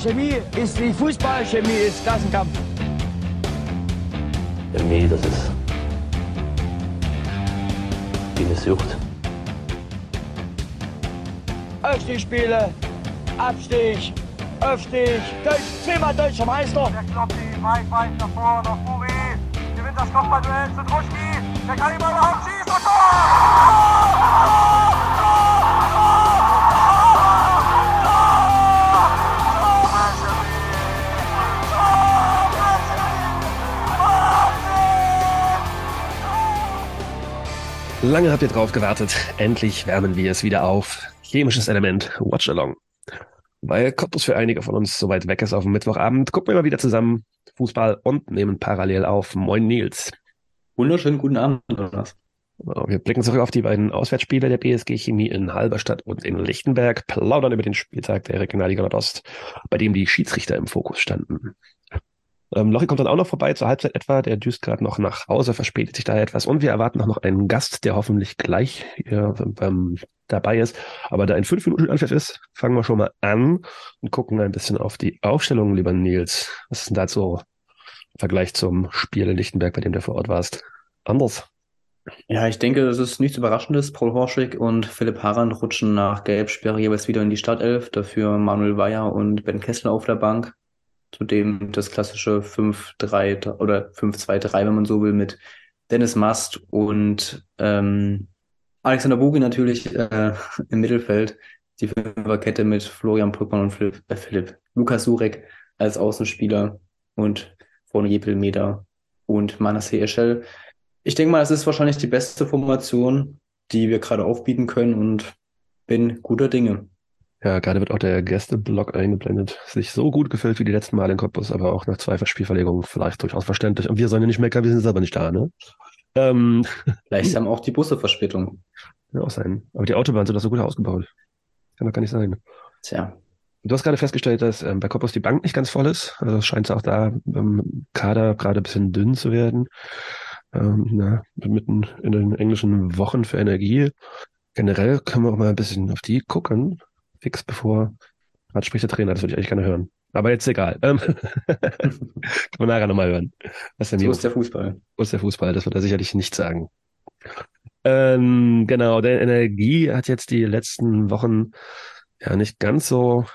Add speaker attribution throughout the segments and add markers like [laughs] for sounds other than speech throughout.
Speaker 1: Chemie ist wie Fußball, Chemie ist Klassenkampf.
Speaker 2: Chemie, das ist wie eine Sucht.
Speaker 1: Aufstiegsspiele, Abstieg, Aufstieg, Deutsch, zehnmal deutscher Meister.
Speaker 3: Der Kloppi, weit, weit nach vorne, nach Buri. Gewinnt das Kopfballduell zu Druschki. Der kann ihn überhaupt schießen. Und Tor!
Speaker 4: Lange habt ihr drauf gewartet. Endlich wärmen wir es wieder auf. Chemisches Element, Watch Along. Weil Cottbus für einige von uns so weit weg ist auf dem Mittwochabend, gucken wir mal wieder zusammen Fußball und nehmen parallel auf. Moin Nils.
Speaker 5: Wunderschönen guten Abend, Jonas.
Speaker 4: Wir blicken zurück auf die beiden Auswärtsspiele der BSG Chemie in Halberstadt und in Lichtenberg, plaudern über den Spieltag der Regionalliga Nordost, bei dem die Schiedsrichter im Fokus standen. Ähm, Lochi kommt dann auch noch vorbei, zur Halbzeit etwa. Der düst gerade noch nach Hause, verspätet sich daher etwas. Und wir erwarten auch noch einen Gast, der hoffentlich gleich hier, ähm, dabei ist. Aber da ein 5 Minuten Anpfiff ist, fangen wir schon mal an und gucken ein bisschen auf die Aufstellung, lieber Nils. Was ist denn dazu im Vergleich zum Spiel in Lichtenberg, bei dem du vor Ort warst? Anders?
Speaker 5: Ja, ich denke, das ist nichts Überraschendes. Paul Horschig und Philipp Harand rutschen nach Gelbsperre jeweils wieder in die Startelf. Dafür Manuel Weyer und Ben Kessler auf der Bank. Zudem das klassische 5-3 oder 5-2-3, wenn man so will, mit Dennis Mast und ähm, Alexander Bogi natürlich äh, [laughs] im Mittelfeld. Die Fünferkette mit Florian Brückmann und Philipp, äh, Philipp Lukas Surek als Außenspieler und vorne Jepel Meda und Manasseh Eschel. Ich denke mal, es ist wahrscheinlich die beste Formation, die wir gerade aufbieten können und bin guter Dinge.
Speaker 4: Ja, gerade wird auch der Gästeblock eingeblendet. Sich so gut gefällt wie die letzten Male in Cottbus, aber auch nach zwei Spielverlegungen vielleicht durchaus verständlich. Und wir sollen ja nicht meckern, wir sind selber nicht da, ne?
Speaker 5: Ähm, [laughs] vielleicht haben auch die Busse Verspätung.
Speaker 4: Kann auch sein. Aber die Autobahnen sind doch so gut ausgebaut. Kann doch gar nicht sein.
Speaker 5: Tja.
Speaker 4: Du hast gerade festgestellt, dass ähm, bei Cottbus die Bank nicht ganz voll ist. Also scheint es auch da im Kader gerade ein bisschen dünn zu werden. Ähm, na, mitten in den englischen Wochen für Energie. Generell können wir auch mal ein bisschen auf die gucken fix bevor, gerade spricht der Trainer, das würde ich eigentlich gerne hören. Aber jetzt egal. Ähm, [laughs] Können wir nachher nochmal hören.
Speaker 5: Was denn so ist der Fußball.
Speaker 4: So ist der Fußball, das wird er sicherlich nicht sagen. Ähm, genau, der Energie hat jetzt die letzten Wochen ja nicht ganz so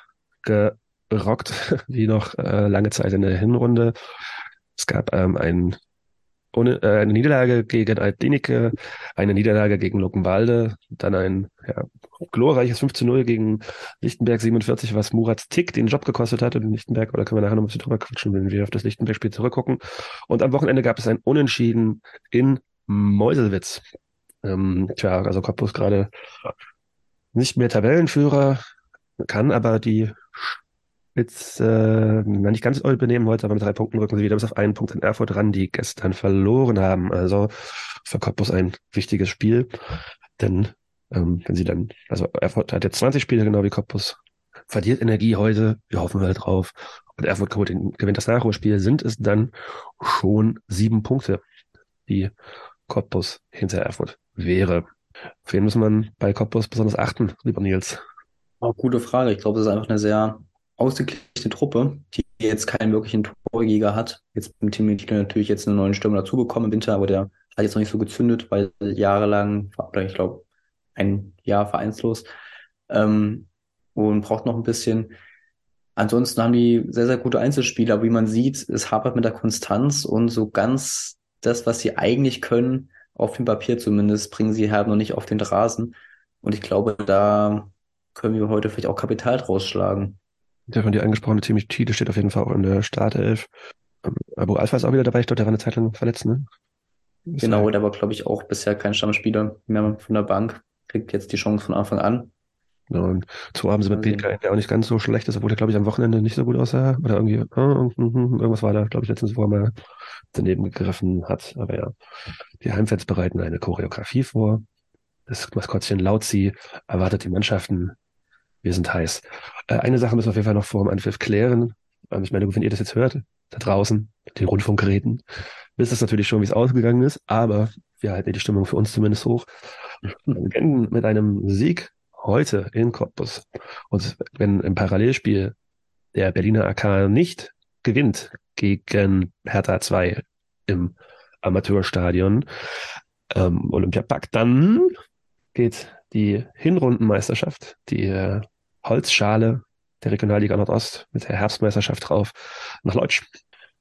Speaker 4: gerockt [laughs] wie noch äh, lange Zeit in der Hinrunde. Es gab ähm, ein ohne, äh, eine Niederlage gegen Altlinike, eine Niederlage gegen Luckenwalde, dann ein ja, glorreiches 5 zu 0 gegen Lichtenberg 47, was Murat Tick den Job gekostet hat in Lichtenberg, oder können wir nachher noch ein bisschen drüber quatschen, wenn wir auf das Lichtenberg-Spiel zurückgucken. Und am Wochenende gab es ein Unentschieden in Meuselwitz. Ähm, tja, also Cottbus gerade nicht mehr Tabellenführer, kann aber die jetzt äh, nicht ganz doll benehmen heute, aber mit drei Punkten rücken sie wieder bis auf einen Punkt in Erfurt ran, die gestern verloren haben. Also für Cottbus ein wichtiges Spiel, denn ähm, wenn sie dann, also Erfurt hat jetzt 20 Spiele genau wie Cottbus, verliert Energie heute, wir hoffen halt drauf, und Erfurt gewinnt das Nachholspiel, sind es dann schon sieben Punkte, die Cottbus hinter Erfurt wäre. Auf wen muss man bei Cottbus besonders achten, lieber Nils?
Speaker 5: Oh, gute Frage. Ich glaube, das ist einfach eine sehr ausgeglichene Truppe, die jetzt keinen wirklichen Torjäger hat. Jetzt im Team natürlich jetzt einen neuen Stürmer dazu bekommen im Winter, aber der hat jetzt noch nicht so gezündet, weil jahrelang, oder ich glaube, ein Jahr vereinslos, ähm, und braucht noch ein bisschen. Ansonsten haben die sehr, sehr gute Einzelspieler, aber wie man sieht, es hapert mit der Konstanz und so ganz das, was sie eigentlich können, auf dem Papier zumindest, bringen sie halt noch nicht auf den Rasen. Und ich glaube, da können wir heute vielleicht auch Kapital draus schlagen.
Speaker 4: Der von dir angesprochene Timmy Tide steht auf jeden Fall auch in der Startelf. Ähm, Abu Alpha ist auch wieder dabei. Ich glaube, der war eine Zeit lang verletzt, ne?
Speaker 5: Genau, der war, glaube ich, auch bisher kein Stammspieler mehr von der Bank. Kriegt jetzt die Chance von Anfang an.
Speaker 4: Genau, und so haben sie mit Peter, der auch nicht ganz so schlecht ist, obwohl der, glaube ich, am Wochenende nicht so gut aussah. Oder irgendwie, oh, irgendwas war da, glaube ich, letztens, wo er mal daneben gegriffen hat. Aber ja, die Heimfans bereiten eine Choreografie vor. Das Maskottchen Lautzi erwartet die Mannschaften wir sind heiß. Äh, eine Sache müssen wir auf jeden Fall noch vor dem Anpfiff klären. Ähm, ich meine, wenn ihr das jetzt hört, da draußen, den Rundfunkgeräten, wisst ihr natürlich schon, wie es ausgegangen ist, aber wir halten die Stimmung für uns zumindest hoch. Wir beginnen mit einem Sieg heute in Cottbus. Und wenn im Parallelspiel der Berliner AK nicht gewinnt gegen Hertha 2 im Amateurstadion ähm, Olympiapark, dann geht die Hinrundenmeisterschaft, die äh, Holzschale der Regionalliga Nordost mit der Herbstmeisterschaft drauf nach Leutsch.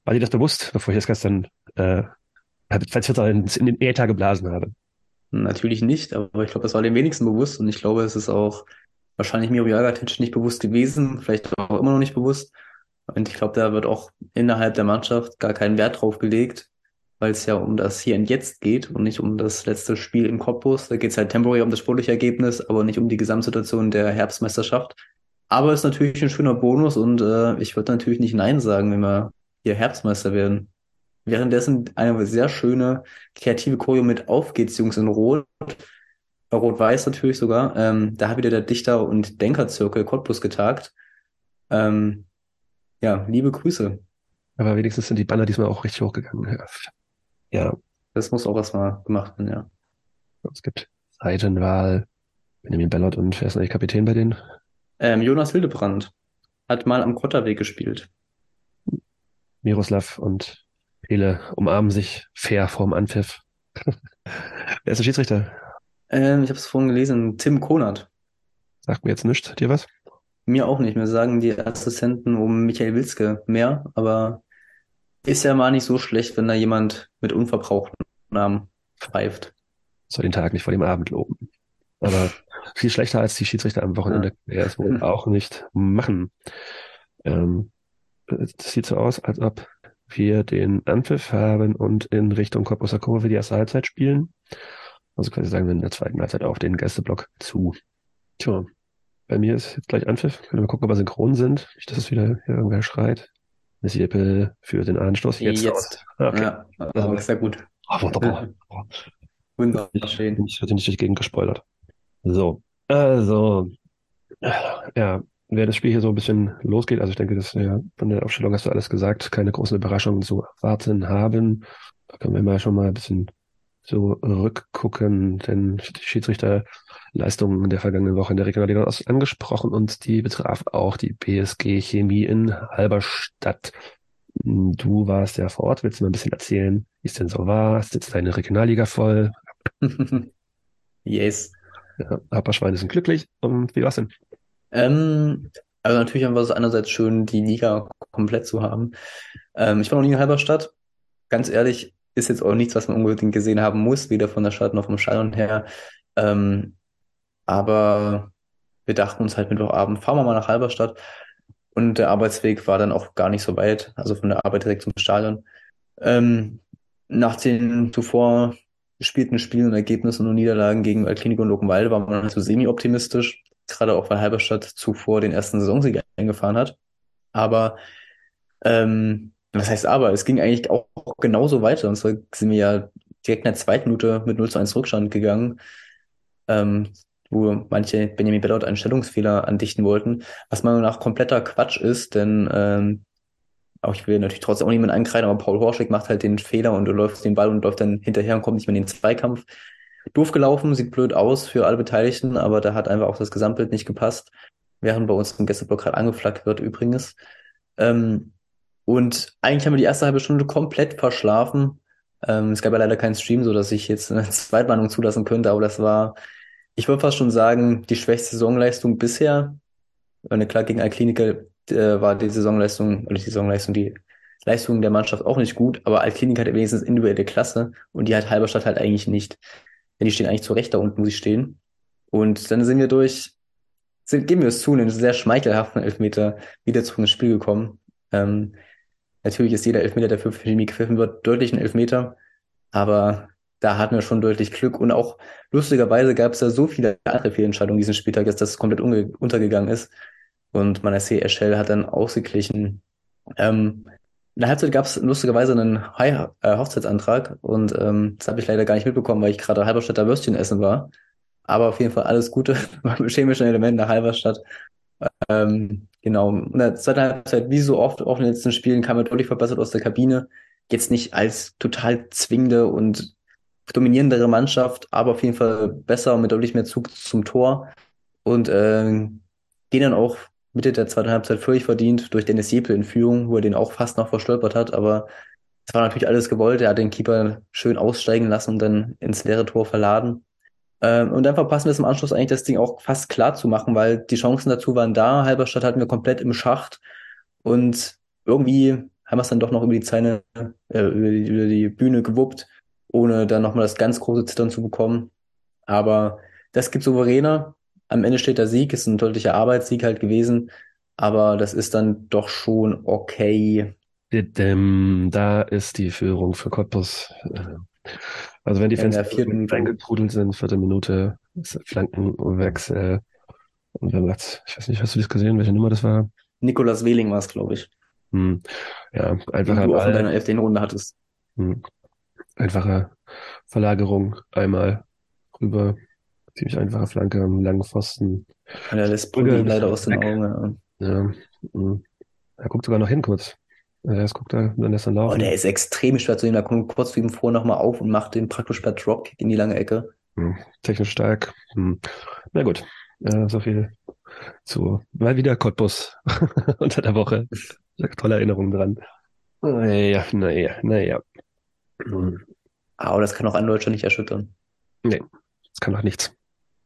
Speaker 4: War dir das bewusst, bevor ich das gestern äh, Twitter in, in den Äther geblasen habe?
Speaker 5: Natürlich nicht, aber ich glaube, das war den wenigsten bewusst und ich glaube, es ist auch wahrscheinlich Miro Jagatic nicht bewusst gewesen, vielleicht auch immer noch nicht bewusst. Und ich glaube, da wird auch innerhalb der Mannschaft gar keinen Wert drauf gelegt, weil es ja um das Hier und Jetzt geht und nicht um das letzte Spiel im Cottbus. Da geht es halt temporär um das sportliche Ergebnis, aber nicht um die Gesamtsituation der Herbstmeisterschaft. Aber es ist natürlich ein schöner Bonus und äh, ich würde natürlich nicht Nein sagen, wenn wir hier Herbstmeister werden. Währenddessen eine sehr schöne kreative Choreo mit Auf geht's Jungs in Rot. Rot-Weiß natürlich sogar. Ähm, da hat wieder der Dichter- und Denkerzirkel Cottbus getagt. Ähm, ja, liebe Grüße.
Speaker 4: Aber wenigstens sind die Banner diesmal auch richtig hochgegangen.
Speaker 5: Das muss auch erstmal gemacht werden, ja.
Speaker 4: Es gibt Seitenwahl, Benjamin Bellot und wer ist eigentlich Kapitän bei denen?
Speaker 5: Ähm, Jonas Hildebrand hat mal am Kotterweg gespielt.
Speaker 4: Miroslav und Pele umarmen sich fair vorm Anpfiff. [laughs] wer ist der Schiedsrichter?
Speaker 5: Ähm, ich habe es vorhin gelesen, Tim Konert.
Speaker 4: Sagt mir jetzt nichts, dir was?
Speaker 5: Mir auch nicht. Mir sagen die Assistenten um Michael Wilske mehr, aber ist ja mal nicht so schlecht, wenn da jemand mit unverbrauchten Namen pfeift.
Speaker 4: Soll den Tag nicht vor dem Abend loben. Aber viel schlechter als die Schiedsrichter am Wochenende ja. er es wohl [laughs] auch nicht machen. Ähm, es sieht so aus, als ob wir den Anpfiff haben und in Richtung Korpuser Kurve die erste Halbzeit spielen. Also quasi sagen wir in der zweiten Halbzeit auf den Gästeblock zu. Tja, bei mir ist jetzt gleich Anpfiff. Können wir gucken, ob wir synchron sind. Nicht, dass es wieder hier irgendwer schreit. Miss Jeppe für den Anstoß. Jetzt.
Speaker 5: Jetzt.
Speaker 4: Ah, Okay.
Speaker 5: Ja, also sehr gut.
Speaker 4: Oh, wunderbar. [laughs]
Speaker 5: Wunderschön.
Speaker 4: Ich hatte nicht Gegend gespoilert. So, also, ja, wer das Spiel hier so ein bisschen losgeht, also ich denke, das ja, von der Aufstellung hast du alles gesagt, keine großen Überraschungen zu erwarten haben. Da können wir mal schon mal ein bisschen so rückgucken, denn die Schiedsrichterleistungen der vergangenen Woche in der Regionalliga Ost angesprochen und die betraf auch die BSG Chemie in Halberstadt. Du warst ja vor Ort, willst du mal ein bisschen erzählen, wie es denn so war? Ist jetzt deine Regionalliga voll? [laughs]
Speaker 5: yes.
Speaker 4: Ja, Happerschweine sind glücklich. Und wie war's denn?
Speaker 5: Ähm, also natürlich war es einerseits schön, die Liga komplett zu haben. Ähm, ich war noch nie in Halberstadt. Ganz ehrlich, ist jetzt auch nichts, was man unbedingt gesehen haben muss, weder von der Stadt noch vom Stadion her. Ähm, aber wir dachten uns halt Mittwochabend, fahren wir mal nach Halberstadt. Und der Arbeitsweg war dann auch gar nicht so weit, also von der Arbeit direkt zum Stadion. Ähm, nach den zuvor gespielten Spielen und Ergebnissen und Niederlagen gegen Altklinik und Luckenwalde war man so semi-optimistisch, gerade auch weil Halberstadt zuvor den ersten Saisonsieg eingefahren hat. Aber ähm, was heißt aber? Es ging eigentlich auch genauso weiter. Und zwar sind wir ja direkt in der zweiten Minute mit 0 zu 1 Rückstand gegangen, ähm, wo manche Benjamin Bellot einen Stellungsfehler andichten wollten, was meiner Meinung nach kompletter Quatsch ist, denn ähm, auch ich will natürlich trotzdem auch niemanden ankreiden, aber Paul Horschig macht halt den Fehler und du läufst den Ball und läuft dann hinterher und kommt nicht mehr in den Zweikampf. Doof gelaufen, sieht blöd aus für alle Beteiligten, aber da hat einfach auch das Gesamtbild nicht gepasst, während bei uns im Gästeblock gerade angeflaggt wird übrigens. Ähm, und eigentlich haben wir die erste halbe Stunde komplett verschlafen. Ähm, es gab ja leider keinen Stream, so dass ich jetzt eine [laughs] Zweitmeinung zulassen könnte, aber das war, ich würde fast schon sagen, die schwächste Saisonleistung bisher. Und klar, gegen Alkliniker äh, war die Saisonleistung, oder die Saisonleistung, die Leistung der Mannschaft auch nicht gut, aber Altklinik hat wenigstens individuelle Klasse und die hat Halberstadt halt eigentlich nicht. Denn die stehen eigentlich zu Recht da unten, wo sie stehen. Und dann sind wir durch, sind, geben wir es zu, einen sehr schmeichelhaften Elfmeter wieder zurück ins Spiel gekommen. Ähm, Natürlich ist jeder Elfmeter, der für Chemie gepfiffen wird, deutlich ein Elfmeter. Aber da hatten wir schon deutlich Glück. Und auch lustigerweise gab es da so viele andere Fehlentscheidungen diesen Spieltag, dass das komplett untergegangen ist. Und Manasseh Eschel hat dann ausgeglichen. Ähm, in der Halbzeit gab es lustigerweise einen High äh, Hochzeitsantrag und ähm, das habe ich leider gar nicht mitbekommen, weil ich gerade Halberstädter Würstchen essen war. Aber auf jeden Fall alles Gute [laughs] beim chemischen Element nach Halberstadt. Ähm, genau. In der zweiten Halbzeit, wie so oft auch in den letzten Spielen, kam er deutlich verbessert aus der Kabine. Jetzt nicht als total zwingende und dominierendere Mannschaft, aber auf jeden Fall besser und mit deutlich mehr Zug zum Tor. Und äh, gehen dann auch Mitte der zweiten Halbzeit völlig verdient durch Dennis Jepel in Führung, wo er den auch fast noch verstolpert hat, aber es war natürlich alles gewollt. Er hat den Keeper schön aussteigen lassen und dann ins leere Tor verladen. Ähm, und dann verpassen wir es im Anschluss eigentlich das Ding auch fast klar zu machen, weil die Chancen dazu waren da. Halberstadt hatten wir komplett im Schacht und irgendwie haben wir es dann doch noch über die Zeine, äh, über, die, über die Bühne gewuppt, ohne dann nochmal das ganz große Zittern zu bekommen. Aber das gibt souveräner. Am Ende steht der Sieg, ist ein deutlicher Arbeitssieg halt gewesen, aber das ist dann doch schon okay.
Speaker 4: Da ist die Führung für Cottbus. Also wenn die Fans eingetrudelt sind, vierte Minute, Flankenwechsel. Und dann macht's, ich weiß nicht, hast du das gesehen, welche Nummer das war?
Speaker 5: Nikolas Wehling war es, glaube ich.
Speaker 4: Hm. Ja, einfacher
Speaker 5: Den du auch in deiner 11. Runde hattest.
Speaker 4: Hm. Einfache Verlagerung einmal rüber ziemlich einfache Flanke am langen Pfosten.
Speaker 5: Ja, lässt Brügge leider aus den Augen.
Speaker 4: Ja. ja. Mhm. Er guckt sogar noch hin kurz. Erst guckt er, dann lässt er laufen.
Speaker 5: Oh, der ist extrem schwer zu sehen. Da kommt kurz wie ihm vor nochmal auf und macht den praktisch per Dropkick in die lange Ecke.
Speaker 4: Mhm. Technisch stark. Mhm. Na gut. Ja, so viel zu mal wieder Cottbus [laughs] unter der Woche. Tolle Erinnerung dran. Naja, naja, naja.
Speaker 5: Mhm. Aber das kann auch ein Deutscher nicht erschüttern.
Speaker 4: Nee, das kann auch nichts.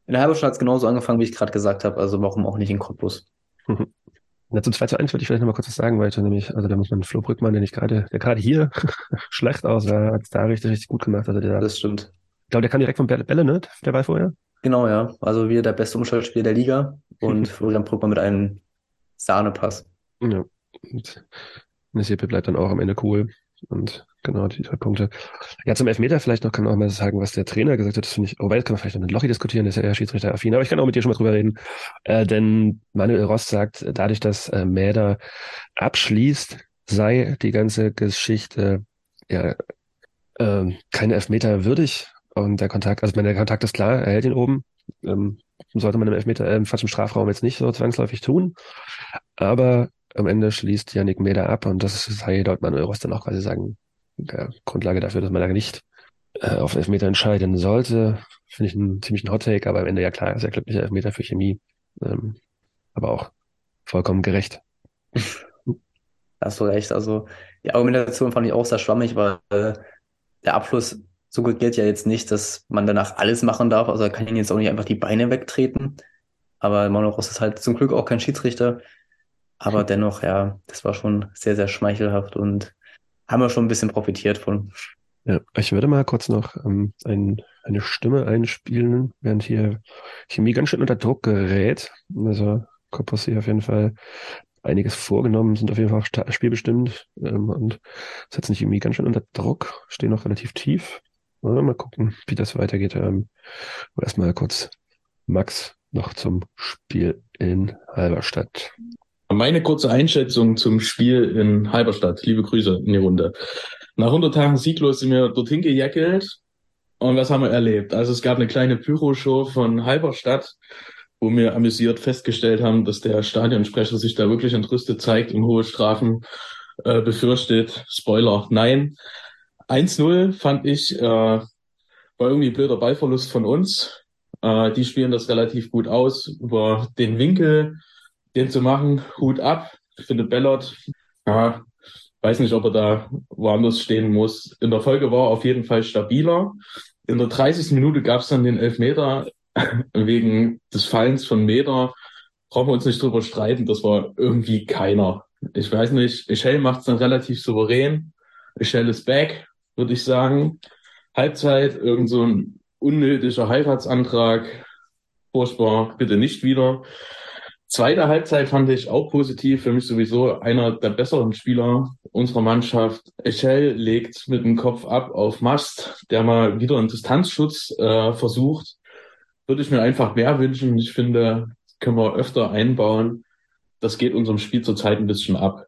Speaker 5: In der Halberstadt hat es genauso angefangen, wie ich gerade gesagt habe. Also warum auch nicht in Cottbus?
Speaker 4: Mhm. [laughs] Ja, zum 2 zu 1 würde ich vielleicht noch mal kurz was sagen, weil ich nämlich, also da muss man Flo Brückmann, den ich gerade, der gerade hier [laughs] schlecht aussah, hat es da richtig, richtig gut gemacht. Also der,
Speaker 5: das stimmt.
Speaker 4: Ich glaube, der kam direkt von Bälle, ne? Der war vorher.
Speaker 5: Genau, ja. Also wir der beste Umschaltspieler der Liga und [laughs] Florian Brückmann mit einem Sahnepass.
Speaker 4: Ja. Und Nessipe bleibt dann auch am Ende cool. Und genau, die drei Punkte. Ja, zum Elfmeter vielleicht noch kann man auch mal sagen, was der Trainer gesagt hat. Das finde ich, oh, weil kann man vielleicht noch mit Lochi diskutieren, der ist ja eher Schiedsrichter-affin, aber ich kann auch mit dir schon mal drüber reden. Äh, denn Manuel Rost sagt, dadurch, dass äh, Mäder abschließt, sei die ganze Geschichte ja äh, keine Elfmeter würdig. Und der Kontakt, also wenn der Kontakt ist klar, er hält ihn oben. Ähm, sollte man im Elfmeter, äh, fast im Strafraum jetzt nicht so zwangsläufig tun. Aber am Ende schließt Yannick Meder ab und das sei dort Manuel Rost dann auch quasi sagen, der Grundlage dafür, dass man da nicht äh, auf Elfmeter entscheiden sollte. Finde ich einen ziemlichen Hot-Take, aber am Ende ja klar, sehr glücklicher Elfmeter für Chemie. Ähm, aber auch vollkommen gerecht.
Speaker 5: Hast du recht. Also die Argumentation fand ich auch sehr schwammig, weil äh, der Abschluss suggeriert ja jetzt nicht, dass man danach alles machen darf. Also er kann ihn jetzt auch nicht einfach die Beine wegtreten. Aber Manuel Ross ist halt zum Glück auch kein Schiedsrichter. Aber dennoch, ja, das war schon sehr, sehr schmeichelhaft und haben wir schon ein bisschen profitiert von.
Speaker 4: Ja, ich würde mal kurz noch ähm, ein, eine Stimme einspielen, während hier Chemie ganz schön unter Druck gerät. Also Koppos hier auf jeden Fall einiges vorgenommen, sind auf jeden Fall auch spielbestimmt ähm, und setzen Chemie ganz schön unter Druck, stehen noch relativ tief. Ja, mal gucken, wie das weitergeht. Ähm, erstmal kurz Max noch zum Spiel in Halberstadt.
Speaker 6: Meine kurze Einschätzung zum Spiel in Halberstadt. Liebe Grüße in die Runde. Nach 100 Tagen sieglos sind wir dorthin gejackelt. Und was haben wir erlebt? Also es gab eine kleine Pyro-Show von Halberstadt, wo wir amüsiert festgestellt haben, dass der Stadionsprecher sich da wirklich entrüstet zeigt und hohe Strafen äh, befürchtet. Spoiler, nein. 1-0 fand ich, äh, war irgendwie blöder Ballverlust von uns. Äh, die spielen das relativ gut aus über den Winkel den zu machen, Hut ab. Ich finde Bellot, ja, weiß nicht, ob er da woanders stehen muss. In der Folge war er auf jeden Fall stabiler. In der 30. Minute gab es dann den Elfmeter [laughs] wegen des Fallens von Meter. Brauchen wir uns nicht drüber streiten, das war irgendwie keiner. Ich weiß nicht, Echel macht es dann relativ souverän. Echel ist back, würde ich sagen. Halbzeit, irgend so ein unnötiger Heiratsantrag. Furchtbar, bitte nicht wieder. Zweite Halbzeit fand ich auch positiv. Für mich sowieso einer der besseren Spieler unserer Mannschaft. Echel legt mit dem Kopf ab auf Mast, der mal wieder einen Distanzschutz äh, versucht. Würde ich mir einfach mehr wünschen. Ich finde, können wir öfter einbauen. Das geht unserem Spiel zurzeit ein bisschen ab.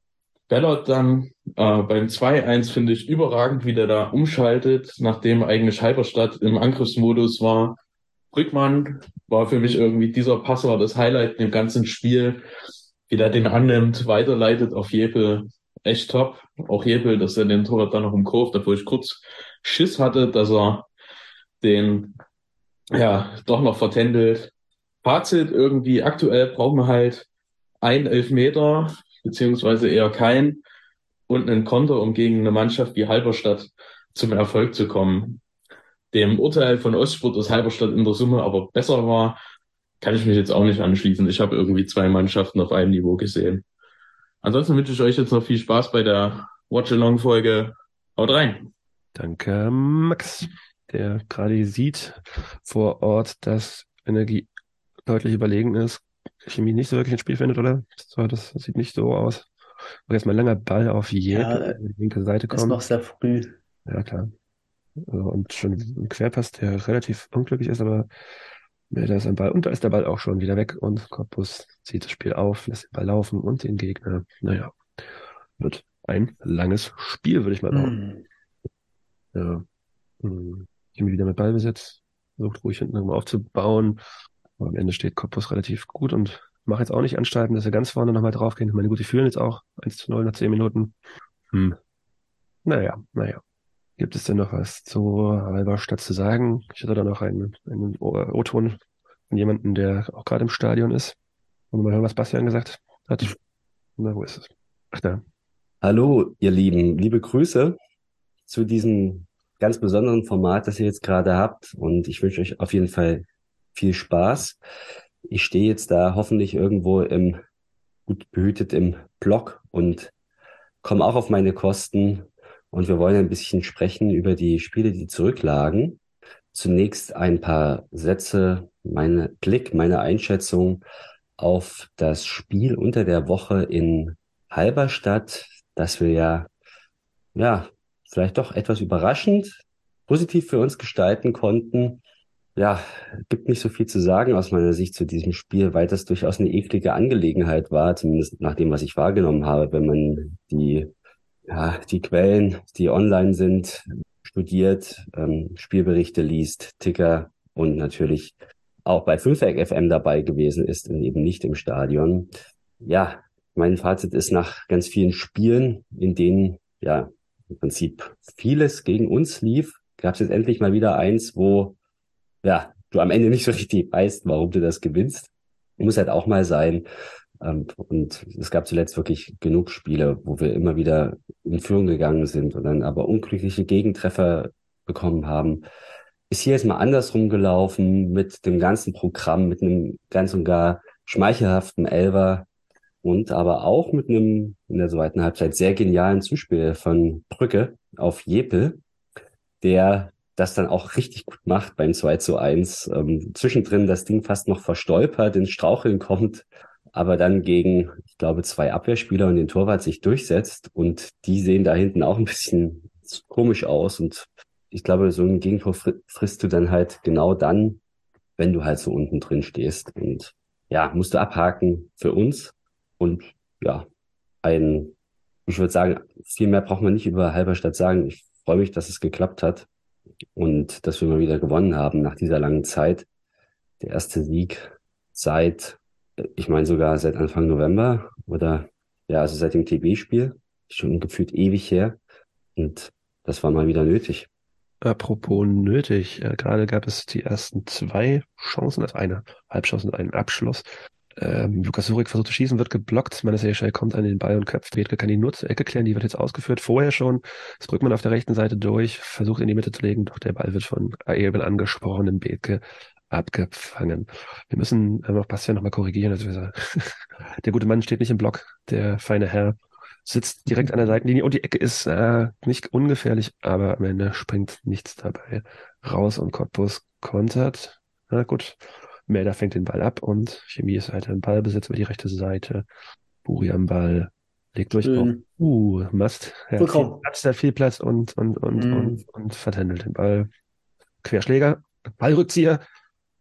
Speaker 6: Bellot dann äh, beim 2-1 finde ich überragend, wie der da umschaltet, nachdem eigentlich Halberstadt im Angriffsmodus war Brückmann war für mich irgendwie, dieser Pass war das Highlight im ganzen Spiel. Wie der den annimmt, weiterleitet auf Jepel, echt top. Auch Jepel, dass er den Torwart dann noch im Kurve, obwohl ich kurz Schiss hatte, dass er den, ja, doch noch vertändelt. Fazit irgendwie, aktuell brauchen wir halt ein Elfmeter, beziehungsweise eher kein, und einen Konter, um gegen eine Mannschaft wie Halberstadt zum Erfolg zu kommen. Dem Urteil von Ostsport, dass Halberstadt in der Summe aber besser war, kann ich mich jetzt auch nicht anschließen. Ich habe irgendwie zwei Mannschaften auf einem Niveau gesehen. Ansonsten wünsche ich euch jetzt noch viel Spaß bei der Watch-Along-Folge. Haut rein!
Speaker 4: Danke, Max, der gerade sieht vor Ort, dass Energie deutlich überlegen ist. Chemie nicht so wirklich ins Spiel findet, oder? So, das sieht nicht so aus. Und jetzt mal ein langer Ball auf Jeppe,
Speaker 5: Ja,
Speaker 4: die linke Seite
Speaker 5: Ist
Speaker 4: kommt.
Speaker 5: noch sehr früh.
Speaker 4: Ja, klar. Also, und schon ein Querpass, der relativ unglücklich ist, aber da ist ein Ball. Und da ist der Ball auch schon wieder weg und Cottbus zieht das Spiel auf, lässt den Ball laufen und den Gegner, naja, wird ein langes Spiel, würde ich mal behaupten.
Speaker 5: Hm.
Speaker 4: Ja. Hm. Chemie wieder mit Ballbesitz, versucht ruhig hinten irgendwo aufzubauen. Aber am Ende steht Cottbus relativ gut und macht jetzt auch nicht Anstalten, dass wir ganz vorne nochmal draufgehen. Ich meine, gut, die führen jetzt auch 1 zu 0 nach 10 Minuten. Hm. Naja, naja. Gibt es denn noch was zu Halberstadt zu sagen? Ich hatte da noch einen, einen O- O-Ton von jemandem, der auch gerade im Stadion ist. Wollen wir mal hören, was Bastian gesagt hat? Na, wo ist es? Ach da.
Speaker 7: Hallo, ihr Lieben, liebe Grüße zu diesem ganz besonderen Format, das ihr jetzt gerade habt. Und ich wünsche euch auf jeden Fall viel Spaß. Ich stehe jetzt da hoffentlich irgendwo im gut behütet im Block und komme auch auf meine Kosten. Und wir wollen ein bisschen sprechen über die Spiele, die zurücklagen. Zunächst ein paar Sätze, meine Blick, meine Einschätzung auf das Spiel unter der Woche in Halberstadt, das wir ja, ja, vielleicht doch etwas überraschend positiv für uns gestalten konnten. Ja, gibt nicht so viel zu sagen aus meiner Sicht zu diesem Spiel, weil das durchaus eine eklige Angelegenheit war, zumindest nach dem, was ich wahrgenommen habe, wenn man die, ja, die Quellen, die online sind, studiert, ähm, Spielberichte liest, Ticker und natürlich auch bei Fünfeck FM dabei gewesen ist und eben nicht im Stadion. Ja, mein Fazit ist nach ganz vielen Spielen, in denen ja im Prinzip vieles gegen uns lief, gab es jetzt endlich mal wieder eins, wo ja du am Ende nicht so richtig weißt, warum du das gewinnst. Muss halt auch mal sein. Ähm, Und es gab zuletzt wirklich genug Spiele, wo wir immer wieder in Führung gegangen sind und dann aber unglückliche Gegentreffer bekommen haben. Ist hier jetzt mal andersrum gelaufen mit dem ganzen Programm, mit einem ganz und gar schmeichelhaften Elver und aber auch mit einem in der zweiten Halbzeit sehr genialen Zuspiel von Brücke auf Jepel, der das dann auch richtig gut macht beim 2 zu 1. Ähm, zwischendrin das Ding fast noch verstolpert, ins Straucheln kommt, aber dann gegen, ich glaube, zwei Abwehrspieler und den Torwart sich durchsetzt und die sehen da hinten auch ein bisschen komisch aus und ich glaube, so ein Gegentor fri- frisst du dann halt genau dann, wenn du halt so unten drin stehst und ja, musst du abhaken für uns und ja, ein, ich würde sagen, viel mehr braucht man nicht über Halberstadt sagen. Ich freue mich, dass es geklappt hat und dass wir mal wieder gewonnen haben nach dieser langen Zeit. Der erste Sieg seit, ich meine sogar seit Anfang November oder ja, also seit dem TB-Spiel. Schon gefühlt ewig her. Und das war mal wieder nötig.
Speaker 4: Apropos nötig, äh, gerade gab es die ersten zwei Chancen, also eine Halbchance und einen Abschluss. Ähm, Lukas Surik versucht zu schießen, wird geblockt. Manasseschei kommt an den Ball und köpft. Bethke kann ihn nur zur Ecke klären, die wird jetzt ausgeführt. Vorher schon. Das Brückmann auf der rechten Seite durch, versucht in die Mitte zu legen, doch der Ball wird von eben angesprochenen Bethke abgefangen. Wir müssen ähm, auch Bastian nochmal korrigieren. Also sagen, [laughs] der gute Mann steht nicht im Block, der feine Herr sitzt direkt an der Seitenlinie und die Ecke ist äh, nicht ungefährlich, aber am Ende springt nichts dabei raus und Cottbus kontert. Na gut, Melder fängt den Ball ab und Chemie ist weiter im Ballbesitz über die rechte Seite. Buri am Ball, legt durch. Oh, uh, Mast. Ja, viel
Speaker 5: Vollkommen.
Speaker 4: Platz, hat viel Platz und, und, und,
Speaker 5: Mhm.
Speaker 4: und, und vertändelt den Ball. Querschläger, Ballrückzieher.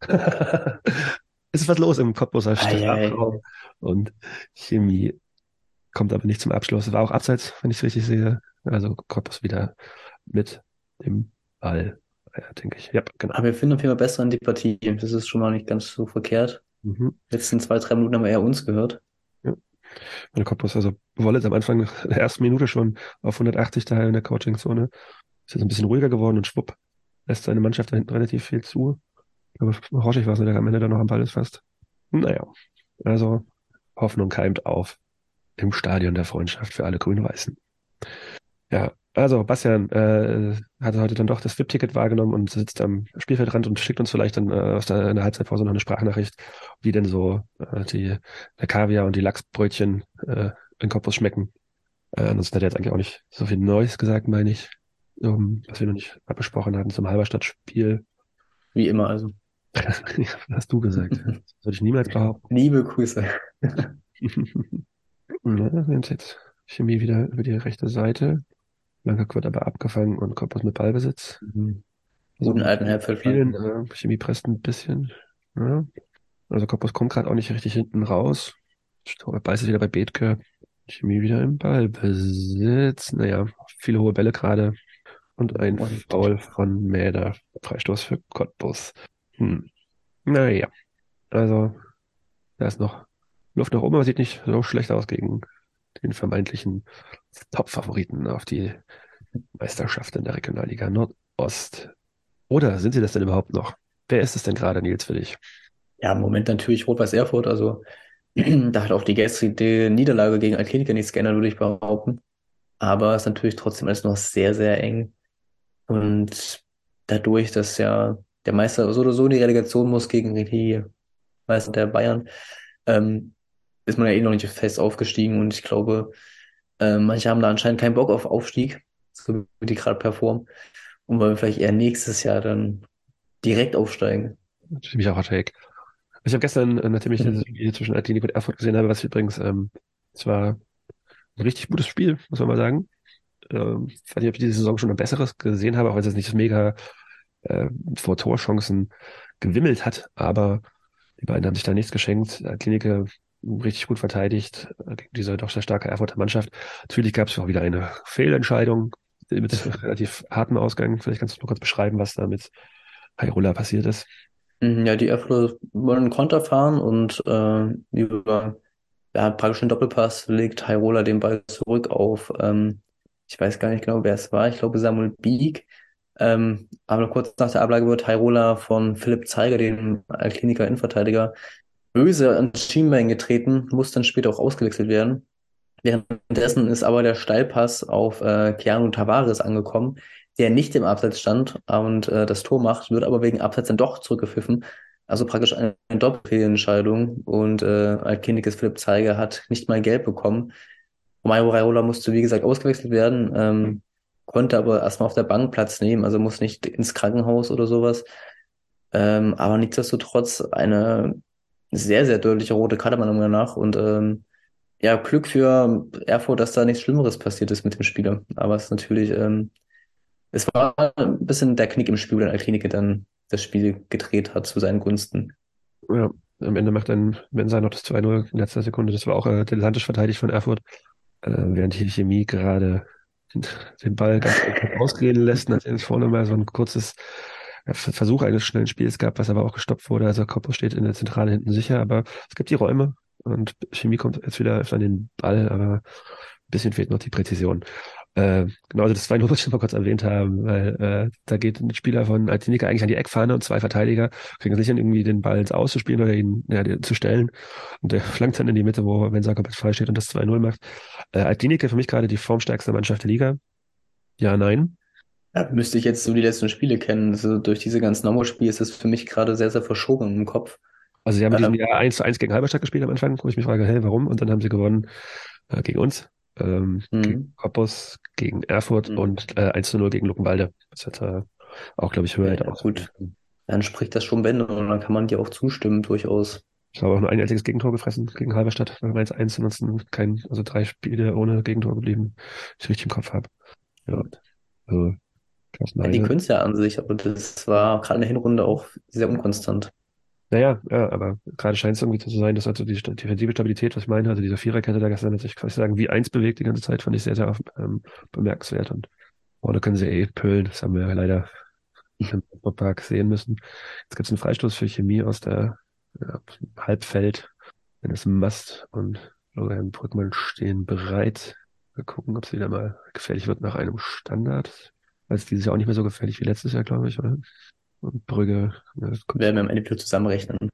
Speaker 4: Es [laughs] ist was los im Cottbuser. Strafraum. Und Chemie kommt aber nicht zum Abschluss. War auch abseits, wenn ich es richtig sehe. Also Cottbus wieder mit dem Ball, ja, denke ich. Ja, genau.
Speaker 5: Aber wir finden auf jeden Fall besser in die Partie. Das ist schon mal nicht ganz so verkehrt.
Speaker 4: Mhm.
Speaker 5: Letzten zwei, drei Minuten haben wir eher uns gehört.
Speaker 4: Meine Cottbus, also Wollitz am Anfang [laughs] der ersten Minute schon auf 180 daher in der Coaching-Zone. Ist jetzt ein bisschen ruhiger geworden und schwupp, lässt seine Mannschaft da hinten relativ viel zu. Ich glaube, Roschig war es, der am Ende dann noch am Ball ist fast. Naja, also Hoffnung keimt auf im Stadion der Freundschaft für alle Grün-Weißen. Ja, also Bastian äh, hat heute dann doch das VIP-Ticket wahrgenommen und sitzt am Spielfeldrand und schickt uns vielleicht dann äh, aus der, in der Halbzeitpause noch eine Sprachnachricht, wie denn so äh, die, der Kaviar und die Lachsbrötchen äh, in Koppus schmecken. Äh, ansonsten hat er jetzt eigentlich auch nicht so viel Neues gesagt, meine ich, um, was wir noch nicht abgesprochen hatten zum Halberstadt-Spiel.
Speaker 5: Wie immer also. [laughs]
Speaker 4: Hast du gesagt. Das [laughs] würde ich niemals behaupten.
Speaker 5: Liebe Grüße. [laughs]
Speaker 4: Haben jetzt Chemie wieder über die rechte Seite. Blank wird aber abgefangen und Koppers mit Ballbesitz.
Speaker 5: Guten alten.
Speaker 4: Spielen, äh, Chemie presst ein bisschen. Ja. Also Koppers kommt gerade auch nicht richtig hinten raus. Ball ist wieder bei Bethke. Chemie wieder im Ballbesitz. Naja, viele hohe Bälle gerade. Und ein
Speaker 5: Und-
Speaker 4: Foul von Mäder. Freistoß für Cottbus. Hm. Naja. Also, da ist noch Luft nach oben, aber sieht nicht so schlecht aus gegen den vermeintlichen Top-Favoriten auf die Meisterschaft in der Regionalliga Nordost. Oder sind sie das denn überhaupt noch? Wer ist es denn gerade, Nils, für dich?
Speaker 5: Ja, im Moment natürlich Rot-Weiß Erfurt. Also [clears throat] da hat auch die gestrige Niederlage gegen Altkirchen nichts geändert, würde ich behaupten. Aber es ist natürlich trotzdem alles noch sehr, sehr eng. Und dadurch, dass ja der Meister so oder so in die Relegation muss gegen die Meister der Bayern, ähm, ist man ja eh noch nicht fest aufgestiegen. Und ich glaube, äh, manche haben da anscheinend keinen Bock auf Aufstieg, so wie die gerade performen. Und wollen vielleicht eher nächstes Jahr dann direkt aufsteigen.
Speaker 4: Für mich auch Take. Ich habe gestern, äh, nachdem ich das Spiel zwischen Athletic und Erfurt gesehen habe, was übrigens, ähm, es war ein richtig gutes Spiel, muss man mal sagen. Ähm, ich weiß nicht, ob ich diese Saison schon ein besseres gesehen habe, auch wenn es jetzt nicht so mega äh, vor Torchancen gewimmelt hat, aber die beiden haben sich da nichts geschenkt. Athletic richtig gut verteidigt äh, gegen diese doch sehr starke Erfurter Mannschaft. Natürlich gab es auch wieder eine Fehlentscheidung mit relativ hartem Ausgang. Vielleicht kannst du nur kurz beschreiben, was da mit Hairola passiert ist.
Speaker 5: Mhm, Ja, die Erfurter wollen einen Konter fahren und äh, über ja, praktisch einen Doppelpass legt Hairola den Ball zurück auf, ähm, ich weiß gar nicht genau, wer es war, ich glaube Samuel Bieg. Ähm, aber kurz nach der Ablage wird Hairola von Philipp Zeiger, dem Kliniker Innenverteidiger, böse ans Schienbein getreten, muss dann später auch ausgewechselt werden. Währenddessen ist aber der Steilpass auf äh, Keanu Tavares angekommen, der nicht im Abseits stand und äh, das Tor macht, wird aber wegen Abseits dann doch zurückgepfiffen. Also praktisch eine, Doppelfehlentscheidung und äh, Altkindikes Philipp Zeiger hat nicht mal gelb bekommen. Mario Raiola musste, wie gesagt, ausgewechselt werden, ähm, konnte aber erstmal auf der Bank Platz nehmen, also muss nicht ins Krankenhaus oder sowas. Ähm, aber nichtsdestotrotz eine sehr, sehr deutliche rote Karte meiner Meinung nach und ähm, ja, Glück für Erfurt, dass da nichts Schlimmeres passiert ist mit dem Spieler. Aber es ist natürlich, ähm, es war ein bisschen der Knick im Spiel, wenn Altklinike dann das Spiel gedreht hat zu seinen Gunsten.
Speaker 4: Ja, am Ende macht dann Mensa noch das 2-0 in letzter Sekunde. Das war auch äh, dilettantisch verteidigt von Erfurt. Äh, während hier Chemie gerade [laughs] den Ball ganz ausgehen lässt, nachdem es vorne mal so ein kurzes Versuch eines schnellen Spiels gab, was aber auch gestoppt wurde. Also Koppo steht in der Zentrale hinten sicher, aber es gibt die Räume und Chemie kommt jetzt wieder öfter an den Ball, aber ein bisschen fehlt noch die Präzision. Äh, genau, also das 2-0 [laughs] wollte ich noch mal kurz erwähnt haben, weil äh, da geht ein Spieler von Altinika eigentlich an die Eckfahne und zwei Verteidiger kriegen es nicht hin, irgendwie den Ball ins Auszuspielen oder ihn ja, den, zu stellen. Und der [laughs] flankt dann in die Mitte, wo Mensa komplett frei steht und das 2-0 macht. Äh, Altinika für mich gerade die formstärkste Mannschaft der Liga. Ja, nein.
Speaker 5: Ja, müsste ich jetzt so die letzten Spiele kennen. Also durch diese ganzen Nomos-Spiele ist es für mich gerade sehr, sehr verschoben im Kopf.
Speaker 4: Also sie haben in diesem
Speaker 5: Ähm.
Speaker 4: Jahr 1 zu 1 gegen Halberstadt gespielt am Anfang, wo ich mich frage, hey, warum? Und dann haben sie gewonnen äh, gegen uns, ähm,
Speaker 5: Mhm.
Speaker 4: gegen Cottbus, gegen Erfurt
Speaker 5: Mhm.
Speaker 4: und äh, 1 zu 0 gegen Luckenwalde. Das hat äh, auch, glaube ich, höher
Speaker 5: Ja, ja,
Speaker 4: auch
Speaker 5: gut. Dann spricht das schon Bände und dann kann man dir auch zustimmen, durchaus.
Speaker 4: Ich habe auch nur ein einziges Gegentor gefressen gegen Halberstadt, weil 1 1 ansonsten kein, also drei Spiele ohne Gegentor geblieben, die ich richtig im Kopf habe. Ja, also
Speaker 5: Ja, die können es ja an sich, aber das war gerade in der Hinrunde auch sehr unkonstant.
Speaker 4: Naja, ja, aber gerade scheint es irgendwie so zu sein, dass also die defensive Stabilität, was ich meine, also diese Viererkette da gestern hat sich quasi sagen, wie eins bewegt die ganze Zeit, fand ich sehr, sehr ähm, bemerkenswert. Und vorne können sie eh pölen, das haben wir ja leider im Park sehen müssen. Jetzt gibt es einen Freistoß für Chemie aus der ja, Halbfeld. Dann ist Mast und Florian Brückmann stehen bereit. Wir gucken, ob es wieder mal gefährlich wird nach einem Standard. Also dieses Jahr auch nicht mehr so gefährlich wie letztes Jahr, glaube ich, oder? Und Brügge, ja, das
Speaker 5: Werden wir im Endeffekt zusammenrechnen.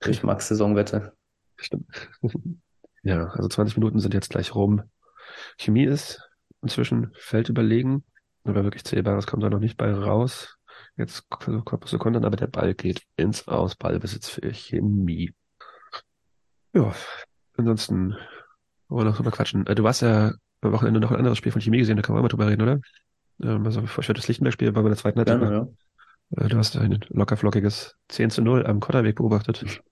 Speaker 5: Durch Max Saisonwette.
Speaker 4: Stimmt. [laughs] Ja, also 20 Minuten sind jetzt gleich rum. Chemie ist inzwischen feldüberlegen, aber wirklich Zählbares kommt da noch nicht bei raus. Jetzt Korpus Sekundern, aber der Ball geht ins Aus, Ballbesitz für Chemie. Ja, ansonsten wollen wir noch drüber quatschen. Äh, Du warst ja am Wochenende noch ein anderes Spiel von Chemie gesehen, da kann man auch mal drüber reden, oder? Ähm, Also ich das Lichtenberg-Spiel war bei der zweiten Halbzeit.
Speaker 5: Gerne, ja.
Speaker 4: Äh, Du hast ein lockerflockiges 10 zu 0 am Kotterweg beobachtet.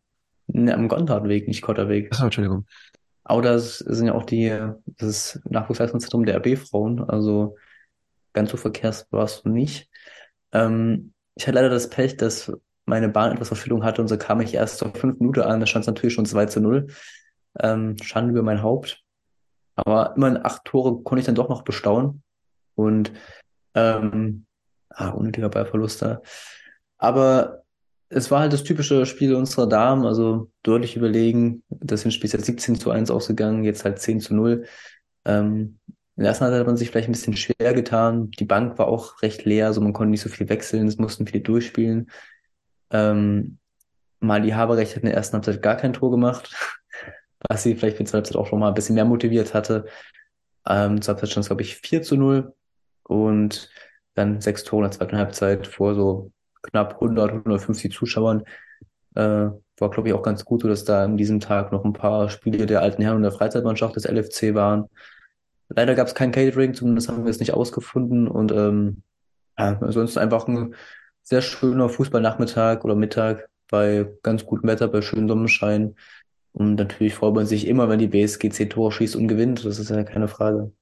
Speaker 5: Ne, am Gontardweg, nicht Kotterweg.
Speaker 4: Achso, Entschuldigung.
Speaker 5: Aber das sind ja auch die, das Nachwuchsleistungszentrum der RB-Frauen, also ganz so verkehrs war es nicht. Ähm, ich hatte leider das Pech, dass meine Bahn etwas Verspätung hatte und so kam ich erst zur fünf Minute an, da stand es natürlich schon 2 zu 0. Ähm, Schande über mein Haupt. Aber immerhin acht Tore konnte ich dann doch noch bestaunen. Und ähm, ah, unnötiger Ballverlust da. Aber es war halt das typische Spiel unserer Damen, also deutlich überlegen. Das Hinspiel ist jetzt 17 zu 1 ausgegangen, jetzt halt 10 zu 0. Ähm, in der ersten Halbzeit hat man sich vielleicht ein bisschen schwer getan. Die Bank war auch recht leer, also man konnte nicht so viel wechseln, es mussten viele durchspielen. Ähm, Mali Haberrecht hat in der ersten Halbzeit gar kein Tor gemacht, [laughs] was sie vielleicht für die zweite Halbzeit auch schon mal ein bisschen mehr motiviert hatte. Ähm, zur Halbzeit stand es, glaube ich, 4 zu 0 und dann sechs Tore in der zweiten Halbzeit vor so knapp 100, 150 Zuschauern. Äh, war, glaube ich, auch ganz gut, dass da an diesem Tag noch ein paar Spiele der alten Herren und der Freizeitmannschaft des LFC waren. Leider gab es kein Catering, zumindest haben wir es nicht ausgefunden. Und ähm, ja, ansonsten einfach ein sehr schöner Fußballnachmittag oder Mittag bei ganz gutem Wetter, bei schönem Sonnenschein. Und natürlich freut man sich immer, wenn die BSG 10 Tore schießt und gewinnt. Das ist ja keine Frage.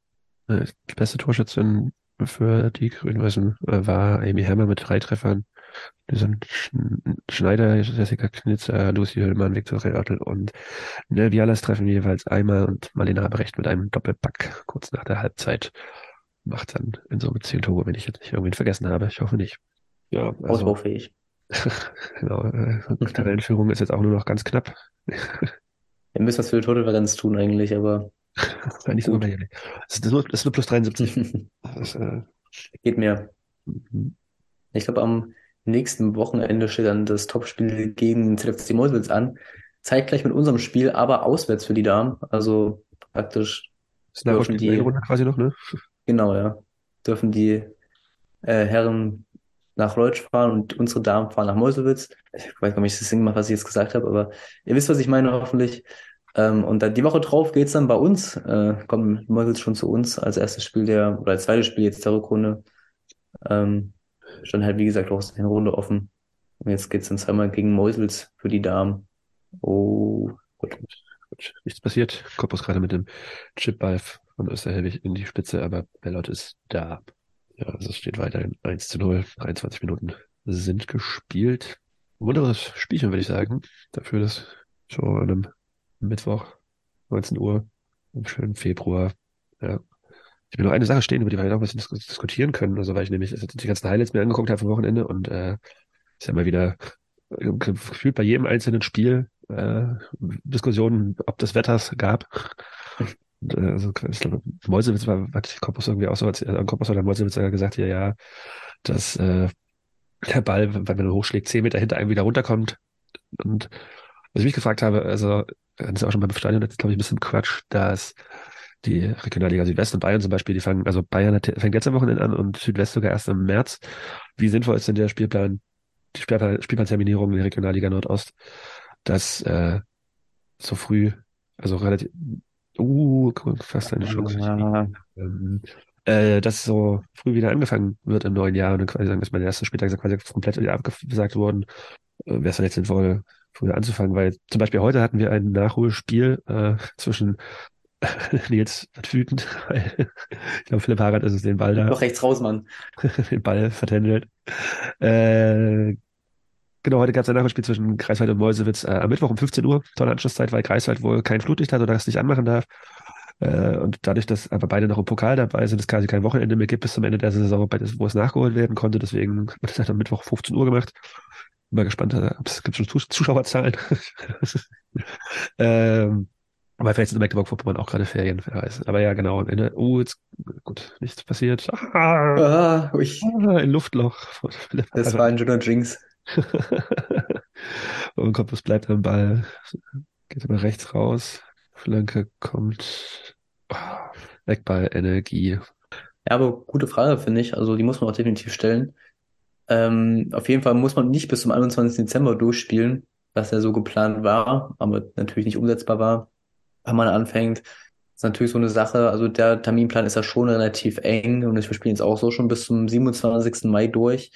Speaker 4: Äh, Die beste Torschützin für die Grün-Weißen äh, war Amy Hammer mit drei Treffern. Die sind Sch- Schneider, Jessica Knitzer, Lucy Hüllmann, Viktoria Oertel und ne, Vialas treffen jeweils einmal und Marlene Haberecht mit einem Doppelpack kurz nach der Halbzeit macht dann in Summe zehn Tore, wenn ich jetzt nicht irgendwen vergessen habe. Ich hoffe nicht. Ja, also,
Speaker 5: Ausbaufähig. [laughs]
Speaker 4: genau, äh, Tabellenführung ist jetzt auch nur noch ganz knapp.
Speaker 5: Wir müssen was für die Tordifferenz tun eigentlich, aber
Speaker 4: War nicht so unverhältnismäßig. Es ist nur, es ist nur plus 73. [laughs] Das, äh,
Speaker 5: geht mehr.
Speaker 4: mhm.
Speaker 5: Ich glaube, am nächsten Wochenende steht dann das Topspiel gegen ZFC Meuselwitz an. Zeitgleich mit unserem Spiel, aber auswärts für die Damen. Also praktisch
Speaker 4: Das ist eine
Speaker 5: dürfen die,
Speaker 4: Runde quasi noch, ne?
Speaker 5: genau, ja, dürfen die äh, Herren nach Leutsch fahren und unsere Damen fahren nach Meuselwitz. Ich weiß gar nicht, ob ich das Sinn gemacht, was ich jetzt gesagt habe, aber ihr wisst, was ich meine, hoffentlich. Ähm, und dann die Woche drauf geht's dann bei uns, äh, kommt Meuselwitz schon zu uns als erstes Spiel der, oder als zweites Spiel jetzt der Rückrunde. Ähm, stand halt, wie gesagt, auch eine Runde offen. Und jetzt geht's dann zweimal gegen Meuselwitz für die Damen. Oh, gut.
Speaker 4: Gut, nichts passiert. Koppus gerade mit dem Chipball von Österhelwig in die Spitze, aber Bellot ist da. Ja, also es steht weiterhin 1 zu 0. 23 Minuten sind gespielt. Wunderbares Spielchen, würde ich sagen. Dafür, dass an einem Mittwoch, 19 Uhr, im schönen Februar, ja. Ich will noch eine Sache stehen, über die wir noch ein bisschen dis diskutieren können. Also, weil ich nämlich die ganzen Highlights mir angeguckt habe vom Wochenende und äh, ist ja mal wieder äh, gefühlt bei jedem einzelnen Spiel äh, Diskussionen, ob des Wetters gab. Und, äh, also ich glaube, Mäusewitz war, hat Koppus irgendwie auch so, als äh, Koppus oder Mäusewitz sogar gesagt, ja, ja, dass äh, der Ball, wenn man hochschlägt, zehn Meter hinter einem wieder runterkommt. Und was ich mich gefragt habe, also das ist auch schon beim Stadion, das ist glaube ich ein bisschen Quatsch, dass die Regionalliga Südwest und Bayern zum Beispiel, die fangen, also Bayern hat, fängt jetzt am Wochenende an und Südwest sogar erst im März. Wie sinnvoll ist denn der Spielplan, die Spielplan, Spielplanterminierung in der Regionalliga Nordost, dass äh, so früh, also relativ, uh, fast eine Chance.
Speaker 5: Ja.
Speaker 4: Ähm, äh, dass so früh wieder angefangen wird im neuen Jahr und dann quasi sagen, dass meine erste Spieltag quasi komplett wieder abgesagt worden, äh, wäre es dann jetzt sinnvoll, früher anzufangen, weil zum Beispiel heute hatten wir ein Nachholspiel äh, zwischen [laughs] Nils hat wütend, weil [laughs] ich glaube, Philipp Harald ist es den Ball da,
Speaker 5: Noch rechts raus, Mann. [laughs]
Speaker 4: den Ball vertändelt. Äh, genau, heute gab es ein Nachholspiel zwischen Greifswald und Mäusewitz äh, am Mittwoch um 15 Uhr, tolle Anschlusszeit, weil Greifswald wohl kein Flutlicht hat oder das nicht anmachen darf. Äh, und dadurch, dass aber beide noch im Pokal dabei sind, es quasi kein Wochenende mehr gibt bis zum Ende der Saison, wo es nachgeholt werden konnte. Deswegen hat man das halt am Mittwoch 15 Uhr gemacht. Bin mal gespannt, äh, ob es gibt schon Zus Zuschauerzahlen. [laughs] ähm, aber vielleicht sind in Mecklenburg-Vorpommern auch gerade Ferien, wer weiß. Aber ja, genau. Am Ende, oh, jetzt, gut, nichts passiert. Ah,
Speaker 5: Ah,
Speaker 4: ah, ein Luftloch.
Speaker 5: Das war ein schöner Jinx. [laughs]
Speaker 4: und Koppus bleibt am Ball. Geht immer rechts raus. Flanke kommt. Oh, Eckball, Energie.
Speaker 5: Ja, aber gute Frage, finde ich. Also die muss man auch definitiv stellen. Ähm, auf jeden Fall muss man nicht bis zum 21. Dezember durchspielen, was ja so geplant war, aber natürlich nicht umsetzbar war. Wenn man anfängt, ist natürlich so eine Sache. Also der Terminplan ist ja schon relativ eng und wir spielen jetzt auch so schon bis zum 27. Mai durch.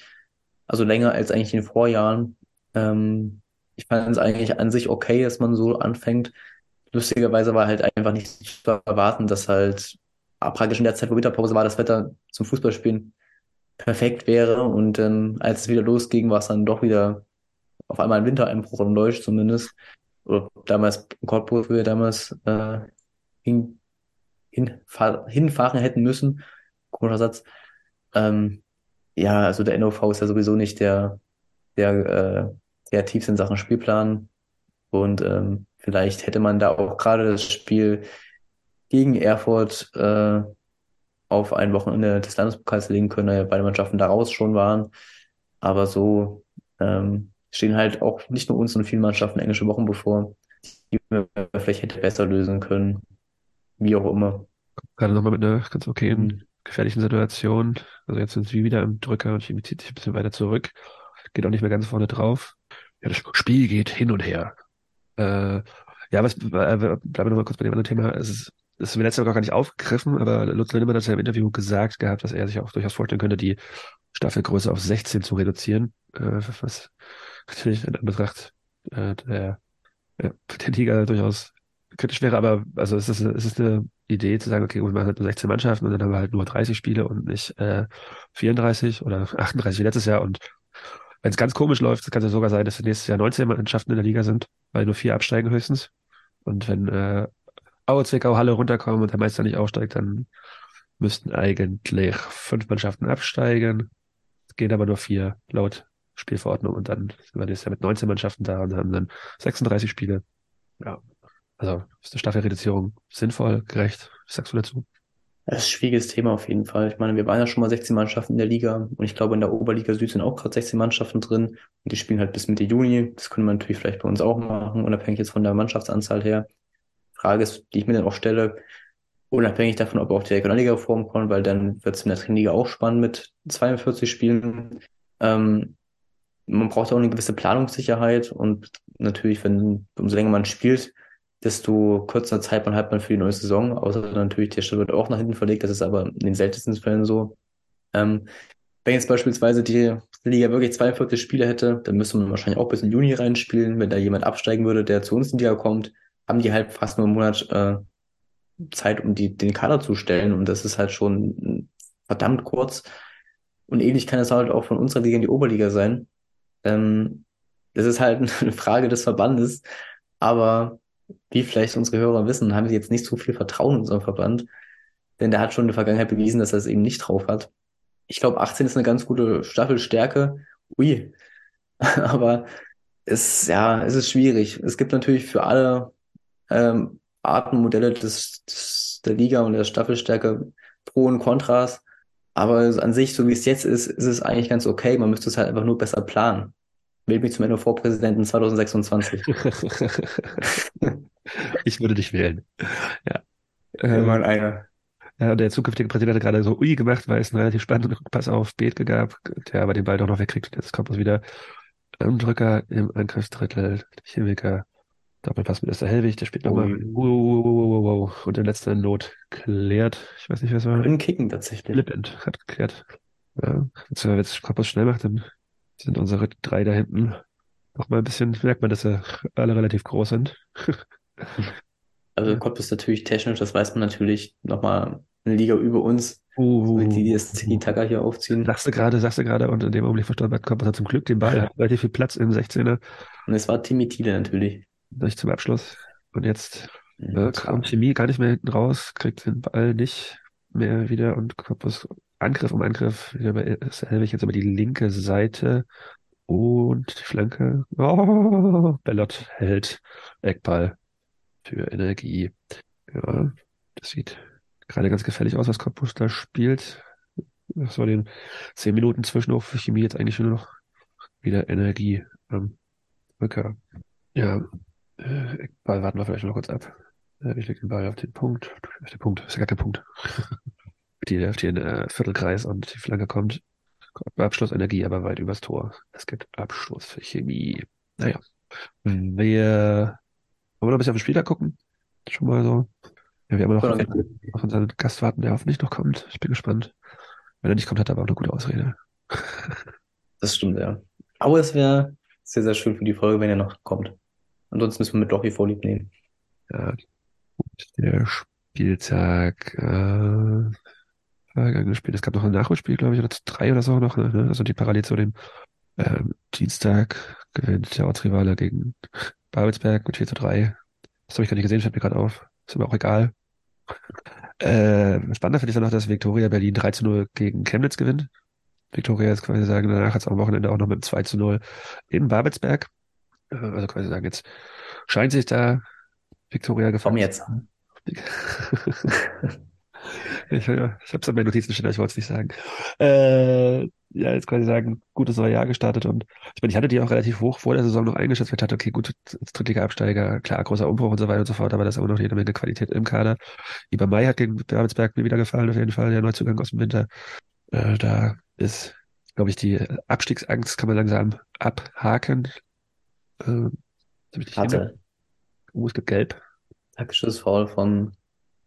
Speaker 5: Also länger als eigentlich in den Vorjahren. Ähm, ich fand es eigentlich an sich okay, dass man so anfängt. Lustigerweise war halt einfach nicht zu erwarten, dass halt praktisch in der Zeit, wo Winterpause war, das Wetter zum Fußballspielen perfekt wäre. Und ähm, als es wieder losging, war es dann doch wieder auf einmal ein Wintereinbruch in Deutsch zumindest. Oder damals in Cottbus, wo wir damals äh, hin, hinfahr, hinfahren hätten müssen. Komischer Satz. Ähm, ja, also der NOV ist ja sowieso nicht der, der äh, kreativste in Sachen Spielplan. Und ähm, vielleicht hätte man da auch gerade das Spiel gegen Erfurt äh, auf ein Wochenende des Landespokals legen können, da ja beide Mannschaften daraus schon waren. Aber so ähm, stehen halt auch nicht nur uns, sondern vielen Mannschaften englische Wochen bevor, die wir vielleicht hätte besser lösen können. Wie auch immer.
Speaker 4: Gerade nochmal mit einer ganz okayen, mhm. gefährlichen Situation. Also jetzt sind sie wieder im Drücker und Chemie zieht sich ein bisschen weiter zurück. Geht auch nicht mehr ganz vorne drauf. Ja, das Spiel geht hin und her. Äh, ja, was, äh, bleiben wir nochmal kurz bei dem anderen Thema. Es ist das ist mir letztes Mal gar nicht aufgegriffen, aber Lutz Lindemann hat ja im Interview gesagt gehabt, dass er sich auch durchaus vorstellen könnte, die Staffelgröße auf 16 zu reduzieren, äh, was natürlich in Anbetracht äh, der, ja, der Liga durchaus kritisch wäre, aber also es ist, es ist eine Idee zu sagen, okay, wir machen halt nur 16 Mannschaften und dann haben wir halt nur 30 Spiele und nicht äh, 34 oder 38 wie letztes Jahr und wenn es ganz komisch läuft, kann es ja sogar sein, dass nächstes Jahr 19 Mannschaften in der Liga sind, weil nur vier absteigen höchstens. Und wenn äh, Aue, Zwickau, Halle runterkommen und der Meister nicht aufsteigt, dann müssten eigentlich fünf Mannschaften absteigen. Es gehen aber nur vier laut Spielverordnung und dann sind wir jetzt ja mit 19 Mannschaften da und haben dann 36 Spiele. Ja. Also ist eine Staffelreduzierung sinnvoll, gerecht? Was sagst du dazu?
Speaker 5: Das ist ein schwieriges Thema auf jeden Fall. Ich meine, wir waren ja schon mal 16 Mannschaften in der Liga und ich glaube, in der Oberliga Süd sind auch gerade 16 Mannschaften drin und die spielen halt bis Mitte Juni. Das können wir natürlich vielleicht bei uns auch machen, unabhängig jetzt von der Mannschaftsanzahl her. Frage ist, die ich mir dann auch stelle, unabhängig davon, ob auch die Regionalliga-Reform kommt, weil dann wird es in der Training auch spannend mit 42 Spielen. Ähm, man braucht auch eine gewisse Planungssicherheit und natürlich, wenn umso länger man spielt, desto kürzer Zeit man hat man für die neue Saison, außer natürlich der Start wird auch nach hinten verlegt, das ist aber in den seltensten Fällen so. Ähm, wenn jetzt beispielsweise die Liga wirklich 42 Spiele hätte, dann müsste man wahrscheinlich auch bis in Juni reinspielen, wenn da jemand absteigen würde, der zu uns in die Liga kommt, haben die halt fast nur einen Monat äh, Zeit, um die, den Kader zu stellen. Und das ist halt schon verdammt kurz. Und ähnlich kann es halt auch von unserer Liga in die Oberliga sein. Ähm, das ist halt [laughs] eine Frage des Verbandes. Aber wie vielleicht unsere Hörer wissen, haben sie jetzt nicht so viel Vertrauen in unseren Verband. Denn der hat schon in der Vergangenheit bewiesen, dass er es eben nicht drauf hat. Ich glaube, 18 ist eine ganz gute Staffelstärke. Ui. [laughs] Aber es, ja, es ist schwierig. Es gibt natürlich für alle ähm, Arten, Modelle des, des, der Liga und der Staffelstärke Pro und Kontras. Aber an sich, so wie es jetzt ist, ist es eigentlich ganz okay. Man müsste es halt einfach nur besser planen. Wählt mich zum NOV-Präsidenten 2026. [laughs]
Speaker 4: ich würde dich wählen. Ja.
Speaker 5: Immer ähm, einer.
Speaker 4: Ja, der zukünftige Präsident hat gerade so ui gemacht, weil es einen relativ spannenden Pass auf Bethke gab, der aber den Ball doch noch wegkriegt. Jetzt kommt es wieder Drücker im Angriffsdrittel. Chemiker Doppelpass mit Esther Hellwig, der spielt nochmal. Wow, wow, wow, Und der letzte Not klärt. Ich weiß nicht, was war.
Speaker 5: Können kicken tatsächlich.
Speaker 4: Flipend hat geklärt. Ja, wenn jetzt Koppers schnell macht, dann sind unsere drei da hinten noch mal ein bisschen, merkt man, dass sie alle relativ groß sind. [laughs]
Speaker 5: also Koppers natürlich technisch, das weiß man natürlich, nochmal eine Liga über uns. Uh, die, die das Tiki-Taka hier aufziehen.
Speaker 4: Sagst du gerade, sagst du gerade, und in dem Augenblick verstanden hat Koppers hat zum Glück den Ball, hat relativ viel Platz im 16er.
Speaker 5: Und es war Timmy Thiele natürlich
Speaker 4: durch zum Abschluss. Und jetzt äh, kommt Chemie gar nicht mehr hinten raus, kriegt den Ball nicht mehr wieder und Korpus Angriff um Angriff wieder bei Helwig jetzt über die linke Seite und die Flanke. Oh, Bellot hält Eckball für Energie. Ja, das sieht gerade ganz gefährlich aus, was Korpus da spielt. Das war den zehn Minuten Zwischenhof für Chemie jetzt eigentlich nur noch wieder Energie am Rücker. Ja, äh, warten wir vielleicht noch kurz ab. Äh, ich lege den Ball auf den Punkt. Auf den Punkt, ist ja gar kein Punkt. [laughs] die auf den äh, Viertelkreis und die Flanke kommt. Abschluss Energie, aber weit übers Tor. Es gibt Abschluss für Chemie. Naja. Wir wollen wir noch ein bisschen auf den Spieler gucken. Schon mal so. Ja, wir haben noch auf, auf unseren Gast warten, der hoffentlich noch kommt. Ich bin gespannt. Wenn er nicht kommt, hat er aber auch eine gute Ausrede.
Speaker 5: Das stimmt, ja. Aber es wäre sehr, sehr schön für die Folge, wenn er noch kommt. Ansonsten müssen wir mit Dochi vorlieb nehmen.
Speaker 4: Ja, der Spieltag äh, Spiel. Es gab noch ein Nachholspiel, glaube ich, oder drei oder so noch. Ne? Also die parallel zu dem ähm, Dienstag gewinnt der Ortsrivale gegen Babelsberg mit 4 zu 3. Das habe ich gar nicht gesehen, fällt mir gerade auf. Ist aber auch egal. Äh, spannender finde ich dann noch, dass Viktoria Berlin 3 zu 0 gegen Chemnitz gewinnt. Viktoria ist quasi sagen, danach hat es am Wochenende auch noch mit einem 2 zu 0 in Babelsberg. Äh, Also quasi sagen, jetzt scheint sich da Viktoria
Speaker 5: Komm
Speaker 4: gefangen.
Speaker 5: jetzt. [laughs]
Speaker 4: Ich, ich habe es an meinen Notizen stehen, aber ich wollte es nicht sagen. Äh, ja, jetzt quasi sagen, gutes neue Jahr gestartet und ich meine, ich hatte die auch relativ hoch vor der Saison noch eingeschätzt, weil ich dachte, okay, gut, als Drittliga-Absteiger, klar, großer Umbruch und so weiter und so fort, aber da ist aber noch jede Menge Qualität im Kader. Lieber Mai hat gegen Babelsberg mir wieder gefallen, auf jeden Fall, der Neuzugang aus dem Winter. Äh, da ist, glaube ich, die Abstiegsangst kann man langsam abhaken. Äh, immer-
Speaker 5: Hatte.
Speaker 4: Oh, es gibt Gelb.
Speaker 5: Taktisches Foul von,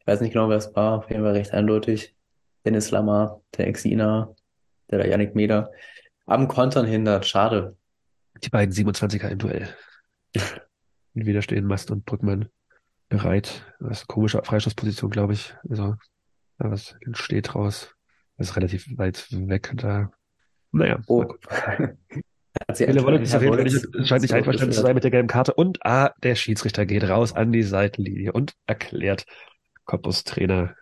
Speaker 5: ich weiß nicht genau, wer es war, auf jeden Fall recht eindeutig. Dennis Lammer, der Exina, der da Yannick Meder am Kontern hindert. Schade.
Speaker 4: Die beiden 27er im Duell. [laughs] Und wieder stehen Mast und Brückmann bereit. Das ist eine komische Freistoßposition, glaube ich. Also, da was entsteht draus. Das ist relativ weit weg da. Naja.
Speaker 5: Oh. [laughs]
Speaker 4: Wille Wollitz ist auf jeden Fall nicht, scheint nicht einverstanden zu sein mit der gelben Karte. Und A, der Schiedsrichter geht raus an die Seitenlinie und erklärt Cottbus Trainer,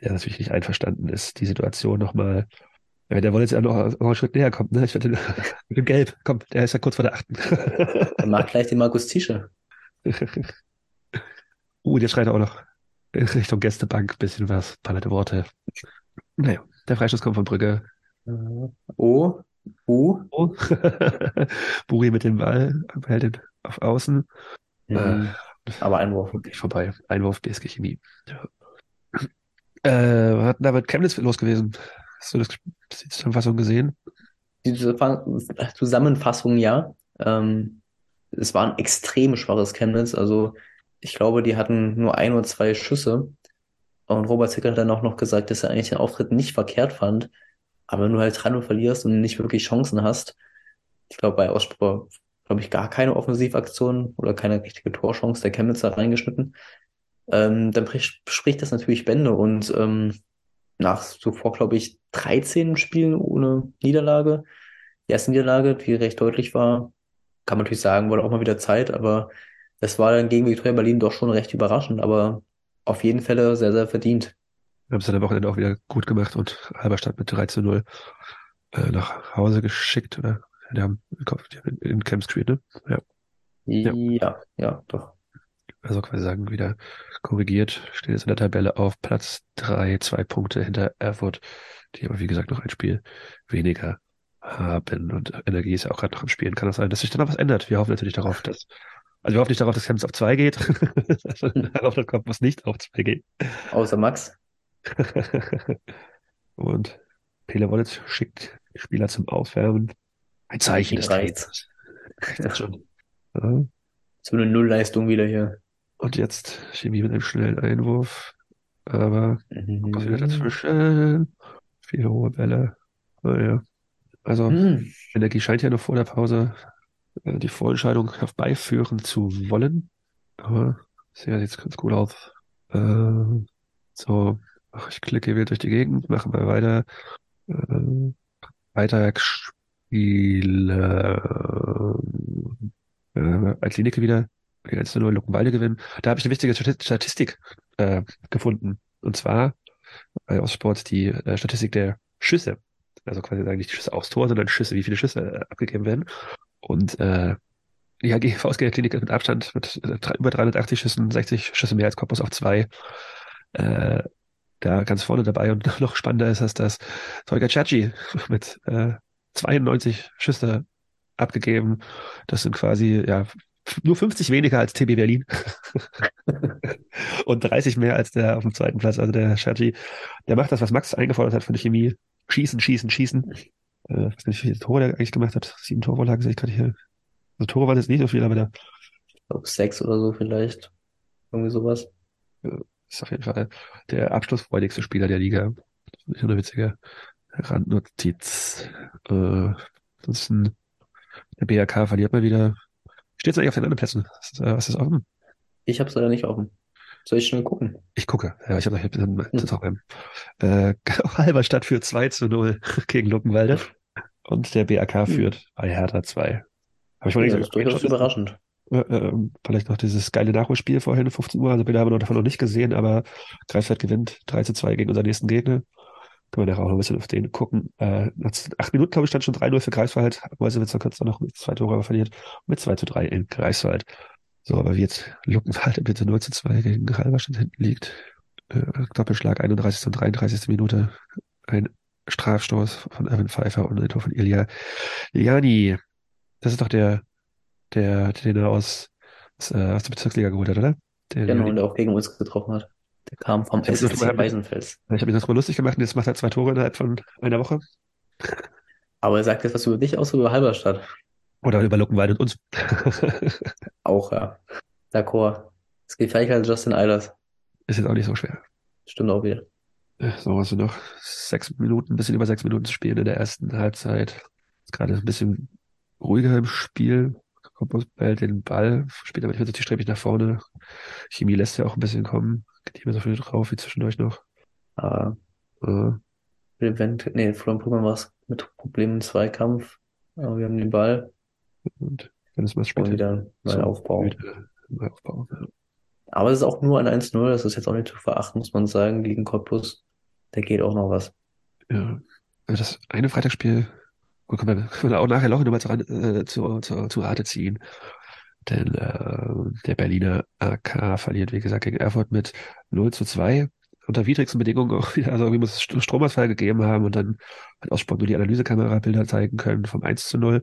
Speaker 4: der natürlich nicht einverstanden ist, die Situation nochmal. Wenn der Wollitz ja noch, einen Schritt näher kommt, ne? Ich finde, [laughs] mit dem Gelb, komm, der ist ja kurz vor der achten. [laughs]
Speaker 5: Er macht gleich den Markus Tische. [laughs]
Speaker 4: Uh, der schreit auch noch in Richtung Gästebank, bisschen was, paar nette Worte. Naja, der Freistoß kommt von Brügge.
Speaker 5: Oh,
Speaker 4: Oh. [laughs] Buri mit dem Ball, behält ihn auf Außen.
Speaker 5: Mhm. Aber Einwurf. [laughs]
Speaker 4: Geht vorbei. Einwurf BSG Chemie. Ja. Äh, was hat denn da mit Chemnitz los gewesen? Hast du das, die Zusammenfassung gesehen?
Speaker 5: Die Zusammen- Zusammenfassung, ja. Ähm, es war ein extrem schwaches Chemnitz. Also ich glaube, die hatten nur ein oder zwei Schüsse. Und Robert Zicker hat dann auch noch gesagt, dass er eigentlich den Auftritt nicht verkehrt fand. Aber wenn du halt 3-0 verlierst und nicht wirklich Chancen hast, ich glaube, bei Ausspruch, glaube ich, gar keine Offensivaktion oder keine richtige Torchance der Chemnitzer reingeschnitten, ähm, dann spricht, das natürlich Bände. Und ähm, nach zuvor, glaube ich, 13 Spielen ohne Niederlage, die erste Niederlage, die recht deutlich war, kann man natürlich sagen, wurde auch mal wieder Zeit, aber das war dann gegen Viktoria Berlin doch schon recht überraschend, aber auf jeden Fall sehr, sehr verdient.
Speaker 4: Wir haben es dann am Wochenende auch wieder gut gemacht und Halberstadt mit 3 zu 0 äh, nach Hause geschickt, oder? Die haben in, in Camp Street, ne? Ja. Ja.
Speaker 5: Ja, ja, doch.
Speaker 4: Also quasi sagen, wieder korrigiert, steht jetzt in der Tabelle auf Platz drei, zwei Punkte hinter Erfurt, die aber wie gesagt noch ein Spiel weniger haben und Energie ist ja auch gerade noch im Spielen. Kann das sein, dass sich dann noch was ändert? Wir hoffen natürlich darauf, dass, also wir hoffen nicht darauf, dass Chemnitz auf zwei geht, [laughs] sondern darauf, dass Cottbus nicht auf zwei geht.
Speaker 5: Außer Max. [laughs]
Speaker 4: und Pele Wollitz schickt Spieler zum Aufwärmen. Ein Zeichen des. Reicht das schon. Ja.
Speaker 5: So eine Nullleistung wieder hier.
Speaker 4: Und jetzt Chemie mit einem schnellen Einwurf. Aber was wieder
Speaker 5: Mhm.
Speaker 4: dazwischen? Viele hohe Bälle. Naja. Also
Speaker 5: Hm.
Speaker 4: Energie scheint ja noch vor der Pause äh, die Vorentscheidung herbeiführen zu wollen. Aber sehr sieht's ganz gut aus. Äh, so, ich klicke wild durch die Gegend, machen wir weiter. Äh, Freitagsspiele. Äh, als Linike wieder 1 zu 0 Luckenwalde gewinnen. Da habe ich eine wichtige Stati- Statistik äh, gefunden. Und zwar bei Ostsport die äh, Statistik der Schüsse. Also quasi sagen nicht die Schüsse aufs Tor, sondern Schüsse, wie viele Schüsse äh, abgegeben werden. Und äh, die HG Faustgeld Klinik mit Abstand mit äh, über 380 Schüssen, 60 Schüsse mehr als Cottbus auf zwei. Äh, da ganz vorne dabei und [laughs] noch spannender ist, dass das Tolga Chachi [laughs] mit äh, 92 Schüsse abgegeben. Das sind quasi ja nur 50 weniger als TB Berlin. [laughs] und 30 mehr als der auf dem zweiten Platz. Also der Schergi, der macht das, was Max eingefordert hat von der Chemie. Schießen, schießen, schießen. Äh, ich weiß nicht, wie viele Tore der eigentlich gemacht hat. Sieben Torvorlagen sehe ich gerade hier. Also Tore waren jetzt nicht so viel, aber der
Speaker 5: Ich glaube, sechs oder so vielleicht. Irgendwie sowas.
Speaker 4: Ist auf jeden Fall der abschlussfreudigste Spieler der Liga. Das ist eine witzige Randnotiz. Äh, ansonsten, der BRK verliert mal wieder. Steht eigentlich auf den anderen Plätzen? Was ist, äh, ist offen?
Speaker 5: Ich habe es leider nicht offen. Soll ich schnell gucken?
Speaker 4: Ich gucke. Ja, ich habe noch ein das auch beim äh, [laughs] Halberstadt führt 2 zu 0 [laughs] gegen Luckenwalde. Und der BRK führt bei Hertha 2. Habe ich mal
Speaker 5: Ja,
Speaker 4: nicht
Speaker 5: das ist durchaus überraschend.
Speaker 4: Äh, ähm, vielleicht noch dieses geile Nachholspiel vorhin, 15 Uhr. Also Bilder haben wir noch davon noch nicht gesehen, aber Greifswald gewinnt 3 zu 2 gegen unseren nächsten Gegner. Können wir nachher auch noch ein bisschen auf den gucken. Äh, nach acht Minuten, glaube ich, stand schon 3-0 für Greifswald. Mäusewitzer kürzer noch mit zwei Tore verliert. Mit 2 zu 3 in Greifswald. So, aber wie jetzt Luckenwald bitte 0 zu 2 gegen Halberstadt hinten liegt. Äh, Doppelschlag 31. und 33. Minute. Ein Strafstoß von Evan Pfeiffer und ein Tor von Ilya Liani. Das ist doch der, der, den er aus, aus, äh, aus der Bezirksliga geholt hat, oder? Der
Speaker 5: Genau, der auch gegen uns getroffen hat. Der kam vom SC Weißenfels.
Speaker 4: Ich habe mich das mal lustig gemacht und jetzt macht er zwei Tore innerhalb von einer Woche.
Speaker 5: Aber er sagt jetzt was über dich aus, über Halberstadt.
Speaker 4: Oder über Luckenwald und uns.
Speaker 5: Auch, ja. D'accord. Es geht gleich als Justin Eilers.
Speaker 4: Ist jetzt auch nicht so schwer.
Speaker 5: Stimmt auch wieder.
Speaker 4: So, hast du noch sechs Minuten, ein bisschen über sechs Minuten zu spielen in der ersten Halbzeit. Ist gerade ein bisschen ruhiger im Spiel. Behält den Ball, spielt aber nicht mehr so zielstrebig nach vorne. Chemie lässt ja auch ein bisschen kommen. Geht nicht mehr so viel drauf wie zwischendurch noch.
Speaker 5: Aber
Speaker 4: Äh,
Speaker 5: Event, nee, Florian Pugmann war es mit Problemen im Zweikampf. Aber wir haben den Ball
Speaker 4: und dann ist man spielt
Speaker 5: und wieder neuen Aufbau.
Speaker 4: Neu Aufbau. Ja.
Speaker 5: Aber es ist auch nur ein 1-0, das ist jetzt auch nicht zu verachten, muss man sagen, gegen Cottbus. Da geht auch noch was.
Speaker 4: Ja. Also das eine Freitagsspiel, gut, können wir, können wir auch nachher noch nochmal zu, äh, zu, zu, zu Rate ziehen. Denn äh, der Berliner AK verliert, wie gesagt, gegen Erfurt mit 0 zu 2. Unter widrigsten Bedingungen auch wieder. Also irgendwie muss es St- Stromausfall gegeben haben und dann hat Aussport nur die Analysekamera Bilder zeigen können vom 1 zu 0.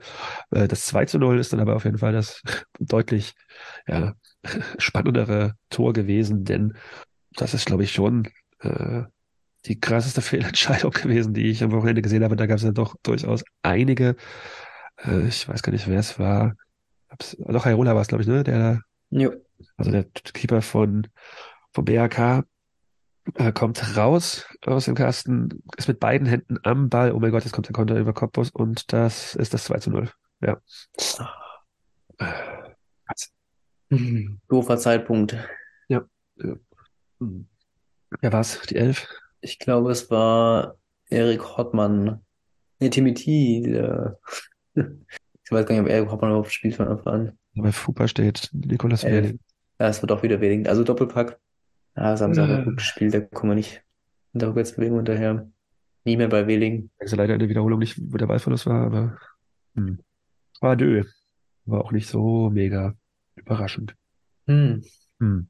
Speaker 4: Äh, das 2 zu 0 ist dann aber auf jeden Fall das [laughs] deutlich ja, [laughs] spannendere Tor gewesen, denn das ist, glaube ich, schon äh, die krasseste [laughs] Fehlentscheidung gewesen, die ich am Wochenende gesehen habe. Da gab es ja doch durchaus einige. Äh, ich weiß gar nicht, wer es war. Hab's, doch, Hairola war es, glaube ich, ne? Der,
Speaker 5: Jo.
Speaker 4: also der Keeper von, vom BRK äh, kommt raus aus dem Kasten, ist mit beiden Händen am Ball. Oh mein Gott, jetzt kommt der Konter über Cottbus und das ist das 2 zu 0. Ja.
Speaker 5: Doofer Zeitpunkt.
Speaker 4: Hm. Wer war's? Die Elf?
Speaker 5: Ich glaube, es war Erik Hottmann. Nee, Timothy, der, [laughs] ich weiß gar nicht, ob Erik Hottmann überhaupt spielt von Anfang an.
Speaker 4: Bei Fupa steht Nikolas
Speaker 5: Elf.
Speaker 4: Welling.
Speaker 5: Ja, es wird auch wieder Wedding. Also Doppelpack. Ja, das haben sie aber gut gespielt, da kommen wir nicht in der Rückwärtsbewegung hinterher. Nie mehr bei Wedding.
Speaker 4: Also leider in der Wiederholung nicht, wo der Ballverlust war, aber hm. war dö. War auch nicht so mega überraschend.
Speaker 5: Hm,
Speaker 4: Hm.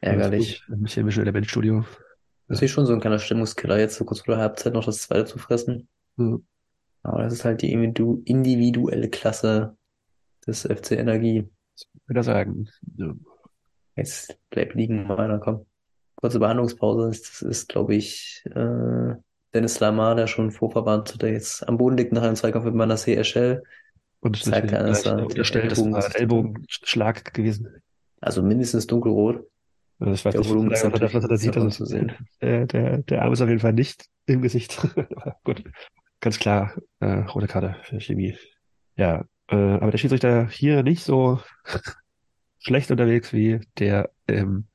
Speaker 5: ärgerlich.
Speaker 4: Im chemischen Elementstudio.
Speaker 5: Das ist schon so ein kleiner Stimmungskiller, jetzt so kurz vor der Halbzeit noch das zweite zu fressen.
Speaker 4: Ja.
Speaker 5: Aber das ist halt die individu- individuelle Klasse des FC Energie.
Speaker 4: Würde ich sagen. Ja.
Speaker 5: Jetzt bleibt liegen, meiner, komm. Kurze Behandlungspause. Das ist, glaube ich, äh, Dennis Lamar, der schon vorverwandt, der jetzt am Boden liegt nach einem Zweikampf mit Manasseh Eschel.
Speaker 4: Und
Speaker 5: Zeigt dass
Speaker 4: gleich
Speaker 5: er
Speaker 4: unterstellt, das
Speaker 5: Ellbogen-
Speaker 4: war ein Ellbogenschlag gewesen.
Speaker 5: Also mindestens dunkelrot.
Speaker 4: Also ich weiß
Speaker 5: Der
Speaker 4: nicht,
Speaker 5: Volumen
Speaker 4: was
Speaker 5: ist
Speaker 4: er unter was er sieht. Also
Speaker 5: zu sehen.
Speaker 4: der, der, der Arm ist auf jeden Fall nicht im Gesicht. [laughs] Gut, ganz klar, äh, rote Karte für Chemie. Ja, äh, aber der Schiedsrichter hier nicht so [laughs] schlecht unterwegs wie der im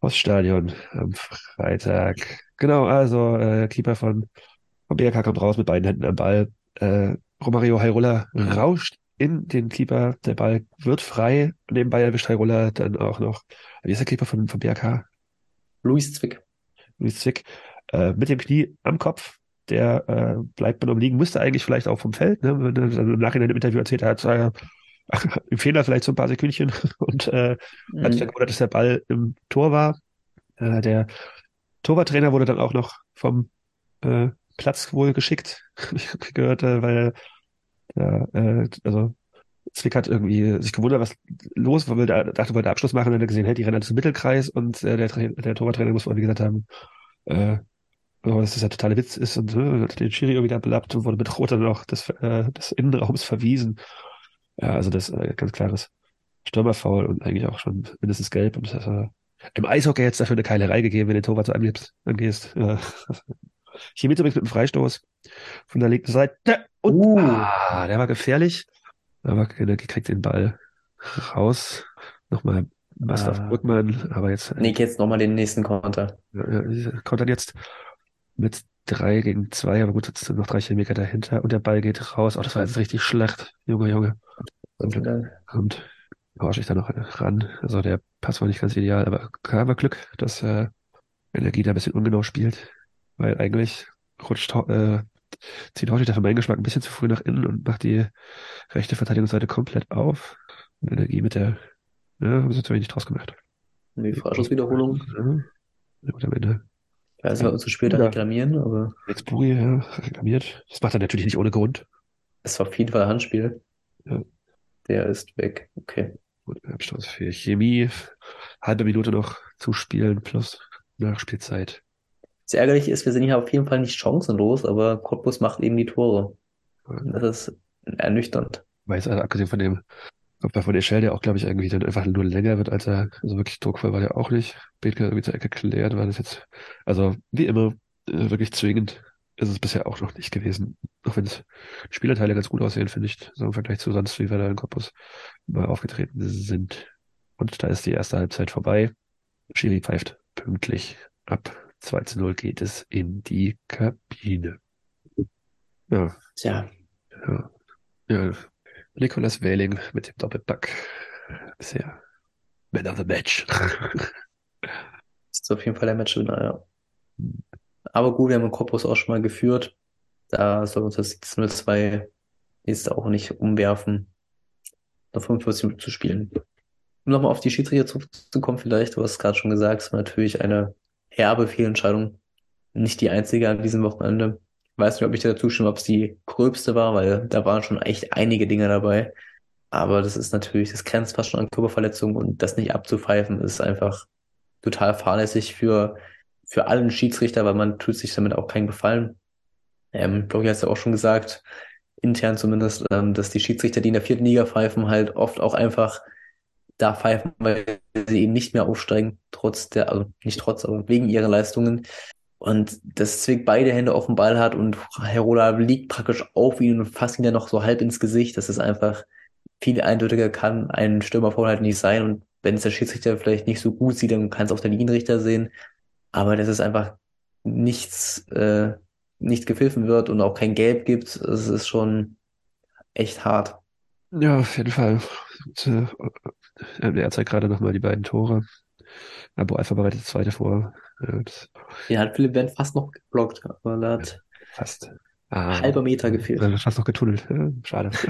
Speaker 4: Oststadion am Freitag. Genau, also äh, Keeper von, vom BRK kommt raus mit beiden Händen am Ball. Äh, Romario Hairola rauscht in den Keeper. Der Ball wird frei. Nebenbei erwischt Hairola dann auch noch. Wie ist der Keeper von, vom BRK?
Speaker 5: Luis Zwick.
Speaker 4: Luis Zwick, äh, mit dem Knie am Kopf. Der äh, bleibt bei ihm liegen, müsste eigentlich vielleicht auch vom Feld, ne? Wenn er dann im Nachhinein im Interview erzählt hat, äh, [laughs] im Fehler vielleicht so ein paar Sekündchen [laughs] und äh, hat sich dann gewundert, dass der Ball im Tor war. Äh, der Torwarttrainer wurde dann auch noch vom äh, Platz wohl geschickt, [laughs] gehört, äh, weil ja, äh, also Zwick hat irgendwie sich gewundert, was los war, er dachte, wollte Abschluss machen, dann hat er gesehen, hey, die rennen alle zum Mittelkreis und äh, der, Tra- der Torwarttrainer muss wohl, wie gesagt haben, äh, oh, dass das ja totaler Witz ist und äh, hat den Schiri irgendwie belappt und wurde mit Rot dann auch des, äh, des Innenraums verwiesen. Ja, also das äh, ganz klares Stürmerfoul und eigentlich auch schon mindestens gelb und das, äh, im Eishockey jetzt dafür eine Keilerei gegeben, wenn du den Torwart so angehst, angehst. Ja. Chemie übrigens mit einem Freistoß von der linken Seite und
Speaker 5: Uh.
Speaker 4: ah, der war gefährlich. Aber Energie kriegt den Ball raus. Nochmal auf
Speaker 5: Ah.
Speaker 4: Brückmann, aber jetzt äh,
Speaker 5: Nick jetzt nochmal den nächsten Konter.
Speaker 4: dann jetzt mit drei gegen zwei, aber gut, jetzt sind noch drei Chemiker dahinter und der Ball geht raus. Oh, das war jetzt richtig schlecht. Junge, Junge. Und dann kommt Porsche da noch ran. Also der Pass war nicht ganz ideal, aber haben wir Glück, dass äh, Energie da ein bisschen ungenau spielt, weil eigentlich rutscht äh, zieht Horschig da für meinen Geschmack ein bisschen zu früh nach innen und macht die rechte Verteidigungsseite komplett auf. Und Energie mit der, ja, haben sie zu wenig draus gemacht.
Speaker 5: Die Vorschusswiederholung.
Speaker 4: Ja, ja, gut, am Ende.
Speaker 5: Nicht, ob wir zu später
Speaker 4: Ja.
Speaker 5: reklamieren, aber
Speaker 4: Alex Buri, ja, reklamiert. Das macht er natürlich nicht ohne Grund.
Speaker 5: es war auf jeden Fall Handspiel.
Speaker 4: Ja.
Speaker 5: Der ist weg. Okay.
Speaker 4: Und Abstoß für Chemie. Halbe Minute noch zuspielen plus Nachspielzeit.
Speaker 5: Das Ärgerliche ist, wir sind hier auf jeden Fall nicht chancenlos, aber Cottbus macht eben die Tore. Das ist ernüchternd.
Speaker 4: Weil es also abgesehen von dem Kopf von Eschel, der auch, glaube ich, irgendwie dann einfach nur länger wird, als er, also wirklich druckvoll war der auch nicht. Bethke irgendwie zur Ecke klärt, war das jetzt, also wie immer, äh, wirklich zwingend ist es bisher auch noch nicht gewesen. Auch wenn es Spielerteile ganz gut aussehen, finde ich, so im Vergleich zu sonst, wie wir da in Cottbus mal aufgetreten sind. Und da ist die erste Halbzeit vorbei. Schiri pfeift pünktlich ab. 2 zu 0 geht es in die Kabine. Ja,
Speaker 5: Tja,
Speaker 4: ja. Ja, Nicolas Wehling mit dem Doppelpack. Bisher Man of the Match.
Speaker 5: ist auf jeden Fall der Matchwinner, ja. Aber gut, wir haben in Cottbus auch schon mal geführt. Da soll uns das 0-2 jetzt auch nicht umwerfen, noch 45 Minuten zu spielen. Um nochmal auf die Schiedsrichter zurückzukommen, vielleicht, du hast es gerade schon gesagt, es war natürlich eine herbe Fehlentscheidung. Nicht die einzige an diesem Wochenende. Ich weiß nicht, ob ich dir dazu stimme, ob es die gröbste war, weil da waren schon echt einige Dinge dabei. Aber das ist natürlich, das grenzt fast schon an Körperverletzung und das nicht abzupfeifen ist einfach total fahrlässig für, für allen Schiedsrichter, weil man tut sich damit auch keinen Gefallen. Ähm, Bloggy hat ja auch schon gesagt, intern zumindest, ähm, dass die Schiedsrichter, die in der vierten Liga pfeifen, halt oft auch einfach da pfeifen, weil sie eben nicht mehr aufsteigen, trotz der, also nicht trotz, aber wegen ihrer Leistungen. Und dass Zwick beide Hände auf dem Ball hat und Herola liegt praktisch auf ihn und fasst ihn dann noch so halb ins Gesicht. Das ist einfach viel eindeutiger kann ein Stürmerfoul halt nicht sein. Und wenn es der Schiedsrichter vielleicht nicht so gut sieht, dann kann es auch der Linienrichter sehen. Aber dass es einfach nichts, äh, nicht gepfiffen wird und auch kein Gelb gibt, das ist schon echt hart.
Speaker 4: Ja, auf jeden Fall. Und, äh, äh, er zeigt gerade nochmal die beiden Tore. Abo Alpha bereitet das zweite vor. Ja, das
Speaker 5: Den hat Philipp Wendt fast noch geblockt, aber da hat
Speaker 4: fast. Ah,
Speaker 5: halber Meter gefehlt.
Speaker 4: äh, fast noch getunnelt. Ja, schade. [laughs]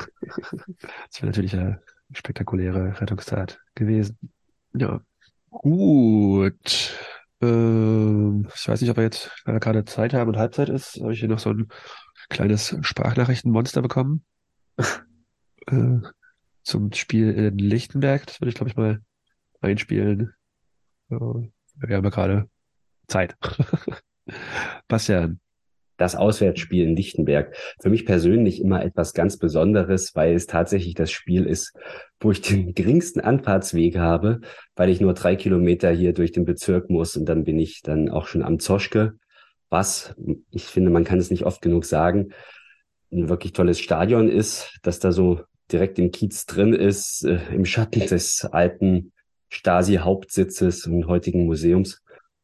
Speaker 4: Das wäre natürlich eine spektakuläre Rettungstat gewesen. Ja. Gut. Ähm, ich weiß nicht, ob wir jetzt gerade Zeit haben und Halbzeit ist. Habe ich hier noch so ein kleines Sprachnachrichtenmonster bekommen. [laughs] äh, zum Spiel in Lichtenberg. Das würde ich, glaube ich, mal einspielen. Ja, wir haben ja gerade Zeit. [laughs] Bastian.
Speaker 7: das Auswärtsspiel in Lichtenberg. Für mich persönlich immer etwas ganz Besonderes, weil es tatsächlich das Spiel ist, wo ich den geringsten Anfahrtsweg habe, weil ich nur drei Kilometer hier durch den Bezirk muss und dann bin ich dann auch schon am Zoschke, was, ich finde, man kann es nicht oft genug sagen, ein wirklich tolles Stadion ist, dass da so direkt im Kiez drin ist, äh, im Schatten des alten Stasi-Hauptsitzes und heutigen Museums.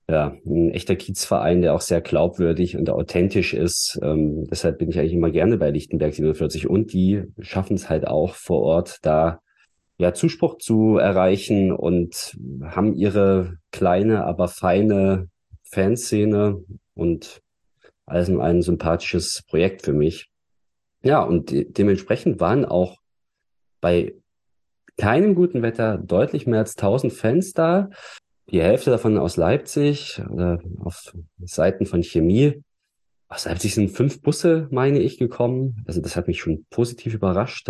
Speaker 7: Ja, ein echter Kiezverein, der auch sehr glaubwürdig und authentisch ist. Ähm, deshalb bin ich eigentlich immer gerne bei Lichtenberg 47 und die schaffen es halt auch vor Ort da ja Zuspruch zu erreichen und haben ihre kleine, aber feine Fanszene und alles in ein sympathisches Projekt für mich. Ja, und de dementsprechend waren auch bei keinem guten Wetter deutlich mehr als 1000 Fans da die Hälfte davon aus Leipzig oder auf Seiten von Chemie. aus Leipzig sind fünf Busse, meine ich, gekommen. Also das hat mich schon positiv überrascht,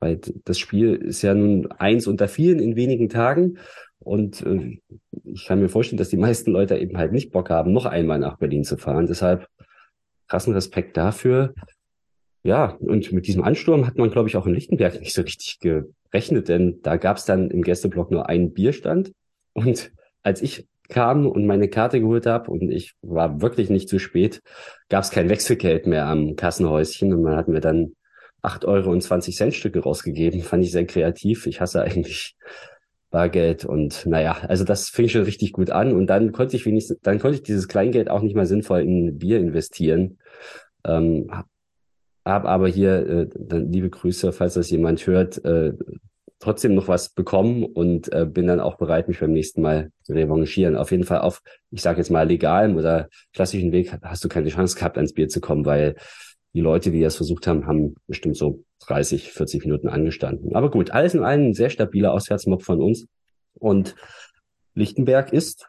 Speaker 7: weil das Spiel ist ja nun eins unter vielen in wenigen Tagen. Und äh, ich kann mir vorstellen, dass die meisten Leute eben halt nicht Bock haben, noch einmal nach Berlin zu fahren. Deshalb krassen Respekt dafür. Ja, und mit diesem Ansturm hat man, glaube ich, auch in Lichtenberg nicht so richtig gerechnet, denn da gab es dann im Gästeblock nur einen Bierstand. Und als ich kam und meine Karte geholt habe und ich war wirklich nicht zu spät, gab es kein Wechselgeld mehr am Kassenhäuschen und man hat mir dann acht Euro und 20 Cent Stücke rausgegeben. Fand ich sehr kreativ. Ich hasse eigentlich Bargeld und naja, also das fing schon richtig gut an und dann konnte ich wenigstens, dann konnte ich dieses Kleingeld auch nicht mal sinnvoll in Bier investieren. Ähm, hab aber hier, äh, dann liebe Grüße, falls das jemand hört, äh, trotzdem noch was bekommen und äh, bin dann auch bereit, mich beim nächsten Mal zu revanchieren. Auf jeden Fall auf, ich sage jetzt mal, legalem oder klassischen Weg hast du keine Chance gehabt, ans Bier zu kommen, weil die Leute, die das versucht haben, haben bestimmt so 30, 40 Minuten angestanden. Aber gut, alles in allem ein sehr stabiler Auswärtsmob von uns. Und Lichtenberg ist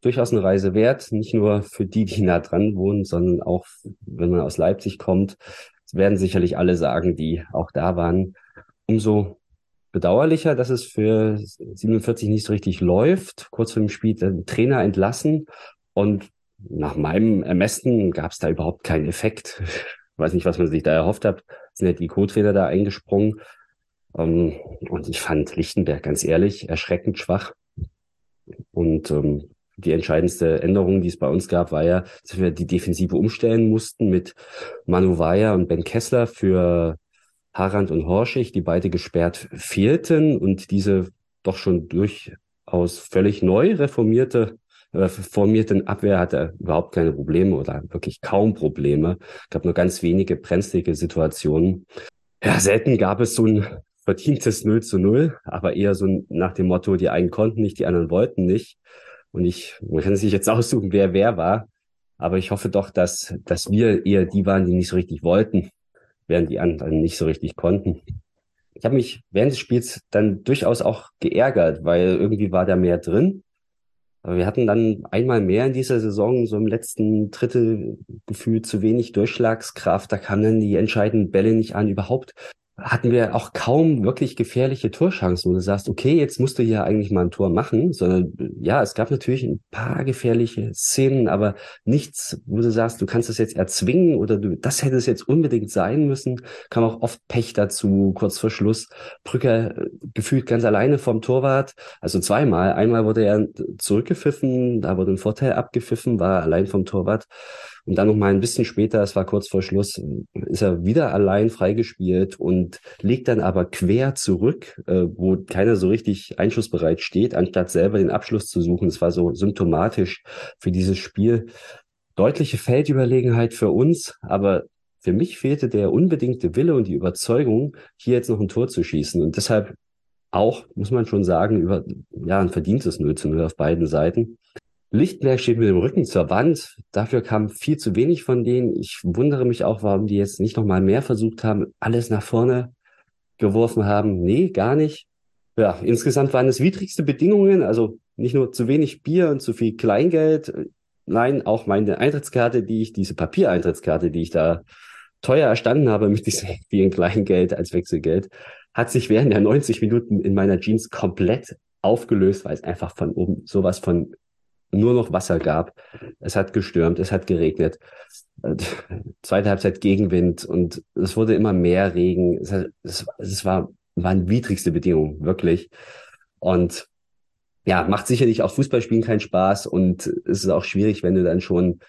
Speaker 7: durchaus eine Reise wert, nicht nur für die, die nah dran wohnen, sondern auch, wenn man aus Leipzig kommt. Das werden sicherlich alle sagen, die auch da waren. Umso bedauerlicher, dass es für 47 nicht so richtig läuft. Kurz vor dem Spiel den Trainer entlassen und nach meinem Ermessen gab es da überhaupt keinen Effekt. Ich weiß nicht, was man sich da erhofft hat. Sind ja die Co-Trainer da eingesprungen. Ähm, und ich fand Lichtenberg ganz ehrlich erschreckend schwach. Und ähm, die entscheidendste Änderung, die es bei uns gab, war ja, dass wir die Defensive umstellen mussten mit Manu Weyer und Ben Kessler für Harand und Horschig, die beide gesperrt fehlten und diese doch schon durchaus völlig neu reformierte äh, formierten Abwehr hatte überhaupt keine Probleme oder wirklich kaum Probleme. gab nur ganz wenige brenzlige Situationen. Ja, selten gab es so ein verdientes 0 zu 0, aber eher so nach dem Motto, die einen konnten nicht, die anderen wollten nicht. Und ich, man kann sich jetzt [laughs] aussuchen, wer wer war. Aber ich hoffe doch, dass, dass wir eher die waren, die nicht so richtig wollten während die anderen nicht so richtig konnten. Ich habe mich während des Spiels dann durchaus auch geärgert, weil irgendwie war da mehr drin. Aber wir hatten dann einmal mehr in dieser Saison, so im letzten Drittel gefühlt zu wenig Durchschlagskraft. Da kamen dann die entscheidenden Bälle nicht an. Überhaupt hatten wir auch kaum wirklich gefährliche Torchancen, wo du sagst, okay, jetzt musst du hier eigentlich mal ein Tor machen, sondern ja, es gab natürlich ein paar gefährliche Szenen, aber nichts, wo du sagst, du kannst das jetzt erzwingen oder du, das hätte es jetzt unbedingt sein müssen, kam auch oft Pech dazu, kurz vor Schluss. Brücker äh, gefühlt ganz alleine vom Torwart, also zweimal. Einmal wurde er zurückgepfiffen, da wurde ein Vorteil abgepfiffen, war allein vom Torwart. Und dann noch mal ein bisschen später, es war kurz vor Schluss, ist er wieder allein freigespielt und legt dann aber quer zurück, äh, wo keiner so richtig einschussbereit steht, anstatt selber den Abschluss zu suchen. Es war so symptomatisch für dieses Spiel. Deutliche Feldüberlegenheit für uns, aber für mich fehlte der unbedingte Wille und die Überzeugung, hier jetzt noch ein Tor zu schießen. Und deshalb auch, muss man schon sagen, über ja, ein verdientes 0 zu 0 auf beiden Seiten. Lichtenberg steht mit dem Rücken zur Wand. Dafür kam viel zu wenig von denen. Ich wundere mich auch, warum die jetzt nicht noch mal mehr versucht haben, alles nach vorne geworfen haben. Nee, gar nicht. Ja, insgesamt waren es widrigste Bedingungen. Also nicht nur zu wenig Bier und zu viel Kleingeld. Nein, auch meine Eintrittskarte, die ich, diese Papiereintrittskarte, die ich da teuer erstanden habe mit diesem [laughs] vielen Kleingeld als Wechselgeld, hat sich während der 90 Minuten in meiner Jeans komplett aufgelöst, weil es einfach von oben sowas von nur noch Wasser gab. Es hat gestürmt, es hat geregnet. Zweite Halbzeit Gegenwind und es wurde immer mehr Regen. Es, es, es war, waren widrigste Bedingungen, wirklich. Und ja, macht sicherlich auch Fußballspielen keinen Spaß und es ist auch schwierig, wenn du dann schon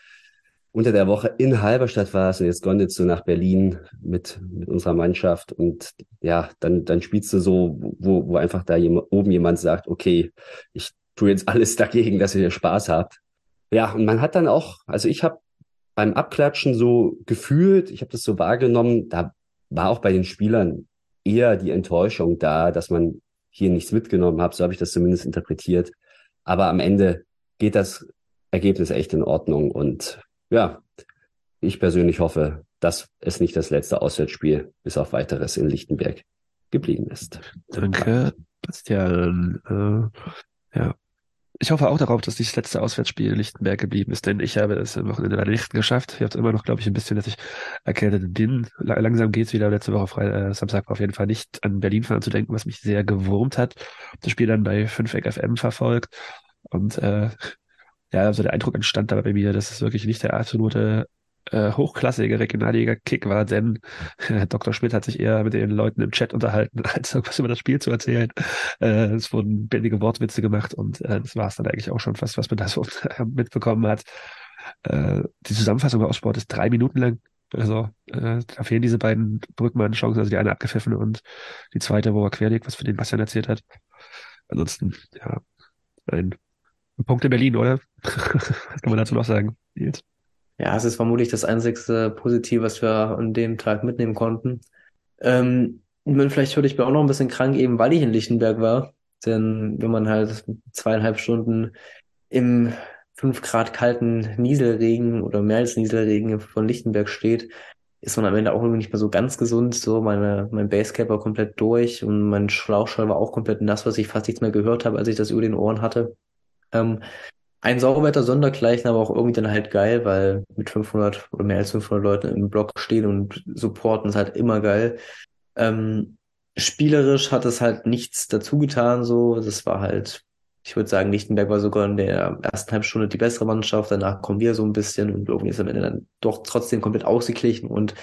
Speaker 7: unter der Woche in Halberstadt warst und jetzt gondelst du nach Berlin mit, mit unserer Mannschaft und ja, dann, dann spielst du so, wo, wo einfach da jemand, oben jemand sagt, okay, ich tue jetzt alles dagegen, dass ihr Spaß habt. Ja, und man hat dann auch, also ich habe beim Abklatschen so gefühlt, ich habe das so wahrgenommen, da war auch bei den Spielern eher die Enttäuschung da, dass man hier nichts mitgenommen hat. So habe ich das zumindest interpretiert. Aber am Ende geht das Ergebnis echt in Ordnung. Und ja, ich persönlich hoffe, dass es nicht das letzte Auswärtsspiel bis auf weiteres in Lichtenberg geblieben ist.
Speaker 4: Danke, Bastian. Äh, ja, ich hoffe auch darauf, dass dieses letzte Auswärtsspiel in Lichtenberg geblieben ist, denn ich habe es am Wochenende leider nicht geschafft. Ich habe es immer noch, glaube ich, ein bisschen, dass ich erkältet bin. La- Langsam geht's wieder. Letzte Woche Fre äh, Samstag war auf jeden Fall nicht an Berlin fahren zu denken, was mich sehr gewurmt hat. Das Spiel dann bei 5 FM verfolgt und äh, ja, also der Eindruck entstand dabei bei mir, dass es wirklich nicht der absolute äh, hochklassige Regionalliga-Kick war, denn äh, Dr. Schmidt hat sich eher mit den Leuten im Chat unterhalten, [laughs] als irgendwas über das Spiel zu erzählen. Äh, es wurden billige Wortwitze gemacht und äh, das war es dann eigentlich auch schon fast, was man da so mitbekommen hat. Äh, die Zusammenfassung bei Sport ist drei Minuten lang. Also äh, da fehlen diese beiden Brückmann-Chancen, also die eine abgepfiffen und die zweite, wo er querlegt, was für den Bastian erzählt hat. Ansonsten, ja, ein Punkt in Berlin, oder? [laughs] Was kann man dazu noch sagen, Nils?
Speaker 5: Ja, es ist vermutlich das einzigste Positive, was wir an dem Tag mitnehmen konnten. Ähm, meine, vielleicht hörte ich mir auch noch ein bisschen krank, eben weil ich in Lichtenberg war. Denn wenn man halt zweieinhalb Stunden im fünf Grad kalten Nieselregen oder mehr als Nieselregen von Lichtenberg steht, ist man am Ende auch irgendwie nicht mehr so ganz gesund. So, meine, mein Basecap war komplett durch und mein Schlauchschall war auch komplett nass, was ich fast nichts mehr gehört habe, als ich das über den Ohren hatte. Ähm, ein Sauerwetter-Sondergleichen, aber auch irgendwie dann halt geil, weil mit 500 oder mehr als 500 Leuten im Block stehen und supporten ist halt immer geil. Ähm, spielerisch hat es halt nichts dazu getan, so. Das war halt, ich würde sagen, Lichtenberg war sogar in der ersten halben Stunde die bessere Mannschaft, danach kommen wir so ein bisschen und irgendwie ist am Ende dann doch trotzdem komplett ausgeglichen und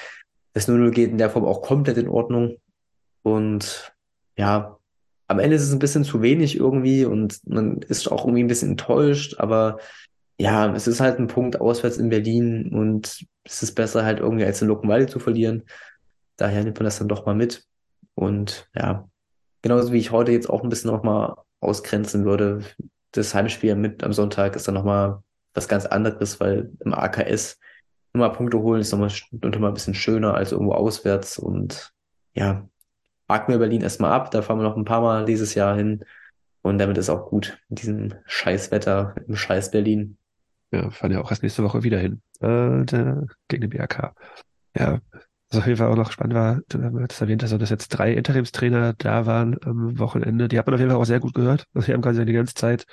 Speaker 5: das 0-0 geht in der Form auch komplett in Ordnung. Und ja, am Ende ist es ein bisschen zu wenig irgendwie und man ist auch irgendwie ein bisschen enttäuscht, aber ja, es ist halt ein Punkt auswärts in Berlin und es ist besser halt irgendwie als in Luckenwalde zu verlieren. Daher nimmt man das dann doch mal mit. Und ja, genauso wie ich heute jetzt auch ein bisschen nochmal ausgrenzen würde, das Heimspiel mit am Sonntag ist dann nochmal was ganz anderes, weil im AKS nochmal Punkte holen ist nochmal noch mal ein bisschen schöner als irgendwo auswärts und ja, haken wir Berlin erstmal ab. Da fahren wir noch ein paar Mal dieses Jahr hin. Und damit ist auch gut mit diesem Scheißwetter im Scheiß Berlin.
Speaker 4: Ja, fahren ja auch erst nächste Woche wieder hin. Äh, gegen den BRK. Ja, was auf jeden Fall auch noch spannend war, du hast erwähnt, also, dass jetzt drei Interimstrainer da waren am Wochenende. Die hat man auf jeden Fall auch sehr gut gehört. Also, die haben quasi die ganze Zeit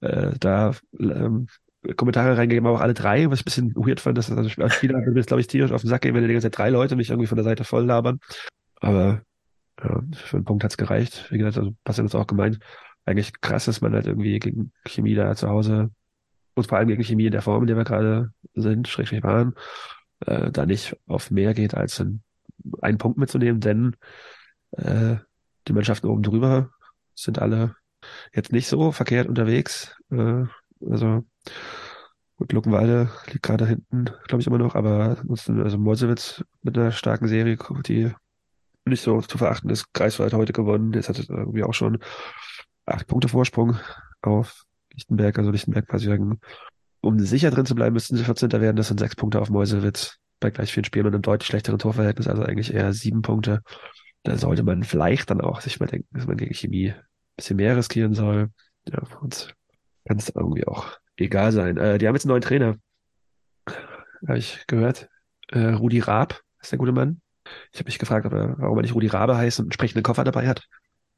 Speaker 4: äh, da ähm, Kommentare reingegeben, aber auch alle drei, was ich ein bisschen weird fand, dass das also als Spieler würde mir glaube ich, tierisch auf den Sack gehen, wenn die ganze Zeit drei Leute mich irgendwie von der Seite voll labern. Aber ja, für einen Punkt hat's gereicht. Wie gesagt, also Bastian es auch gemeint. Eigentlich krass, dass man halt irgendwie gegen Chemie da zu Hause und vor allem gegen Chemie in der Form, in der wir gerade sind, schrägstrich waren, äh, da nicht auf mehr geht, als einen, einen Punkt mitzunehmen, denn äh, die Mannschaften oben drüber sind alle jetzt nicht so verkehrt unterwegs. Äh, also gut, Luckenwalde liegt gerade hinten, glaube ich immer noch, aber ansonsten, also Mosewitz mit einer starken Serie, die nicht so zu verachten ist. Greifswald heute gewonnen. Jetzt hat es irgendwie auch schon acht Punkte Vorsprung auf Lichtenberg. Also Lichtenberg quasi sagen, um sicher drin zu bleiben, müssten sie 14. werden. Das sind sechs Punkte auf Meuselwitz bei gleich vielen Spielen und einem deutlich schlechteren Torverhältnis. Also eigentlich eher sieben Punkte. Da sollte man vielleicht dann auch sich mal denken, dass man gegen Chemie ein bisschen mehr riskieren soll. Ja, uns kann es irgendwie auch egal sein. Äh, die haben jetzt einen neuen Trainer. Habe ich gehört. Äh, Rudi Raab ist der gute Mann. Ich habe mich gefragt, ob er, warum er nicht Rudi Rabe heißt und einen entsprechenden Koffer dabei hat.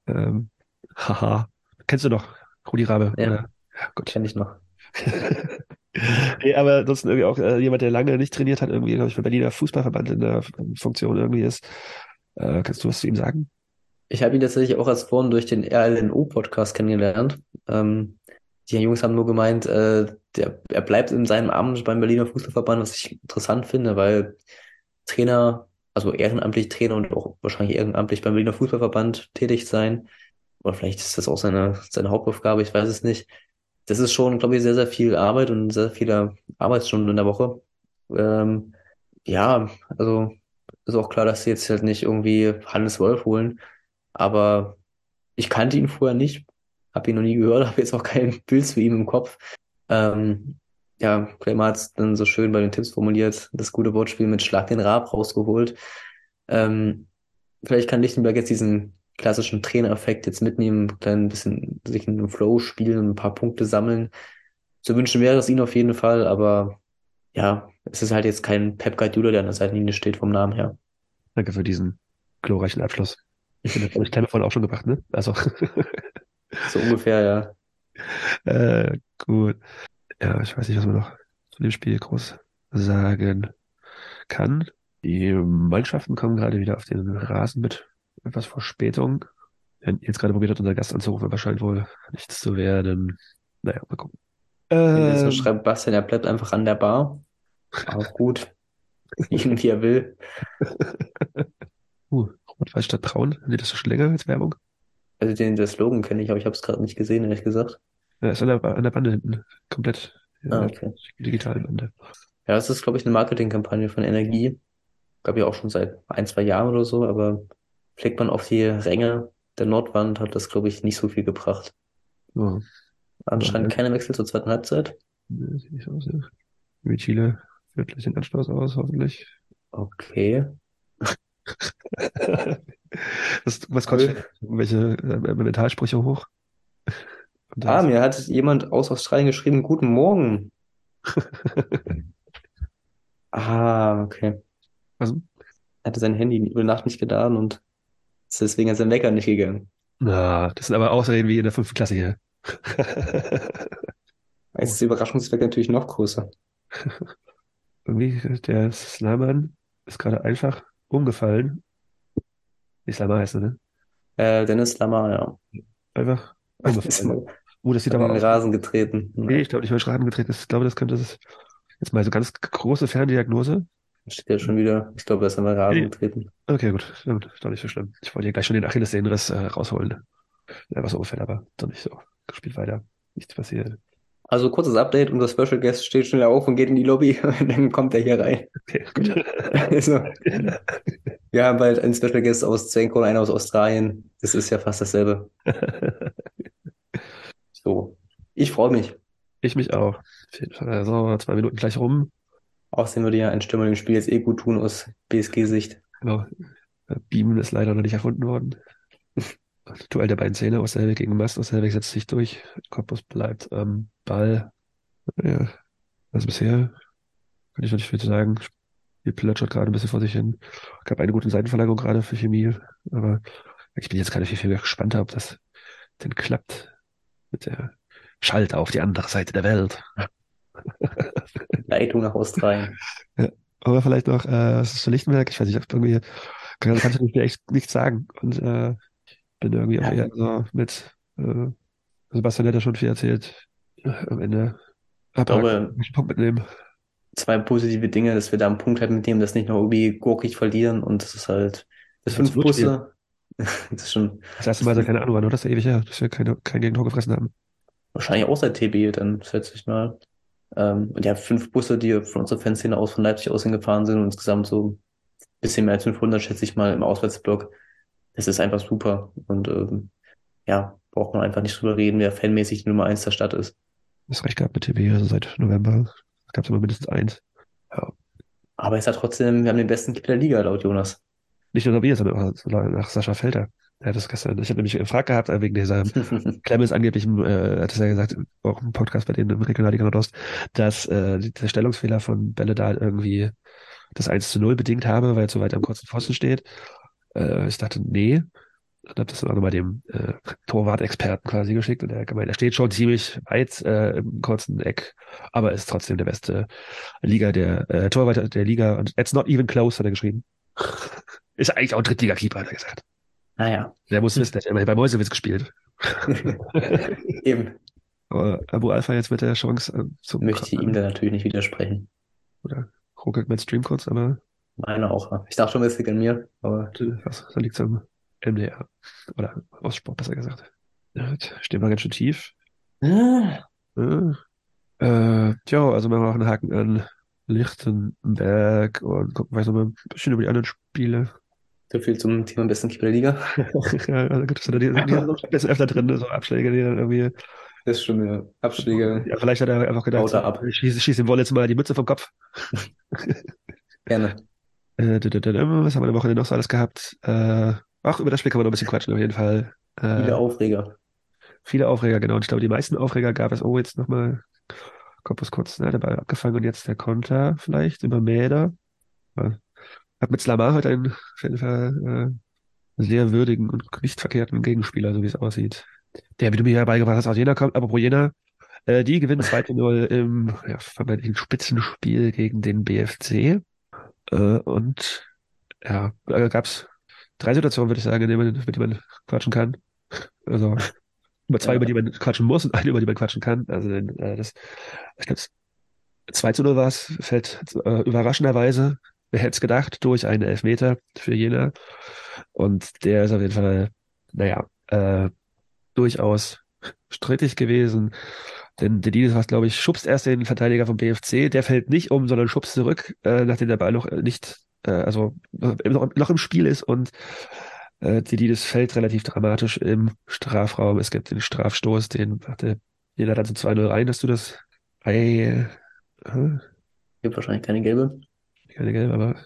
Speaker 4: Ähm, haha. Kennst du noch Rudi Rabe?
Speaker 5: Ja,
Speaker 4: Oder? ja gut.
Speaker 5: kenne ich noch. [laughs]
Speaker 4: nee, aber ansonsten irgendwie auch äh, jemand, der lange nicht trainiert hat, irgendwie, glaube ich, beim Berliner Fußballverband in der Funktion irgendwie ist. Äh, kannst du was zu ihm sagen?
Speaker 5: Ich habe ihn tatsächlich auch erst vorhin durch den RLNO-Podcast kennengelernt. Ähm, die Jungs haben nur gemeint, äh, der, er bleibt in seinem Amt beim Berliner Fußballverband, was ich interessant finde, weil Trainer, also ehrenamtlich Trainer und auch wahrscheinlich ehrenamtlich beim Berliner Fußballverband tätig sein, oder vielleicht ist das auch seine, seine Hauptaufgabe, ich weiß es nicht. Das ist schon, glaube ich, sehr, sehr viel Arbeit und sehr viele Arbeitsstunden in der Woche. Ähm, ja, also ist auch klar, dass sie jetzt halt nicht irgendwie Hannes Wolf holen, aber ich kannte ihn vorher nicht, habe ihn noch nie gehört, [laughs] habe jetzt auch kein Bild zu ihm im Kopf. Ähm, ja, Kramer hat es dann so schön bei den Tipps formuliert, das gute Wortspiel mit Schlag den Raab rausgeholt. Ähm, vielleicht kann Lichtenberg jetzt diesen klassischen Trainereffekt jetzt mitnehmen, ein klein bisschen sich in den Flow spielen, ein paar Punkte sammeln. Zu wünschen wäre es ihnen auf jeden Fall, aber ja, es ist halt jetzt kein Pep Guardiola, der an der Seitenlinie steht vom Namen her.
Speaker 4: Danke für diesen glorreichen Abschluss. Ich finde, das vorhin auch schon gebracht, ne? Also.
Speaker 5: so ungefähr, ja. [laughs]
Speaker 4: Äh, gut. Ja, ich weiß nicht, was man noch zu dem Spiel groß sagen kann. Die Mannschaften kommen gerade wieder auf den Rasen mit etwas Verspätung. Haben jetzt gerade probiert, hat, unser Gast anzurufen, aber scheint wohl nichts zu werden. Naja, mal gucken. Ähm,
Speaker 5: schreibt Bastian, er bleibt einfach an der Bar. Auch gut. [laughs] Ihn, wie er will.
Speaker 4: uh, Rot-Weiß statt Braun. Nee, das ist schon länger als Werbung.
Speaker 5: Also den, der Slogan kenne ich, aber ich habe es gerade nicht gesehen, ehrlich gesagt.
Speaker 4: Ja, ist an der, an der Bande hinten. Komplett. Ja,
Speaker 5: Ah, okay.
Speaker 4: Digitale Bande.
Speaker 5: Ja, das ist, glaube ich, eine Marketingkampagne von Energie. Glaube ich auch schon seit ein, zwei Jahren oder so, aber blickt man auf die Ränge der Nordwand, hat das, glaube ich, nicht so viel gebracht.
Speaker 4: Ja,
Speaker 5: Anscheinend
Speaker 4: Ja.
Speaker 5: keine Wechsel zur zweiten Halbzeit.
Speaker 4: nee, sieht nicht so aus. Ja. Wie Chile führt gleich den Anstoß aus, hoffentlich.
Speaker 5: Okay. [laughs]
Speaker 4: Was, was kostet irgendwelche äh, Mentalsprüche hoch?
Speaker 5: Ah, mir hat jemand aus Australien geschrieben, guten Morgen. [laughs] Ah, okay.
Speaker 4: Was?
Speaker 5: Er hatte sein Handy über Nacht nicht geladen und ist deswegen ist sein Wecker nicht gegangen.
Speaker 4: Na, das sind aber Ausreden wie in der fünften Klasse hier. [laughs]
Speaker 5: Jetzt ist der Überraschungswert natürlich noch größer. [laughs]
Speaker 4: Irgendwie, der Slaman ist gerade einfach umgefallen. Die Slaman heißt er, ne?
Speaker 5: Äh, Dennis Lamar, ja.
Speaker 4: Einfach umgefallen. Oh, das sieht aber
Speaker 5: den. Rasen getreten.
Speaker 4: Nee, ich glaube nicht, weil Schraden getreten ist. Ich glaube, das könnte das jetzt mal so ganz große Ferndiagnose.
Speaker 5: Steht ja schon wieder. Ich glaube, er ist in den Rasen
Speaker 4: Nee.
Speaker 5: getreten.
Speaker 4: Okay, gut. Ja, Ist doch nicht so schlimm. Ich wollte hier gleich schon den Achillessehnenriss äh, rausholen. Ja, was ungefähr, aber doch nicht so. Gespielt weiter. Nichts passiert.
Speaker 5: Also kurzes Update, unser Special Guest steht schnell auf und geht in die Lobby. [laughs] Dann kommt er hier rein.
Speaker 4: Okay, gut. [laughs]
Speaker 5: Also, wir haben bald einen Special Guest aus Zenko und einen aus Australien. Das ist ja fast dasselbe. [laughs] So. Ich freue mich.
Speaker 4: Ich mich auch. Auf jeden Fall. So, zwei Minuten gleich rum.
Speaker 5: Außerdem würde ja ein Stürmer dem Spiel jetzt eh gut tun aus BSG-Sicht.
Speaker 4: Genau. Beamen ist leider noch nicht erfunden worden. [laughs] Duell der beiden Zähne, Osterhelwig gegen Mast. Osterhelwig setzt sich durch. Korpus bleibt am Ball. Ja, also bisher kann ich noch nicht viel zu sagen. Spiel plätschert gerade ein bisschen vor sich hin. Gab eine gute Seitenverlagerung gerade für Chemie, aber ich bin jetzt gerade viel, viel gespannter, ob das denn klappt mit der Schalter auf die andere Seite der Welt.
Speaker 5: Leitung nach Australien. [laughs]
Speaker 4: Aber vielleicht noch, äh, was ist für Lichtenberg? Ich weiß nicht, irgendwie, kann, kannst du mir echt nichts sagen. Und äh, bin irgendwie auch
Speaker 5: Ja.
Speaker 4: eher so mit, äh, Sebastian hat ja schon viel erzählt. Äh, Am Ende
Speaker 5: Ich glaube,
Speaker 4: einen Punkt mitnehmen.
Speaker 5: zwei positive Dinge, dass wir da einen Punkt halt mitnehmen, das nicht noch irgendwie gurkig verlieren und das ist halt, das fünf. Busse. [laughs] Das ist schon
Speaker 4: Das erste Mal seit keine Ahnung wann, oder? Das ist ja ewig her, dass wir keine, kein Gegentor gefressen haben.
Speaker 5: wahrscheinlich auch seit TB, dann schätze ich mal. Ähm, und ja, fünf Busse, die von unserer Fanszene aus von Leipzig aus hingefahren sind und insgesamt so ein bisschen mehr als 500, schätze ich mal, im Auswärtsblock. Das ist einfach super. Und ähm, ja, braucht man einfach nicht drüber reden, wer fanmäßig die Nummer eins der Stadt ist.
Speaker 4: Das recht gehabt mit TB, also seit November gab es immer mindestens eins.
Speaker 5: Aber es ist ja trotzdem, wir haben den besten Keeper der Liga, laut Jonas.
Speaker 4: Nicht nur wir, sondern auch nach Sascha Felter. Er hat das gestern, ich habe nämlich gefragt gehabt, äh, wegen dieser [laughs] Clemens angeblichem, äh, hat es ja gesagt, auch im Podcast bei denen im Regionalliga Nordost, dass äh, der Stellungsfehler von Belledal irgendwie das 1 zu 0 bedingt habe, weil er zu weit am kurzen Pfosten steht. Äh, ich dachte, nee. Und habe das dann auch nochmal dem äh, Torwart-Experten quasi geschickt und er hat gemeint, er steht schon ziemlich weit äh, im kurzen Eck, aber ist trotzdem der beste Liga der äh, Torwart der Liga und it's not even close, hat er geschrieben. Ist eigentlich auch ein Drittliga-Keeper, hat er gesagt.
Speaker 5: Naja,
Speaker 4: Der muss wissen, der hat immerhin bei Mäusewitz gespielt. [laughs]
Speaker 5: eben.
Speaker 4: Aber Abu Alpha jetzt mit der Chance äh, zum
Speaker 5: Möchte ich ihm da natürlich nicht widersprechen.
Speaker 4: oder ruckelt mein Stream kurz, aber
Speaker 5: Meine auch. Ich dachte schon, es liegt an mir, aber
Speaker 4: was, da liegt am MDR. Oder Ostsport, besser gesagt. Stehen wir ganz schön tief.
Speaker 5: Ah,
Speaker 4: Ja. Äh, tja, also machen wir auch einen Haken an Lichtenberg und gucken vielleicht noch mal ein bisschen über die anderen Spiele.
Speaker 5: So viel zum Thema besten Keeper der Liga. [laughs]
Speaker 4: ja, also das sind ja die, die [laughs] sind öfter drin, so Abschläge, die dann irgendwie.
Speaker 5: Das ist schon eine Abschläge.
Speaker 4: Ja, vielleicht hat er einfach gedacht,
Speaker 5: er ab.
Speaker 4: ich schieße, schieße dem Wolle jetzt mal die Mütze vom Kopf. [laughs]
Speaker 5: Gerne.
Speaker 4: Äh, was haben wir am Wochenende noch so alles gehabt? Äh, ach, über das Spiel kann man noch ein bisschen quatschen, auf jeden Fall. Äh,
Speaker 5: Viele Aufreger.
Speaker 4: viele Aufreger, genau. Und ich glaube, die meisten Aufreger gab es, oh, jetzt nochmal, Korpus kurz, ne, der Ball abgefangen und jetzt der Konter vielleicht über Mäder. Ja. Hab mit Slamar heute einen, auf jeden Fall, äh, sehr würdigen und nicht verkehrten Gegenspieler, so wie es aussieht. der, wie du mir ja beigebracht hast, aus Jena kommt, aber pro Jena, äh, die gewinnen [laughs] 2 zu 0 im ja, vermeintlichen Spitzenspiel gegen den BFC. Äh, und ja, da gab's drei Situationen, würde ich sagen, in denen man, über die man quatschen kann. Also über zwei,
Speaker 5: Ja.
Speaker 4: über die man quatschen muss und eine, über die man quatschen kann. Also äh, das, ich glaube, 2 zu 0 war es, fällt äh, überraschenderweise, wer hätte es gedacht, durch einen Elfmeter für Jena. Und der ist auf jeden Fall, naja, äh, durchaus strittig gewesen. Denn der Dienst, was glaube ich, schubst erst den Verteidiger vom BFC, der fällt nicht um, sondern schubst zurück, äh, nachdem der Ball noch nicht, äh, also noch, noch im Spiel ist und äh, Dedidis fällt relativ dramatisch im Strafraum. Es gibt den Strafstoß, den hatte jeder dann zu 2-0 rein. Hast du das? Ei, äh,
Speaker 5: Gibt wahrscheinlich keine gelbe.
Speaker 4: Keine gelbe, aber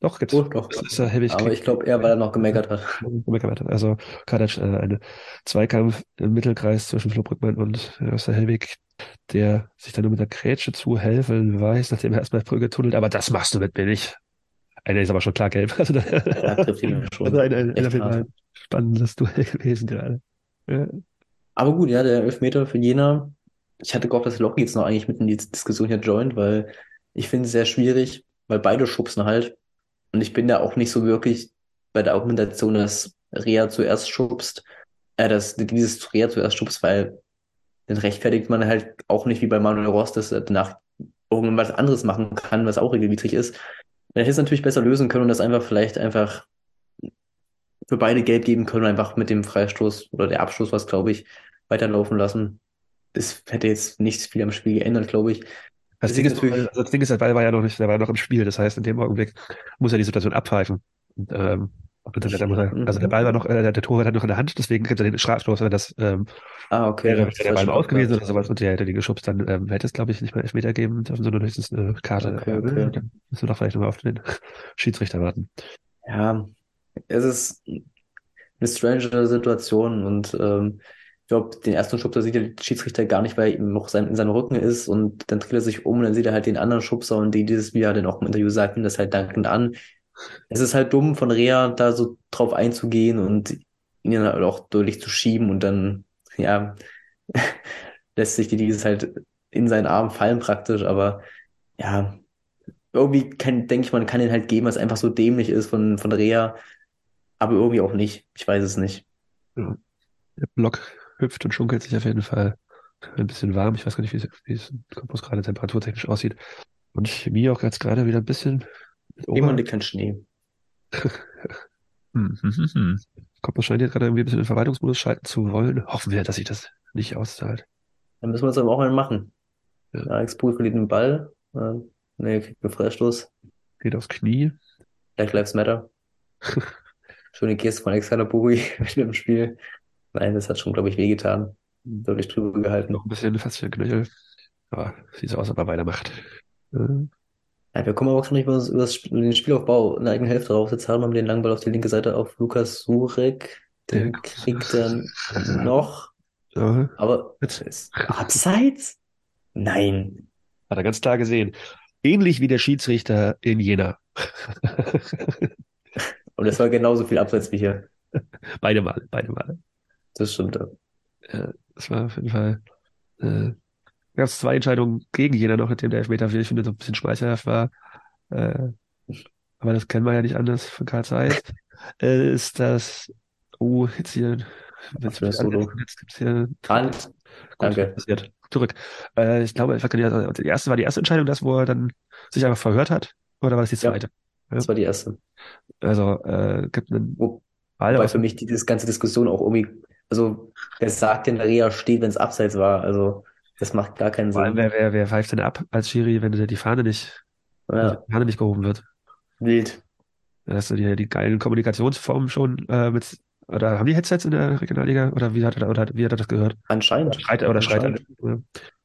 Speaker 4: doch, gibt's.
Speaker 5: Oh, doch.
Speaker 4: Das ist ja Helwig
Speaker 5: Aber ich glaube eher, weil er noch gemeckert hat. [laughs]
Speaker 4: Also Kadac, äh, eine Zweikampf im Mittelkreis zwischen Flo Brückmann und Öster Helwig, der sich dann nur mit der Grätsche zuhelfen weiß, nachdem er erstmal Brücke tunnelt, aber das machst du mit mir nicht. Einer ist aber schon klar gelb. [laughs] Also,
Speaker 5: Ja, trifft ihn schon.
Speaker 4: also [laughs] ein, ein, ein, spannendes Duell gewesen gerade. Ja.
Speaker 5: Aber gut, ja, der Elfmeter für Jena. Ich hatte gehofft, dass Loki jetzt noch eigentlich mit in die Diskussion hier joint, weil ich finde es sehr schwierig, weil beide schubsen halt. Und ich bin da auch nicht so wirklich bei der Argumentation, dass Rea zuerst schubst, äh, dass dieses Rea zuerst schubst, weil dann rechtfertigt man halt auch nicht wie bei Manuel Ross, dass er danach irgendwas anderes machen kann, was auch regelwidrig ist. Man hätte es natürlich besser lösen können und das einfach vielleicht einfach für beide gelb geben können, einfach mit dem Freistoß oder der Abschluss, was glaube ich, weiterlaufen lassen. Das hätte jetzt nichts viel am Spiel geändert, glaube ich.
Speaker 4: Das
Speaker 5: Das
Speaker 4: Ding
Speaker 5: ist natürlich-
Speaker 4: also das Ding ist, der Ball war ja noch nicht, der war noch im Spiel. Das heißt, in dem Augenblick muss er die Situation abpfeifen. Und, ähm, und dann, dann muss er, also der Ball war noch, äh, der, Torwart hat noch in der Hand, deswegen kriegt er den Strafstoß, wenn das ähm,
Speaker 5: Ah, okay.
Speaker 4: wäre,
Speaker 5: Das
Speaker 4: der Ball
Speaker 5: schon
Speaker 4: aus gewesen
Speaker 5: abgehakt.
Speaker 4: oder sowas und der hätte den geschubst, dann ähm, hätte es, glaube ich, nicht mehr Elfmeter geben dürfen, sondern höchstens eine Karte.
Speaker 5: Okay,
Speaker 4: Äh,
Speaker 5: okay.
Speaker 4: Dann müssen wir doch vielleicht nochmal auf den [laughs] Schiedsrichter warten.
Speaker 5: Ja, es ist eine strange Situation und ähm, ich glaube, den ersten Schubser sieht der Schiedsrichter gar nicht, weil ihm noch sein, in seinem Rücken ist und dann dreht er sich um und dann sieht er halt den anderen Schubser und die dieses, wie er dann auch im Interview sagt, nimmt das halt dankend an. Es ist halt dumm von Rea da so drauf einzugehen und ihn dann halt auch deutlich zu schieben und dann, ja, [laughs] lässt sich die dieses halt in seinen Arm fallen praktisch, aber ja, irgendwie kann, denke ich, man kann ihn halt geben, was einfach so dämlich ist von, von Rea, aber irgendwie auch nicht. Ich weiß es nicht.
Speaker 4: Der Block hüpft und schunkelt sich auf jeden Fall ein bisschen warm. Ich weiß gar nicht, wie es, Campus gerade temperaturtechnisch aussieht. Und Chemie auch jetzt gerade wieder ein bisschen
Speaker 5: Jemand liegt kein Schnee. [laughs]
Speaker 4: Hm, hm, hm, hm. Scheint jetzt gerade irgendwie ein bisschen in den Verwaltungsmodus schalten zu wollen. Hoffen wir, dass sich das nicht auszahlt.
Speaker 5: Dann müssen wir es aber auch mal machen.
Speaker 4: Ja.
Speaker 5: Alex Pui verliert den Ball. Äh, nee, kriegt einen Freistoß.
Speaker 4: Geht aufs Knie.
Speaker 5: Black Lives Matter. [laughs] Schöne Geste von Alexander Puri [laughs] mit dem Spiel. Nein, das hat schon, glaube ich, wehgetan. Deutlich drüber gehalten.
Speaker 4: Noch ein bisschen fast ein Knöchel. Aber sieht so aus, ob er weitermacht. Äh,
Speaker 5: Ja, wir kommen aber auch schon nicht über, das- über das den Spielaufbau in der eigenen Hälfte drauf. Jetzt haben wir den langen Ball auf die linke Seite auf Lukas Surek. Den
Speaker 4: Der-
Speaker 5: kriegt er [laughs] noch.
Speaker 4: ja,
Speaker 5: Aber ist abseits? Nein.
Speaker 4: hat er ganz klar gesehen. Ähnlich wie der Schiedsrichter in Jena. [laughs]
Speaker 5: Und es war genauso viel abseits wie hier.
Speaker 4: beide Male, beide Male.
Speaker 5: Das stimmt. ja.
Speaker 4: Das war auf jeden Fall. Äh, gab es zwei Entscheidungen gegen Jena noch, mit dem der Elfmeter, wie ich finde, so ein bisschen schmeichelhaft war. Äh, aber das kennen wir ja nicht anders von Karl Zeiss. [laughs] Äh, ist das, oh, jetzt hier, jetzt, jetzt gibt's hier
Speaker 5: Hand. Danke.
Speaker 4: passiert. Zurück. Äh, ich glaube, ich ja, also die erste war die erste Entscheidung, das, wo er dann sich einfach verhört hat. Oder war das die
Speaker 5: Ja.
Speaker 4: zweite?
Speaker 5: Das war die erste.
Speaker 4: Also, äh, gibt einen
Speaker 5: Wo-
Speaker 4: Ball
Speaker 5: Weil für mich die, diese ganze Diskussion auch irgendwie, also wer sagt denn, Rea steht, wenn es abseits war? Also das macht gar keinen
Speaker 4: vor allem,
Speaker 5: Sinn.
Speaker 4: wer, wer, wer pfeift denn ab als Schiri, wenn die Fahne nicht,
Speaker 5: Ja,
Speaker 4: die Fahne nicht gehoben wird?
Speaker 5: wild.
Speaker 4: Da hast du die, die geilen Kommunikationsformen schon äh, mit, oder haben die Headsets in der Regionalliga? Oder wie hat er, oder wie hat er das gehört?
Speaker 5: Anscheinend.
Speaker 4: Schreit er oder schreit er?
Speaker 5: Anscheinend.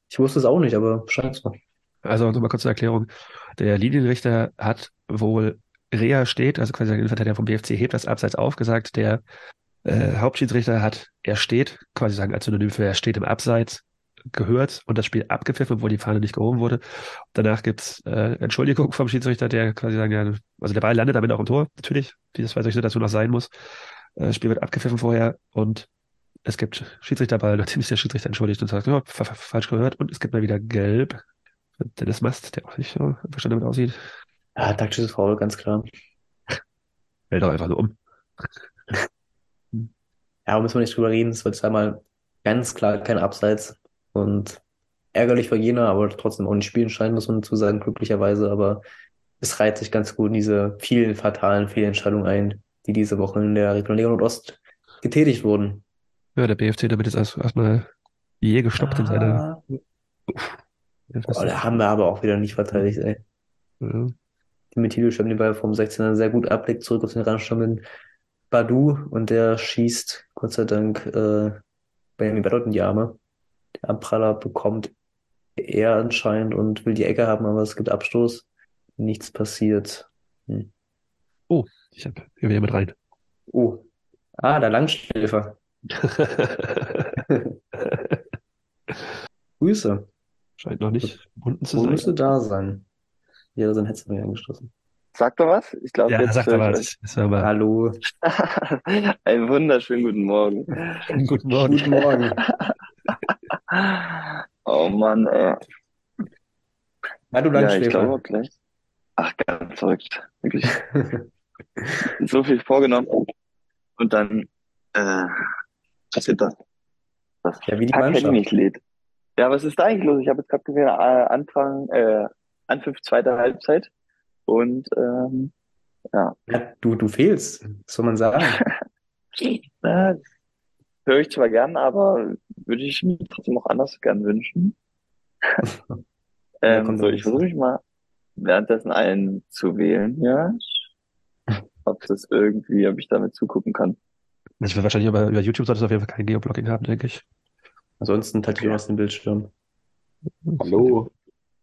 Speaker 5: Ich wusste es auch nicht, aber scheint so.
Speaker 4: Also nochmal kurz zur Erklärung. Der Linienrichter hat wohl Rea steht, also quasi der Innenverteidiger vom BFC hebt das Abseits auf, gesagt, der äh, Hauptschiedsrichter hat, er steht, quasi sagen als Synonym für er steht im Abseits, gehört und das Spiel abgepfiffen, obwohl die Fahne nicht gehoben wurde. Danach gibt's äh, Entschuldigung vom Schiedsrichter, der quasi sagen, ja, also der Ball landet damit auch im Tor, natürlich, wie das bei solchen Situationen auch sein muss. Äh, Das Spiel wird abgepfiffen vorher und es gibt Schiedsrichterball, nachdem sich der Schiedsrichter entschuldigt und sagt, ja, fa- fa- falsch gehört. Und es gibt mal wieder Gelb. Dennis Mast, der auch nicht so verstanden damit aussieht.
Speaker 5: Ja, taktisches Foul, ganz klar.
Speaker 4: Fällt doch einfach so um. [laughs]
Speaker 5: Ja, müssen wir nicht drüber reden. Es wird zweimal ganz klar kein Abseits und ärgerlich für Jena, aber trotzdem auch nicht spielentscheidend, muss man dazu sagen, glücklicherweise. Aber es reiht sich ganz gut in diese vielen fatalen Fehlentscheidungen ein, die diese Woche in der Regionalliga Nordost getätigt wurden.
Speaker 4: Ja, der BFC damit ist erst- erstmal je gestoppt in seine.
Speaker 5: Ah, boah, da haben wir aber auch wieder nicht verteidigt, ey.
Speaker 4: Ja.
Speaker 5: Dimitri stemmt den Ball vom 16er sehr gut ab, legt zurück auf den Randstamm Badu und der schießt, Gott sei Dank, äh, Benjamin Bedot in die Arme. Der Abpraller bekommt er anscheinend und will die Ecke haben, aber es gibt Abstoß. Nichts passiert. Hm.
Speaker 4: Ich hab hier mit rein.
Speaker 5: Oh. Ah, der Langschläfer. [laughs] Grüße.
Speaker 4: Scheint noch nicht gebunden zu sein.
Speaker 5: müsste da sein? Ja, sein Headset mir angeschlossen.
Speaker 8: Sagt er was? Ich glaube,
Speaker 4: Ja,
Speaker 8: jetzt
Speaker 4: sagt das ist aber
Speaker 5: Hallo. [laughs]
Speaker 8: Einen wunderschönen guten Morgen.
Speaker 4: guten Morgen.
Speaker 5: Guten Morgen. [laughs]
Speaker 8: Oh Mann, ey.
Speaker 5: Ah, du
Speaker 8: Ja, ich
Speaker 5: Langschläfer.
Speaker 8: glaube gleich. Ach, ganz verrückt. Wirklich. so viel vorgenommen. Und dann, äh, passiert das. Das
Speaker 5: Ja, wie die Mannschaft.
Speaker 8: Academy-Lied. Ja, was ist da eigentlich los? Ich habe jetzt gerade gesehen, äh, Anfang, äh, Anpfiff zweiter Halbzeit. Und, ähm,
Speaker 5: Ja, du, du fehlst, soll man sagen? [laughs]
Speaker 8: na, höre ich zwar gern, aber würde ich mir trotzdem auch anders gern wünschen. [laughs] ähm, so, ich versuche mich mal währenddessen einen zu wählen, ja. [laughs] Ob das irgendwie, ob ich damit zugucken kann.
Speaker 4: Ich will wahrscheinlich über, über YouTube sollte es auf jeden Fall kein Geoblocking haben, denke ich.
Speaker 5: Ansonsten teilt Jonas den Bildschirm.
Speaker 8: Hallo.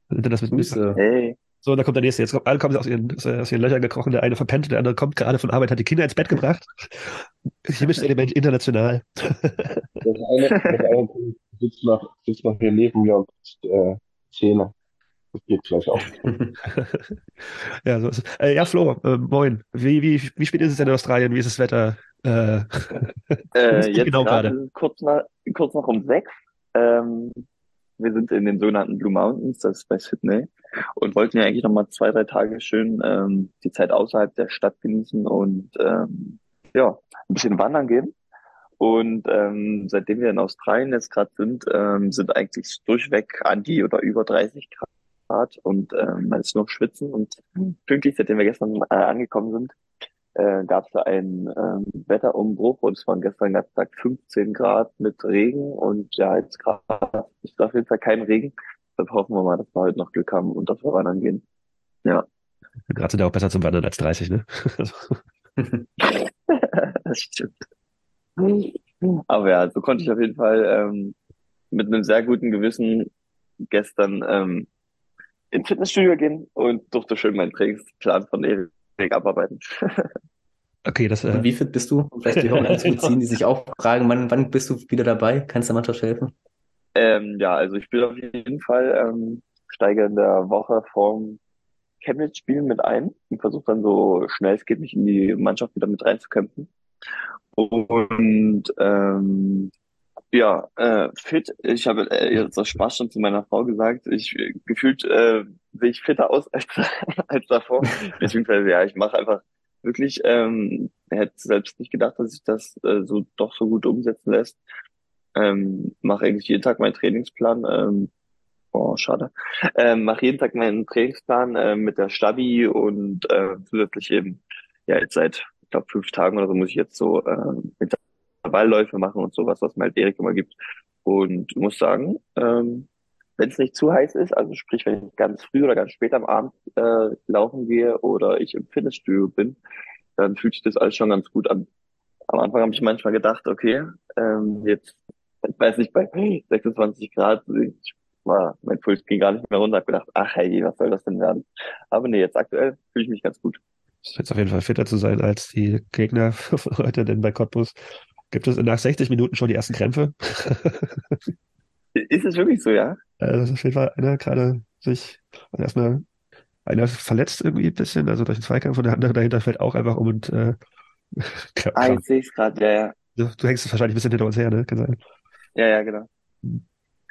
Speaker 4: Das mit.
Speaker 8: Hey.
Speaker 4: So, da kommt der nächste. Jetzt kommt, alle kommen aus ihren, aus ihren Löchern gekrochen. Der eine verpennt, der andere kommt gerade von Arbeit, hat die Kinder ins Bett gebracht. Chemisches Element international.
Speaker 9: Das eine, das eine [laughs] sitzt noch, sitzt noch hier neben mir und äh, Zähne. Das geht gleich auch. [laughs]
Speaker 4: Ja, so ist es. Äh, ja, Flo, äh, moin. Wie, wie, wie spät ist es denn in Australien? Wie ist das Wetter? Äh, [laughs]
Speaker 8: Äh, jetzt
Speaker 4: genau
Speaker 8: gerade kurz nach, kurz nach um sechs. Ähm, wir sind in den sogenannten Blue Mountains, das ist bei Sydney, und wollten ja eigentlich nochmal zwei, drei Tage schön ähm, die Zeit außerhalb der Stadt genießen und ähm, ja, ein bisschen wandern gehen. Und ähm, seitdem wir in Australien jetzt gerade sind, ähm, sind eigentlich durchweg an die oder über 30 Grad und ähm, man ist nur schwitzen und pünktlich, seitdem wir gestern äh, angekommen sind, äh, gab es da einen ähm, Wetterumbruch und es waren gestern ganz Tag 15 Grad mit Regen und ja, jetzt gerade ist auf jeden Fall kein Regen. Deshalb hoffen wir mal, dass wir heute noch Glück haben und dass wir wandern gehen. Ja,
Speaker 4: Gerade sind ja auch besser zum Wandern als 30, ne? [laughs]
Speaker 8: das stimmt. Aber ja, so konnte ich auf jeden Fall ähm, mit einem sehr guten Gewissen gestern ähm, ins Fitnessstudio gehen und durfte schön meinen Trainingsplan von Erik abarbeiten.
Speaker 4: Okay, das,
Speaker 5: Und
Speaker 4: äh,
Speaker 5: wie fit bist du? Um vielleicht die Hörer einzubeziehen, die sich auch fragen, wann, wann bist du wieder dabei? Kannst du der Mannschaft helfen?
Speaker 8: Ähm, ja, also ich bin auf jeden Fall, ähm, steige in der Woche vorm Chemnitz-Spiel mit ein und versuche dann so schnell es geht, mich in die Mannschaft wieder mit reinzukämpfen. Und ähm, ja, äh, fit. Ich habe äh, jetzt aus Spaß schon zu meiner Frau gesagt, ich äh, gefühlt äh, sehe ich fitter aus [laughs] als, als davor. Beziehungsweise ja, ich mache einfach wirklich, ähm, hätte selbst nicht gedacht, dass sich das äh, so doch so gut umsetzen lässt. Ähm, mache eigentlich jeden Tag meinen Trainingsplan. Ähm, oh, schade. Ähm, mache jeden Tag meinen Trainingsplan äh, mit der Stabi und äh, zusätzlich eben, ja, jetzt seit, ich glaube, fünf Tagen oder so muss ich jetzt so äh, Ballläufe machen und sowas, was mir halt Erik immer gibt. Und muss sagen, ähm, wenn es nicht zu heiß ist, also sprich, wenn ich ganz früh oder ganz spät am Abend äh, laufen gehe oder ich im Fitnessstudio bin, dann fühlt sich das alles schon ganz gut an. Am Anfang habe ich manchmal gedacht, okay, ähm, jetzt, ich weiß nicht, bei 26 Grad, ich war, mein Puls ging gar nicht mehr runter, habe gedacht, ach hey, was soll das denn werden? Aber nee, jetzt aktuell fühle ich mich ganz gut.
Speaker 4: ist jetzt auf jeden Fall fitter zu sein als die Gegner [laughs] heute, denn bei Cottbus gibt es nach 60 Minuten schon die ersten Krämpfe.
Speaker 8: Ist es wirklich so, ja?
Speaker 4: Also [laughs] das ist auf jeden Fall einer gerade sich also erstmal einer verletzt irgendwie ein bisschen, also durch den Zweikampf und der andere dahinter fällt auch einfach um und äh, [laughs]
Speaker 8: Ah, jetzt sehe ich es gerade, ja, ja.
Speaker 4: Du, du hängst wahrscheinlich ein bisschen hinter uns her, ne? Kann sein.
Speaker 8: Ja, ja, genau.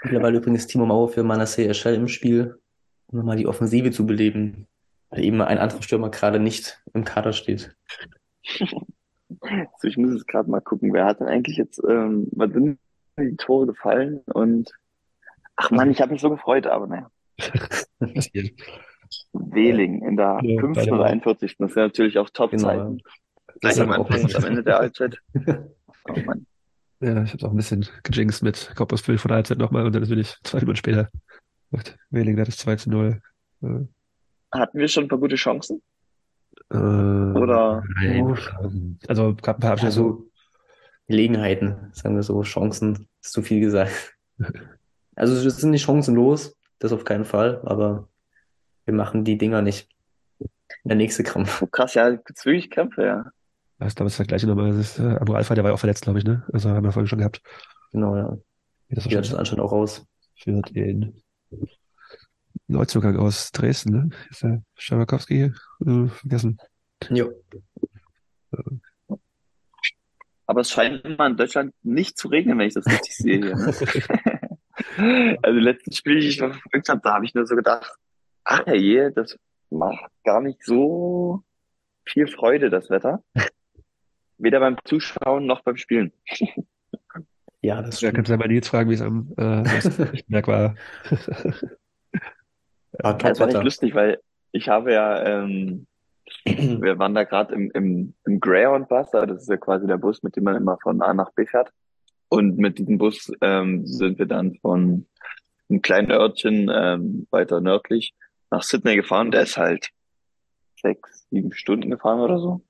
Speaker 5: Mittlerweile übrigens Timo Mauer für Manasseh Eschel im Spiel, um nochmal die Offensive zu beleben, weil eben ein anderer Stürmer gerade nicht im Kader steht. [laughs]
Speaker 8: So, ich muss jetzt gerade mal gucken, wer hat denn eigentlich jetzt, ähm, was sind die Tore gefallen und ach man, ich habe mich so gefreut, aber naja. [laughs] Wehling in der
Speaker 4: Ja,
Speaker 8: 5.
Speaker 4: beide
Speaker 8: oder
Speaker 4: mal.
Speaker 8: 41. Das sind natürlich auch Top-Zeiten. Gleich am Anfang und am Ende der Halbzeit. [laughs] Oh Mann.
Speaker 4: Ja, ich habe auch ein bisschen gejinxt mit Cottbus 5 von der Halbzeit nochmal und dann natürlich zwei Minuten später macht Wehling das 2 zu 0. Äh,
Speaker 8: Hatten wir schon ein paar gute Chancen?
Speaker 4: äh,
Speaker 8: Oder
Speaker 4: Nein. Also gab ein paar.
Speaker 5: Also Gelegenheiten, sagen wir so, Chancen, ist zu viel gesagt. [laughs] Also es sind nicht chancenlos, das auf keinen Fall, aber wir machen die Dinger nicht. Der nächste Krampf.
Speaker 8: oh, krass, ja, gibt's wirklich Kämpfe, ja.
Speaker 4: Das ist, glaube ich, das gleiche nochmal. Das ist, äh, Abu Alpha, der war ja auch verletzt, glaube ich, ne? Also haben wir vorhin schon gehabt.
Speaker 5: Genau, ja.
Speaker 4: Geht das
Speaker 5: Die hat es
Speaker 4: wahrscheinlich
Speaker 5: anscheinend auch raus.
Speaker 4: für den Neuzugang aus Dresden, ne? Ist der Schamakowski äh, vergessen.
Speaker 5: Jo.
Speaker 8: Aber es scheint immer in Deutschland nicht zu regnen, wenn ich das richtig sehe hier. Ne? [laughs] Also, die letzten Spiele, die ich noch verfolgt habe, da habe ich nur so gedacht, ach herrje, das macht gar nicht so viel Freude, das Wetter. Weder beim Zuschauen noch beim Spielen.
Speaker 5: Ja, das
Speaker 4: Ja, kannst du ja mal Nils fragen, wie es am äh, Berg [laughs] war.
Speaker 5: Ja,
Speaker 8: Ja, es war nicht lustig, weil ich habe ja, ähm, wir waren da gerade im, im, im Greyhound-Bus, das ist ja quasi der Bus, mit dem man immer von A nach B fährt. Und mit diesem Bus ähm, sind wir dann von einem kleinen Örtchen ähm, weiter nördlich nach Sydney gefahren. Der ist halt sechs, sieben Stunden gefahren oder so.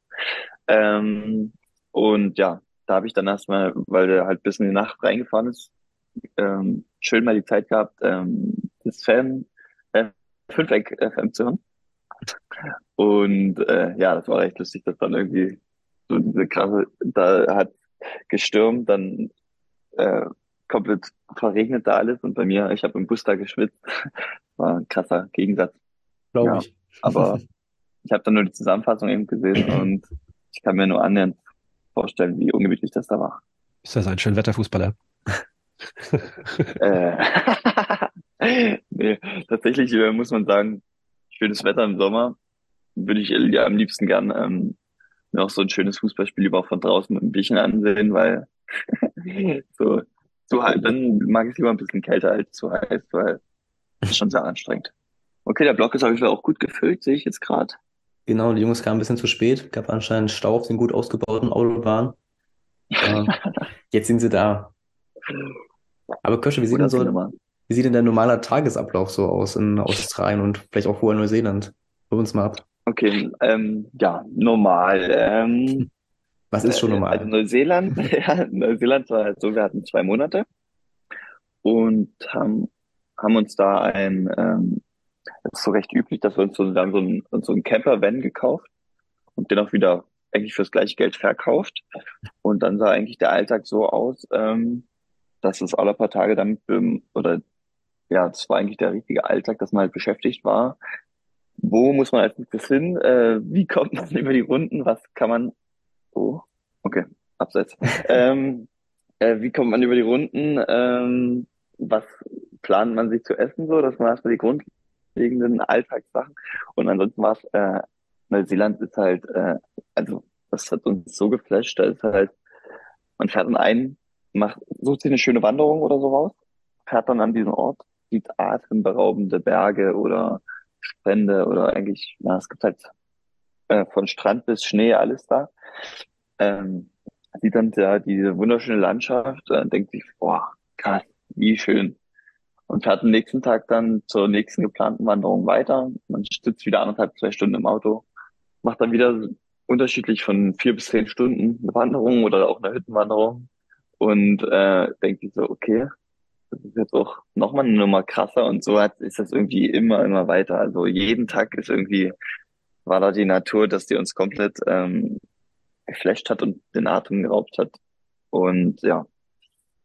Speaker 8: Ähm, und ja, da habe ich dann erstmal, weil der halt bis in die Nacht reingefahren ist, ähm, schön mal die Zeit gehabt, ähm, das Fan, äh, Fünfeck FM zu hören. Und äh, ja, das war recht lustig, dass dann irgendwie so diese krasse, da hat gestürmt, dann äh, komplett verregnet da alles und bei mir, ich habe im Bus da geschwitzt. [laughs] War ein krasser Gegensatz.
Speaker 5: Glaube
Speaker 8: Ja,
Speaker 5: ich.
Speaker 8: aber ich habe dann nur die Zusammenfassung eben gesehen [clears throat] und ich kann mir nur annähernd vorstellen, wie ungemütlich das da war.
Speaker 4: Ist das ein schön Wetterfußballer?
Speaker 8: Äh, [laughs] nee, tatsächlich äh, muss man sagen, schönes Wetter im Sommer würde ich ja am liebsten gern ähm, mir auch so ein schönes Fußballspiel lieber auch von draußen mit ein Bierchen ansehen, weil [laughs] so zu heiß, dann mag ich es lieber ein bisschen kälter als zu heiß, weil das ist schon sehr anstrengend. Okay, der Block ist auf jeden Fall auch gut gefüllt, sehe ich jetzt gerade.
Speaker 5: Genau, die Jungs kamen ein bisschen zu spät, gab anscheinend Stau auf den gut ausgebauten Autobahnen. [laughs] Äh, jetzt sind sie da. Aber Kösche, wie sieht denn so. Wie sieht denn der normaler Tagesablauf so aus in Australien und vielleicht auch vorher Neuseeland? Hol uns mal ab.
Speaker 8: Okay, ähm, ja, normal. Ähm, [laughs]
Speaker 5: Was ist schon
Speaker 8: Äh,
Speaker 5: normal?
Speaker 8: Also Neuseeland, [laughs] ja, Neuseeland war halt so, wir hatten zwei Monate und haben, haben uns da ein, ähm, das ist so recht üblich, dass wir uns so, dann so ein, so ein Camper-Van gekauft und den auch wieder eigentlich fürs gleiche Geld verkauft. Und dann sah eigentlich der Alltag so aus, ähm, dass es alle paar Tage damit, oder ja, das war eigentlich der richtige Alltag, dass man halt beschäftigt war. Wo muss man als nächstes hin? Äh, wie kommt man [laughs] über die Runden? Was kann man Oh, okay, abseits. [laughs] ähm, äh, wie kommt man über die Runden? Ähm, was plant man sich zu essen so? Das waren erstmal die grundlegenden Alltagssachen. Und ansonsten war es, äh, Neuseeland ist halt, äh, also das hat uns so geflasht, da ist halt, man fährt dann ein, macht, sucht sich eine schöne Wanderung oder so raus, fährt dann an diesen Ort, sieht atemberaubende Berge oder Strände oder eigentlich, na, es gibt halt äh, von Strand bis Schnee alles da. Ähm, sieht dann ja diese wunderschöne Landschaft, äh, denkt sich, boah, krass, wie schön. Und fährt am nächsten Tag dann zur nächsten geplanten Wanderung weiter. Man sitzt wieder anderthalb, zwei Stunden im Auto, macht dann wieder unterschiedlich von vier bis zehn Stunden eine Wanderung oder auch eine Hüttenwanderung und äh, denkt sich so, okay, das ist jetzt auch nochmal eine Nummer krasser und so hat, ist das irgendwie immer, immer weiter. Also jeden Tag ist irgendwie, war da die Natur, dass die uns komplett ähm, geflasht hat und den Atem geraubt hat. Und ja,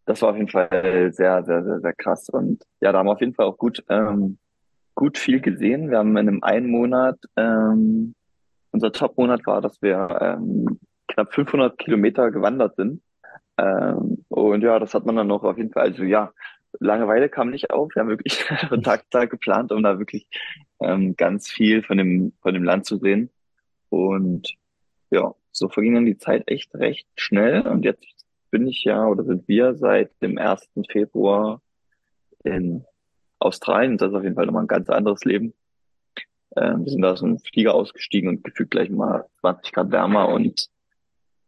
Speaker 8: das war auf jeden Fall sehr, sehr, sehr, sehr krass. Und ja, da haben wir auf jeden Fall auch gut, ähm, gut viel gesehen. Wir haben in einem einen Monat, ähm, unser Top-Monat war, dass wir ähm, knapp 500 Kilometer gewandert sind. Ähm, und ja, das hat man dann noch auf jeden Fall. Also ja, Langeweile kam nicht auf. Wir haben wirklich [laughs] von Tag geplant, um da wirklich ähm, ganz viel von dem, von dem Land zu sehen. Und ja, so verging dann die Zeit echt recht schnell. Und jetzt bin ich ja oder sind wir seit dem 1. Februar in Australien. Das ist auf jeden Fall nochmal ein ganz anderes Leben. Ähm, wir sind da aus einem Flieger ausgestiegen und gefühlt gleich mal 20 Grad wärmer. Und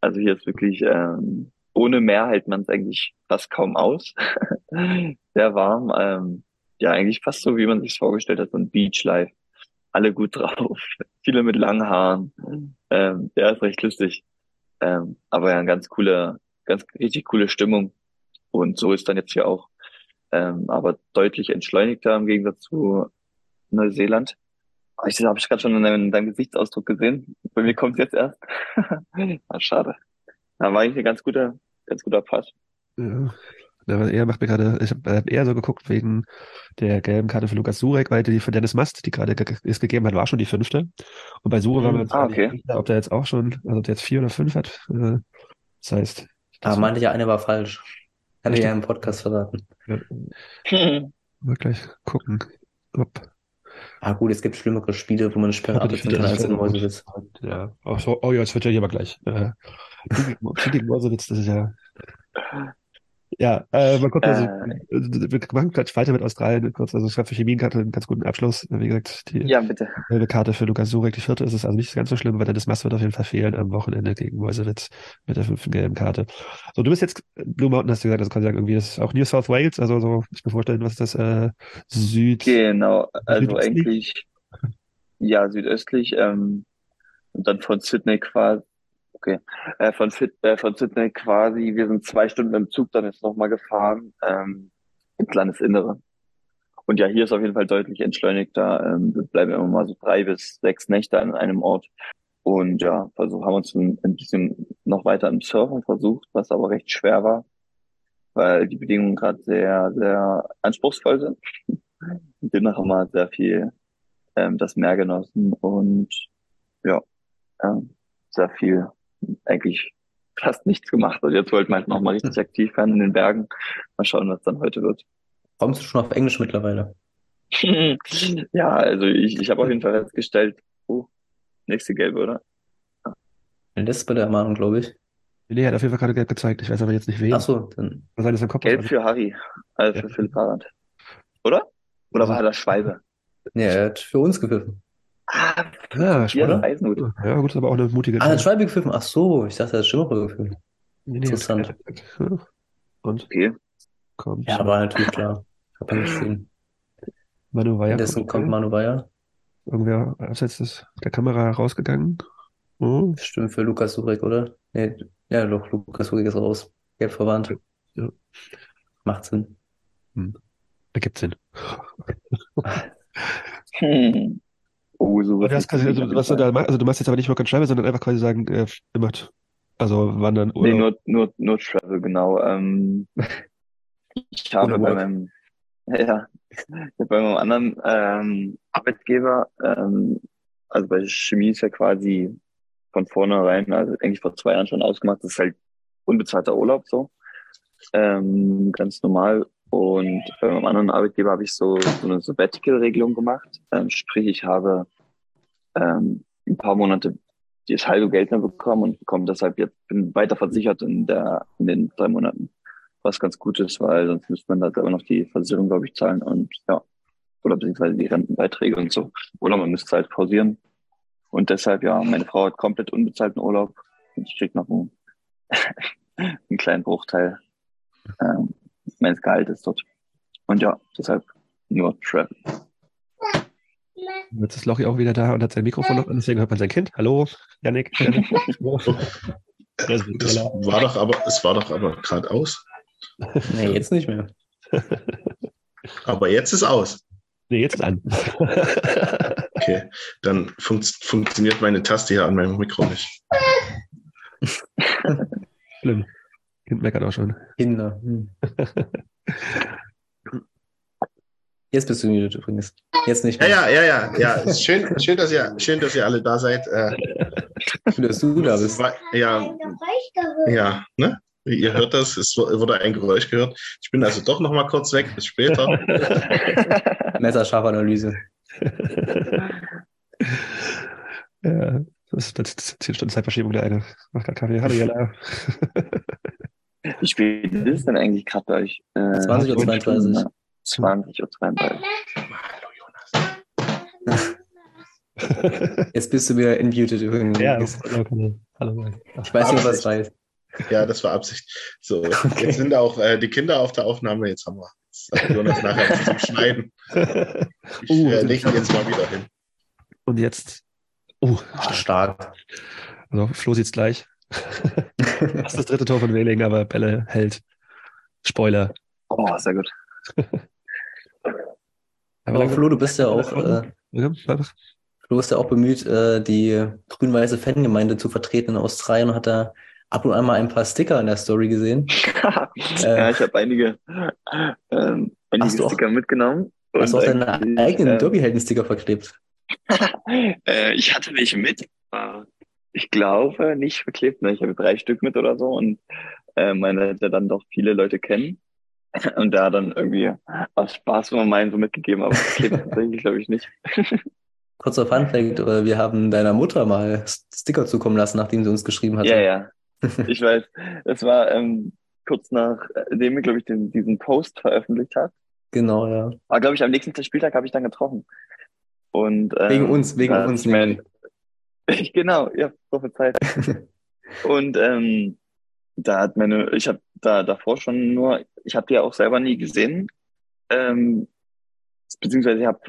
Speaker 8: also hier ist wirklich ähm, ohne Meer hält man es eigentlich fast kaum aus. [laughs] Sehr warm. Ähm, ja, eigentlich fast so, wie man sich vorgestellt hat, so ein Beachlife. Alle gut [laughs] drauf. Viele mit langen Haaren. Ähm, ja, ist recht lustig. Ähm, aber ja, eine ganz coole, ganz richtig coole Stimmung. Und so ist dann jetzt hier auch. Ähm, aber deutlich entschleunigter im Gegensatz zu Neuseeland. Ich habe ich gerade schon in deinem, in deinem Gesichtsausdruck gesehen. Bei mir kommt jetzt erst. [laughs] ah, schade. Da war eigentlich ein ganz guter, ganz guter Pass.
Speaker 4: Ja. Ja, Er macht mir gerade, ich habe eher so geguckt wegen der gelben Karte für Lukas Surek, weil die für Dennis Mast, die gerade ge es gegeben hat, war schon die fünfte. Und bei Sure waren wir uns
Speaker 8: Ah,
Speaker 4: nicht
Speaker 8: okay.
Speaker 4: sicher, ob der jetzt auch schon, also ob der jetzt vier oder fünf hat. Äh, Das heißt,
Speaker 5: Da meinte ja, eine war falsch. Hatte ich ja im Podcast verraten.
Speaker 4: mal [laughs] gleich gucken, ob
Speaker 5: Ah gut, es gibt schlimmere Spiele, wo man eine Sperre absetzen kann als in Mäusewitz.
Speaker 4: Ja, oh, so, oh ja, jetzt wird ja hier aber gleich. Äh, Kritik Mäusewitz, das ist ja. Ja, äh, mal gucken, also,
Speaker 8: Äh.
Speaker 4: äh, wir machen gleich weiter mit Australien kurz. Also ich glaube, für Chemien hatte einen ganz guten Abschluss. Wie gesagt, die
Speaker 8: ja, bitte.
Speaker 4: gelbe Karte für Lukas Surek, die vierte ist es also nicht ganz so schlimm, weil Dennis Mast wird auf jeden Fall fehlen am Wochenende gegen Mäusewitz mit der fünften gelben Karte. So, du bist jetzt Blue Mountain, hast du gesagt, das kann ich sagen, irgendwie das ist auch New South Wales, also so, ich mir vorstellen, was das, äh, Süd,
Speaker 8: Genau, also
Speaker 4: Südöstlich?
Speaker 8: eigentlich, ja, südöstlich, ähm, und dann von Sydney quasi, okay, äh, von, Fit, äh, von Sydney quasi, wir sind zwei Stunden im Zug dann jetzt nochmal gefahren, ähm, ins Landesinnere. Und ja, hier ist auf jeden Fall deutlich entschleunigter. Ähm, wir bleiben immer mal so drei bis sechs Nächte an einem Ort. Und ja, versuch, haben uns ein, ein bisschen noch weiter im Surfen versucht, was aber recht schwer war, weil die Bedingungen gerade sehr, sehr anspruchsvoll sind. [laughs] Demnach haben wir sehr viel ähm, das Meer genossen und ja, ähm, sehr viel eigentlich fast nichts gemacht. Also jetzt wollten wir halt nochmal richtig aktiv werden in den Bergen. Mal schauen, was dann heute wird.
Speaker 5: Kommst du schon auf Englisch mittlerweile? [laughs]
Speaker 8: Ja, also ich, ich habe auf jeden Fall festgestellt, oh, nächste Gelbe, oder?
Speaker 5: Das ist bei der Ermahnung, glaube ich.
Speaker 4: nee, er hat auf jeden Fall gerade gelb gezeigt. Ich weiß aber jetzt nicht wen.
Speaker 5: Ach so, dann.
Speaker 4: Was das im Kopf?
Speaker 8: Gelb für Harry, also für
Speaker 4: Ja.
Speaker 8: Philipp Harald. Oder? Oder war das Schwalbe?
Speaker 5: Nee, er hat für uns gepfiffen.
Speaker 8: Ah, ja. Eisenhut.
Speaker 4: Ja, gut, ist aber auch eine mutige
Speaker 5: Ah. Schwalbe gepfiffen. Ach so, ich dachte, er hat Schimmerer gepfiffen.
Speaker 4: Nee, nee,
Speaker 5: Interessant.
Speaker 4: Ja. Und
Speaker 8: Okay.
Speaker 4: kommt
Speaker 5: Ja, war natürlich klar. Hab man gesehen.
Speaker 4: Manu Weyer.
Speaker 5: Währenddessen kommt Manu Bayer.
Speaker 4: Irgendwer abseits des, der Kamera rausgegangen. Oh,
Speaker 5: Stimmt für Lukas Surek, oder? Nee, ja, doch, Lukas Surek ist raus. Gelb verwandt.
Speaker 4: Ja.
Speaker 5: Macht Sinn.
Speaker 4: ergibt Sinn. [laughs] [laughs] [laughs]
Speaker 8: Hm. Oh, so
Speaker 4: du hast quasi, also, was du da machst, also du machst jetzt aber nicht Work and Travel, sondern einfach quasi sagen, äh, macht, also wandern
Speaker 8: Nee,
Speaker 4: Urlaub.
Speaker 8: nur, nur, nur Travel, genau. Ähm, [laughs] ich habe bei meinem, [laughs] ja, bei meinem anderen ähm, Arbeitgeber, ähm, also bei Chemie ist ja quasi von vornherein, also eigentlich vor zwei Jahren schon ausgemacht, das ist halt unbezahlter Urlaub so, ähm, ganz normal. Und bei meinem anderen Arbeitgeber habe ich so, so eine Sabbatical-Regelung gemacht, ähm, sprich ich habe ähm, ein paar Monate das halbe Geld mehr bekommen und bekomme deshalb jetzt, bin weiter versichert in der, in den drei Monaten. Was ganz gut ist, weil sonst müsste man da selber noch die Versicherung, glaube ich, zahlen und ja, oder beziehungsweise die Rentenbeiträge und so. Oder man müsste halt pausieren. Und deshalb, ja, meine Frau hat komplett unbezahlten Urlaub und ich krieg noch einen, [laughs] einen kleinen Bruchteil ähm, meines Gehaltes dort. Und ja, deshalb nur Travel.
Speaker 4: Jetzt ist Lochi auch wieder da und hat sein Mikrofon noch an, deswegen hört man sein Kind. Hallo, Janik. [laughs] Das ist
Speaker 10: war doch aber, es war doch aber gerade aus.
Speaker 5: Nee, jetzt nicht mehr. [laughs]
Speaker 10: Aber jetzt ist aus.
Speaker 4: Nee, jetzt ist an. [laughs]
Speaker 10: Okay, dann funkt, funktioniert meine Taste hier an meinem Mikro nicht.
Speaker 4: Schlimm. Kind meckert auch schon.
Speaker 5: Kinder. Hm. Jetzt bist du muted übrigens. Jetzt nicht
Speaker 10: Ja,
Speaker 5: mehr.
Speaker 10: ja, ja, ja, ja. Schön, schön, dass ihr, schön, dass ihr alle da seid. Äh,
Speaker 5: Schön, dass du da bist.
Speaker 10: ja, ja, ne? Ihr hört das, es wurde ein Geräusch gehört. Ich bin also doch noch mal kurz weg. Bis später. [laughs]
Speaker 5: Messerscharfanalyse.
Speaker 4: ja, das ist das ist 10 Stunden Zeitverschiebung der eine. Macht gerade Kaffee. Hallo Jella. [laughs]
Speaker 8: Wie spät ist es denn eigentlich gerade bei euch? Äh,
Speaker 5: 20 Uhr 32.
Speaker 8: 20 Uhr 32.
Speaker 5: Jetzt bist du wieder inmuted übrigens.
Speaker 4: Ja, hallo. hallo.
Speaker 5: Ich weiß nicht, was weiß.
Speaker 10: Ja, das war Absicht. So, jetzt sind auch äh, die Kinder auf der Aufnahme. Jetzt haben wir jetzt Jonas nachher zum Schneiden. Ich
Speaker 4: Uh,
Speaker 10: äh, lege ihn jetzt mal wieder hin.
Speaker 4: Und jetzt. Oh,
Speaker 5: Ah, stark.
Speaker 4: Also Flo sieht's gleich. [laughs] das ist das dritte Tor von Wehling, aber Bälle hält. Spoiler.
Speaker 8: Oh, sehr gut. [laughs]
Speaker 5: Aber Flo, du bist ja auch, äh,
Speaker 4: Ja,
Speaker 5: du bist ja auch bemüht, äh, die grün-weiße Fangemeinde zu vertreten in Australien und hat da ab und an mal ein paar Sticker in der Story gesehen. [laughs]
Speaker 8: ja, ich habe einige, ähm, einige
Speaker 5: Hast du auch-
Speaker 8: Sticker mitgenommen.
Speaker 5: Du hast
Speaker 8: Und
Speaker 5: auch deine eigenen
Speaker 8: äh,
Speaker 5: Derby-Helden-Sticker verklebt.
Speaker 8: äh, ich hatte welche mit. Äh, Ich glaube, nicht verklebt. Ne? Ich habe drei Stück mit oder so und äh, meine hätte dann doch viele Leute kennen. [laughs] Und da dann irgendwie aus Spaß von meinen so mitgegeben, aber verklebt tatsächlich glaube ich nicht. [laughs]
Speaker 5: Kurzer Funfact, äh, wir haben deiner Mutter mal Sticker zukommen lassen, nachdem sie uns geschrieben hat.
Speaker 8: Ja, ja. [laughs] Ich weiß. Das war ähm, kurz nachdem wir, glaube ich, den, diesen Post veröffentlicht hat.
Speaker 5: Genau, ja.
Speaker 8: Aber glaube ich, am nächsten Spieltag habe ich dann getroffen. Und, ähm,
Speaker 5: Wegen uns, wegen uns
Speaker 8: sich mein-
Speaker 5: nämlich. [laughs]
Speaker 8: genau, ja, prophezeit. [laughs] Und ähm, da hat meine, ich habe da davor schon nur, ich habe die ja auch selber nie gesehen, ähm, beziehungsweise ich habe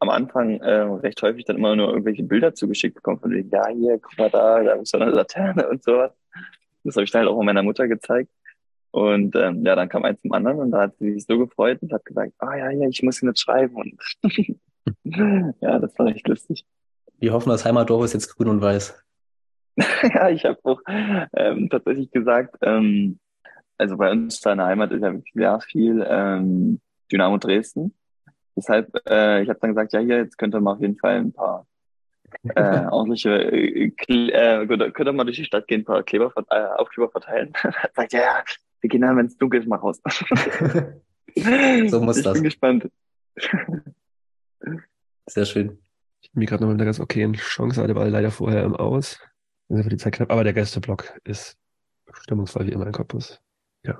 Speaker 8: am Anfang äh, recht häufig dann immer nur irgendwelche Bilder zugeschickt bekommen von wegen, ja, hier, guck mal da, da ist so eine Laterne und sowas. Das habe ich dann halt auch meiner Mutter gezeigt. Und ähm, ja, dann kam eins zum anderen und da hat sie sich so gefreut und hat gesagt, ah ja, ja, ich muss ihn jetzt schreiben. Und [laughs] ja, das war echt lustig.
Speaker 5: Wir hoffen, das Heimatdorf ist jetzt grün und weiß. [laughs]
Speaker 8: ja, ich habe auch ähm, tatsächlich gesagt, ähm, also bei uns da in der Heimat ist ja sehr viel ähm, Dynamo Dresden. Deshalb, äh, ich habe dann gesagt, ja, hier, jetzt könnt ihr mal auf jeden Fall ein paar äh, [laughs] ordentliche, äh, äh, könnt ihr- mal durch die Stadt gehen, ein paar Kleber, äh, Aufkleber verteilen. [laughs] Hat sagt, ja, ja, wir gehen dann, wenn es dunkel ist, mal raus.
Speaker 5: So muss
Speaker 8: ich
Speaker 5: das.
Speaker 8: bin gespannt.
Speaker 5: Sehr schön.
Speaker 4: Mir gerade noch mit einer ganz okayen Chance, hatte aber leider vorher im Aus. Dann wird die Zeit knapp, aber der Gästeblock ist stimmungsvoll wie immer in Cottbus. Ja.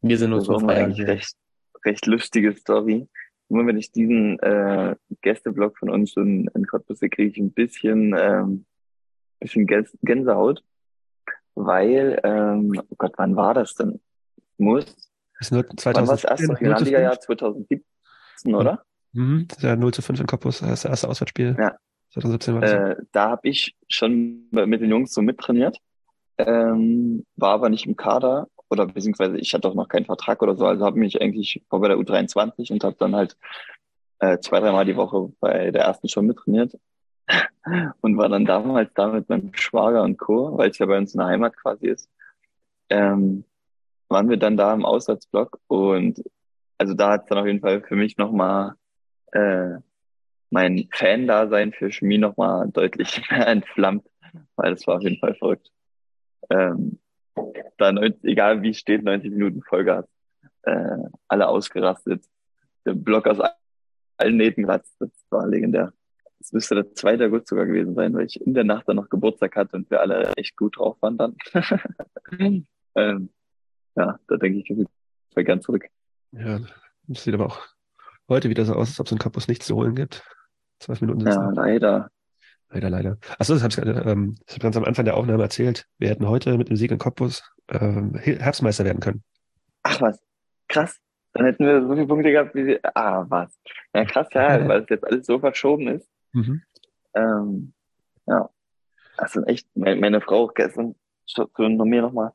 Speaker 5: Wir sind
Speaker 8: Das war mal
Speaker 5: Feiern
Speaker 8: eigentlich recht, recht lustige Story. Immer wenn ich diesen äh, Gästeblog von uns in, in Cottbus sehe, kriege ich ein bisschen, ähm, bisschen Gäns Gänsehaut, weil, ähm, oh Gott, wann war das denn? Muss,
Speaker 4: Ist nur
Speaker 8: wann war das
Speaker 4: 2017,
Speaker 8: erste
Speaker 4: 0 zu
Speaker 8: Regionalliga-Jahr
Speaker 4: 5.
Speaker 8: 2017, oder?
Speaker 4: Mhm, das ist ja 0 zu 5 in Cottbus, das erste Auswärtsspiel.
Speaker 8: Ja.
Speaker 4: 2017 war das.
Speaker 8: Äh, da habe ich schon mit den Jungs so mittrainiert, ähm, war aber nicht im Kader oder beziehungsweise ich hatte auch noch keinen Vertrag oder so, also habe mich eigentlich war bei der U23 und habe dann halt äh, zwei, dreimal die Woche bei der ersten schon mittrainiert [laughs] und war dann damals da mit meinem Schwager und Co., weil es ja bei uns in der Heimat quasi ist, ähm, waren wir dann da im Auswärtsblock und also da hat es dann auf jeden Fall für mich nochmal äh, mein Fan-Dasein für Chemie nochmal deutlich [laughs] mehr entflammt, weil das war auf jeden Fall verrückt. Ähm, da 90, egal wie es steht, 90 Minuten Vollgas, äh, alle ausgerastet, der Block aus allen Nähten glatzt, das war legendär. Das müsste der 2. August sogar gewesen sein, weil ich in der Nacht dann noch Geburtstag hatte und wir alle echt gut drauf waren dann. [laughs] ähm, ja, da denke ich Fall gern zurück.
Speaker 4: Ja, das sieht aber auch heute wieder so aus, als ob es in Cottbus nichts zu holen gibt. Zwölf Minuten sind
Speaker 8: Ja, leider.
Speaker 4: Leider, leider. Achso, das habe ich, ähm, das hab ich ganz am Anfang der Aufnahme erzählt. Wir hätten heute mit dem Sieg in Cottbus ähm, Herbstmeister werden können.
Speaker 8: Ach was, krass. Dann hätten wir so viele Punkte gehabt, wie sie. Ah, was. Ja, krass, ja, [laughs] weil es jetzt alles so verschoben ist.
Speaker 4: Mhm.
Speaker 8: Ähm, ja. Also echt, meine, meine Frau gestern noch mir nochmal,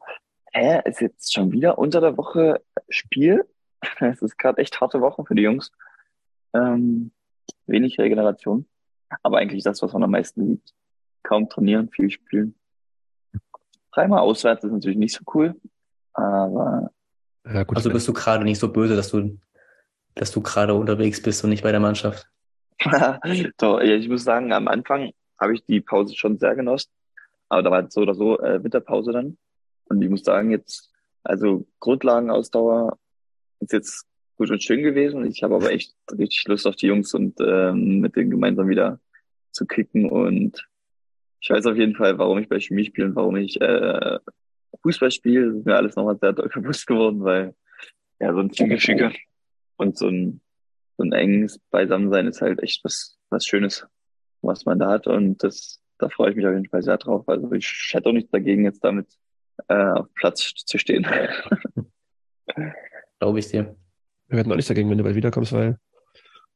Speaker 8: hä, ist jetzt schon wieder unter der Woche Spiel? [laughs] Es ist gerade echt harte Woche für die Jungs. Ähm, wenig Regeneration. Aber eigentlich das, was man am meisten liebt. Kaum trainieren, viel spielen. Dreimal auswärts ist natürlich nicht so cool. Aber
Speaker 4: Ja, gut,
Speaker 5: Also bist du gerade nicht so böse, dass du, dass du gerade unterwegs bist und nicht bei der Mannschaft. [laughs]
Speaker 8: Doch, ja, ich muss sagen, am Anfang habe ich die Pause schon sehr genossen. Aber da war so oder so äh, Winterpause dann. Und ich muss sagen, jetzt, also Grundlagenausdauer ist jetzt gut und schön gewesen. Ich habe aber echt richtig Lust auf die Jungs und ähm, mit denen gemeinsam wieder zu kicken. Und ich weiß auf jeden Fall, warum ich bei Chemie spiele und warum ich äh, Fußball spiele. Das ist mir alles nochmal sehr doll [laughs] bewusst geworden, weil ja, so ein Teamgefüge und so ein, so ein enges Beisammensein ist halt echt was, was Schönes, was man da hat. Und das, da freue ich mich auf jeden Fall sehr drauf. Also ich hätte auch nichts dagegen, jetzt damit äh, auf Platz zu stehen. [laughs]
Speaker 5: Glaube ich dir.
Speaker 4: Wir hätten auch nichts dagegen, wenn du bald wiederkommst, weil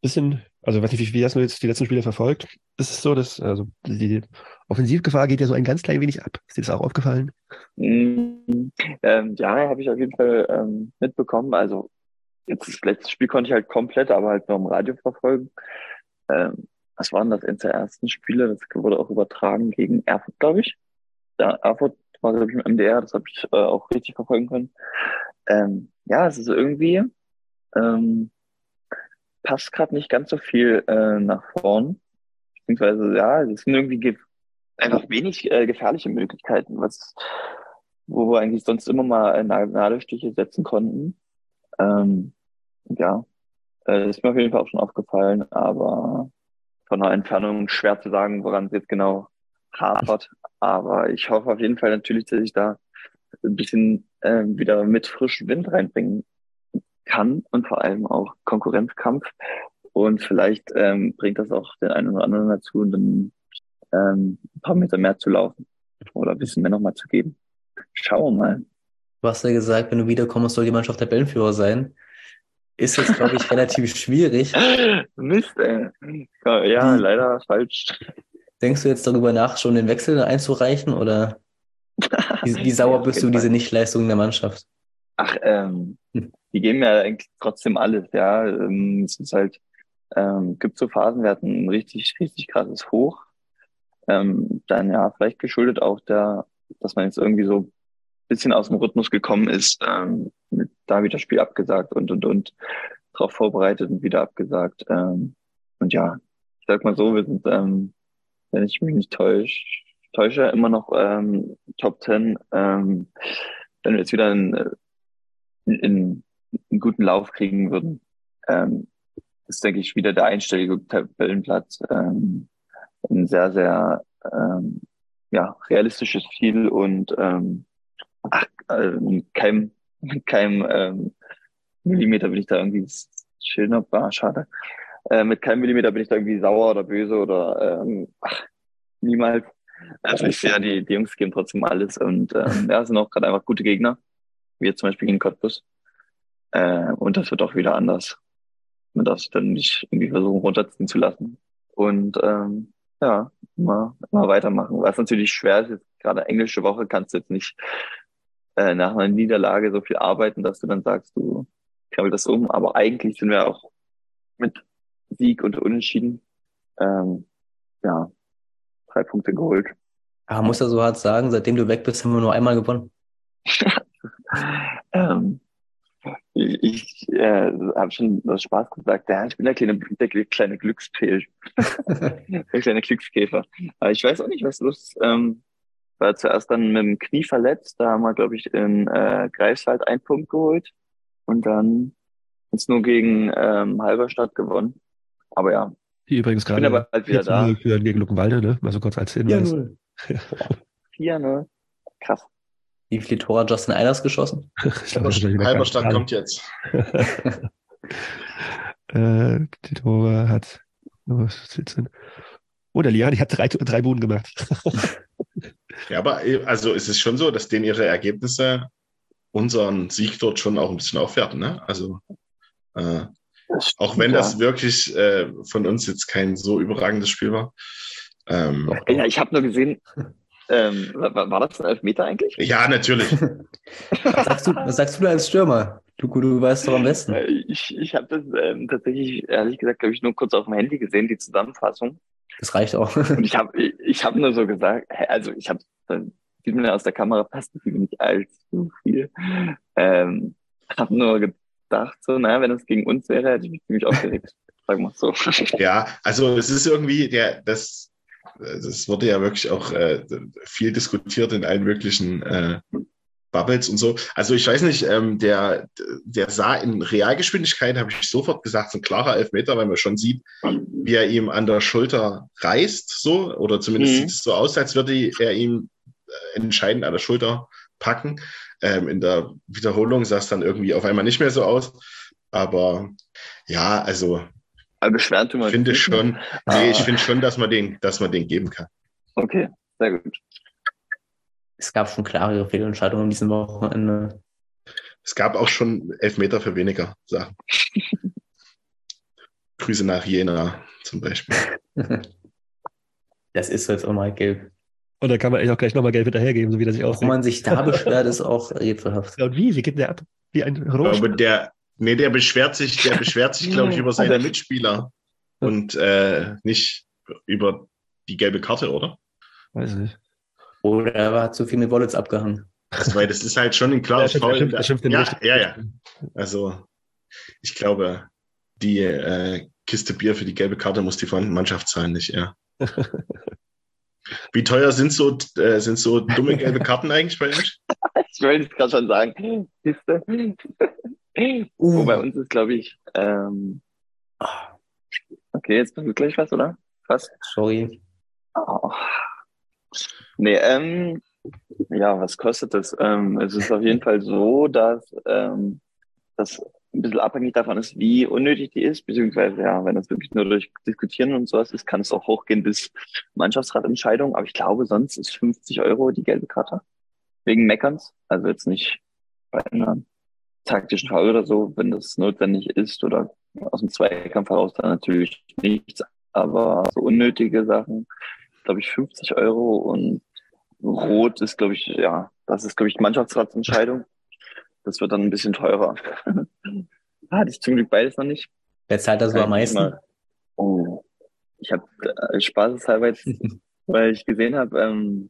Speaker 4: bisschen, also weiß nicht, wie, wie hast du jetzt die letzten Spiele verfolgt? Ist es so, dass also die Offensivgefahr geht ja so ein ganz klein wenig ab. Ist dir das auch aufgefallen?
Speaker 8: Mm, ähm, ja, habe ich auf jeden Fall ähm, mitbekommen. Also jetzt das letzte Spiel konnte ich halt komplett, aber halt nur im Radio verfolgen. Ähm, was waren das eines der ersten Spiele? Das wurde auch übertragen gegen Erfurt, glaube ich. Ja, Erfurt war, glaube ich, im MDR, das habe ich äh, auch richtig verfolgen können. Ähm, ja, es ist irgendwie, ähm, passt gerade nicht ganz so viel äh, nach vorn. Beziehungsweise, ja, es sind irgendwie einfach wenig äh, gefährliche Möglichkeiten, was, wo wir eigentlich sonst immer mal äh, Nadelstiche setzen konnten. Ähm, ja, äh, ist mir auf jeden Fall auch schon aufgefallen, aber von der Entfernung schwer zu sagen, woran es jetzt genau hapert. Aber ich hoffe auf jeden Fall natürlich, dass ich da ein bisschen äh, wieder mit frischem Wind reinbringen kann und vor allem auch Konkurrenzkampf. Und vielleicht ähm, bringt das auch den einen oder anderen dazu, dann ähm, ein paar Meter mehr zu laufen oder ein bisschen mehr nochmal zu geben. Schauen wir mal.
Speaker 5: Du hast ja gesagt, wenn du wiederkommst, soll die Mannschaft der Tabellenführer sein. Ist jetzt, glaube ich, relativ schwierig. [laughs]
Speaker 8: Mist, ey. Ja, leider falsch.
Speaker 5: Denkst du jetzt darüber nach, schon den Wechsel einzureichen oder [laughs] wie, wie sauer bist du diese. Nichtleistung der Mannschaft?
Speaker 8: Ach, ähm,
Speaker 5: Hm.
Speaker 8: die geben ja eigentlich trotzdem alles, ja. Ähm, es ist halt, ähm, gibt so Phasen, wir hatten ein richtig, richtig krasses Hoch. Ähm, dann ja, vielleicht geschuldet auch der, dass man jetzt irgendwie so ein bisschen aus dem Rhythmus gekommen ist, ähm, mit da wieder Spiel abgesagt und und und drauf vorbereitet und wieder abgesagt. Ähm, und ja, ich sag mal so, wir sind, ähm, wenn ich mich nicht täusche, täusche immer noch ähm, Top Ten. Ähm, wenn wir jetzt wieder in, in, in einen guten Lauf kriegen würden, ähm, ist, denke ich, wieder der einstellige Tabellenplatz ähm, ein sehr, sehr ähm, ja, realistisches Ziel und ähm, ach, ähm, kein, [laughs] kein ähm, Millimeter bin ich da irgendwie schöner, ah, schade. Äh, mit keinem Millimeter bin ich da irgendwie sauer oder böse oder ähm, ach, niemals. Also ich sehe, die, die Jungs geben trotzdem alles und ähm, ja, sind auch gerade einfach gute Gegner, wie jetzt zum Beispiel gegen Cottbus. Äh, und das wird auch wieder anders. Man darf sich dann nicht irgendwie versuchen runterziehen zu lassen. Und ähm, ja, immer, immer weitermachen. Was natürlich schwer ist, jetzt gerade englische Woche kannst du jetzt nicht äh, nach einer Niederlage so viel arbeiten, dass du dann sagst, du krabbelst das um. Aber eigentlich sind wir auch mit Sieg und Unentschieden ähm, ja, drei Punkte geholt.
Speaker 5: Ah, muss ja so hart sagen, seitdem du weg bist, haben wir nur einmal gewonnen. [laughs]
Speaker 8: ähm, ich äh, habe schon aus Spaß gesagt, ja, ich bin der kleine, der kleine Glückspilz, [laughs] der kleine Glückskäfer. Aber ich weiß auch nicht, was los ist. Ähm, war zuerst dann mit dem Knie verletzt, da haben wir, glaube ich, in äh, Greifswald einen Punkt geholt und dann jetzt nur gegen ähm, Halberstadt gewonnen. Aber ja,
Speaker 4: Die übrigens
Speaker 8: ich bin
Speaker 4: gerade
Speaker 8: aber bald wieder
Speaker 4: 4 zu
Speaker 8: da.
Speaker 4: 0 führen gegen Luckenwalde, ne? Mal so kurz als Hinweis.
Speaker 8: 4-0. [laughs] Krass.
Speaker 5: Wie viele Tore hat Justin Eilers geschossen? [laughs]
Speaker 4: ich glaube,
Speaker 10: Halberstadt kommt jetzt. [laughs]
Speaker 4: äh, die Tore hat. oh, was denn? Oh, der Liani hat drei, drei Buden gemacht.
Speaker 10: Ja, aber äh, also es ist schon so, dass denen ihre Ergebnisse unseren Sieg dort schon auch ein bisschen aufwerten. Ne? Also äh, auch wenn
Speaker 8: ja.
Speaker 10: das wirklich äh, von uns jetzt kein so überragendes Spiel war. Ähm,
Speaker 8: Ja, ich habe nur gesehen, ähm, war, war das ein Elfmeter eigentlich?
Speaker 10: ja, natürlich. [laughs]
Speaker 5: Was sagst du, was sagst du da als Stürmer? Du, du weißt doch am besten.
Speaker 8: Äh, Ich, ich habe das ähm, tatsächlich, ehrlich gesagt, glaube ich, nur kurz auf dem Handy gesehen, die Zusammenfassung.
Speaker 5: Das reicht auch. [laughs]
Speaker 8: Und ich habe ich, ich hab nur so gesagt, also ich habe, sieht man ja aus der Kamera fast nicht allzu viel. Ähm, habe nur gedacht, so, naja, wenn es gegen uns wäre, hätte ich mich ziemlich aufgeregt. [laughs] Sagen wir so.
Speaker 10: Ja, also es ist irgendwie der, das, das wurde ja wirklich auch äh, viel diskutiert in allen möglichen äh, Bubbles und so. Also ich weiß nicht, ähm, der, der sah in Realgeschwindigkeit, habe ich sofort gesagt, so ein klarer Elfmeter, weil man schon sieht, wie er ihm an der Schulter reißt, so, oder zumindest
Speaker 8: Mhm.
Speaker 10: sieht es so aus, als würde er ihm äh, entscheidend an der Schulter packen. Ähm, in der Wiederholung sah es dann irgendwie auf einmal nicht mehr so aus. Aber ja, also
Speaker 8: Aber beschweren tun wir
Speaker 10: finde
Speaker 8: nicht,
Speaker 10: schon,
Speaker 8: ne?
Speaker 10: nee, ich
Speaker 8: Ah.
Speaker 10: finde schon, dass man den, dass man den geben kann.
Speaker 8: Okay, sehr gut.
Speaker 5: Es gab schon klare Fehlentscheidungen an diesem Wochenende.
Speaker 10: Es gab auch schon Elfmeter für weniger Sachen. [laughs] Grüße nach Jena zum Beispiel.
Speaker 5: Das ist jetzt auch mal gelb.
Speaker 4: Und da kann man eigentlich auch gleich nochmal Geld hinterhergeben, so wie das sich
Speaker 5: Warum
Speaker 4: aussieht.
Speaker 5: man sich da beschwert, ist auch [laughs] rätselhaft.
Speaker 4: Ja, und wie? Wie geht der ab? Wie ein
Speaker 10: Ich glaube,
Speaker 4: Rot?
Speaker 10: der, nee, der beschwert sich, der beschwert sich, glaube ich, über seine Mitspieler und äh, nicht über die gelbe Karte, oder?
Speaker 4: Weiß ich nicht.
Speaker 5: Oder er hat zu viel mit Wallets abgehangen.
Speaker 10: Also, weil das ist halt schon ein klares
Speaker 4: Ja,
Speaker 10: Foul.
Speaker 4: stimmt, das stimmt, den
Speaker 10: ja, ja, ja. Also, ich glaube, die äh, Kiste Bier für die gelbe Karte muss die Mannschaft zahlen, nicht er. [laughs] Wie teuer sind so, äh, sind so dumme [laughs] gelbe Karten eigentlich bei euch?
Speaker 8: Ich wollte es gerade schon sagen. Siehste? Oh, bei uns ist, glaube ich, ähm, okay, jetzt du gleich was, oder? Was?
Speaker 5: Sorry.
Speaker 8: Oh. Nee, ähm, ja, was kostet das? Ähm, es ist auf jeden Fall so, dass ähm, das ein bisschen abhängig davon ist, wie unnötig die ist, beziehungsweise ja, wenn das wirklich nur durch Diskutieren und sowas ist, kann es auch hochgehen bis Mannschaftsratentscheidung. Aber ich glaube, sonst ist 50 Euro die gelbe Karte. Wegen Meckerns. Also jetzt nicht bei einem taktischen Fall oder so, wenn das notwendig ist oder aus dem Zweikampf heraus dann natürlich nichts. Aber so unnötige Sachen, glaube ich, 50 Euro und Rot ist, glaube ich, ja, das ist, glaube ich, Mannschaftsratsentscheidung. Das wird dann ein bisschen teurer. [laughs] Hatte ich zum Glück beides noch nicht.
Speaker 5: Wer zahlt da so am
Speaker 8: ich
Speaker 5: meisten?
Speaker 8: mal- Oh, ich habe äh, spaßeshalber jetzt, [laughs] weil ich gesehen habe, ähm,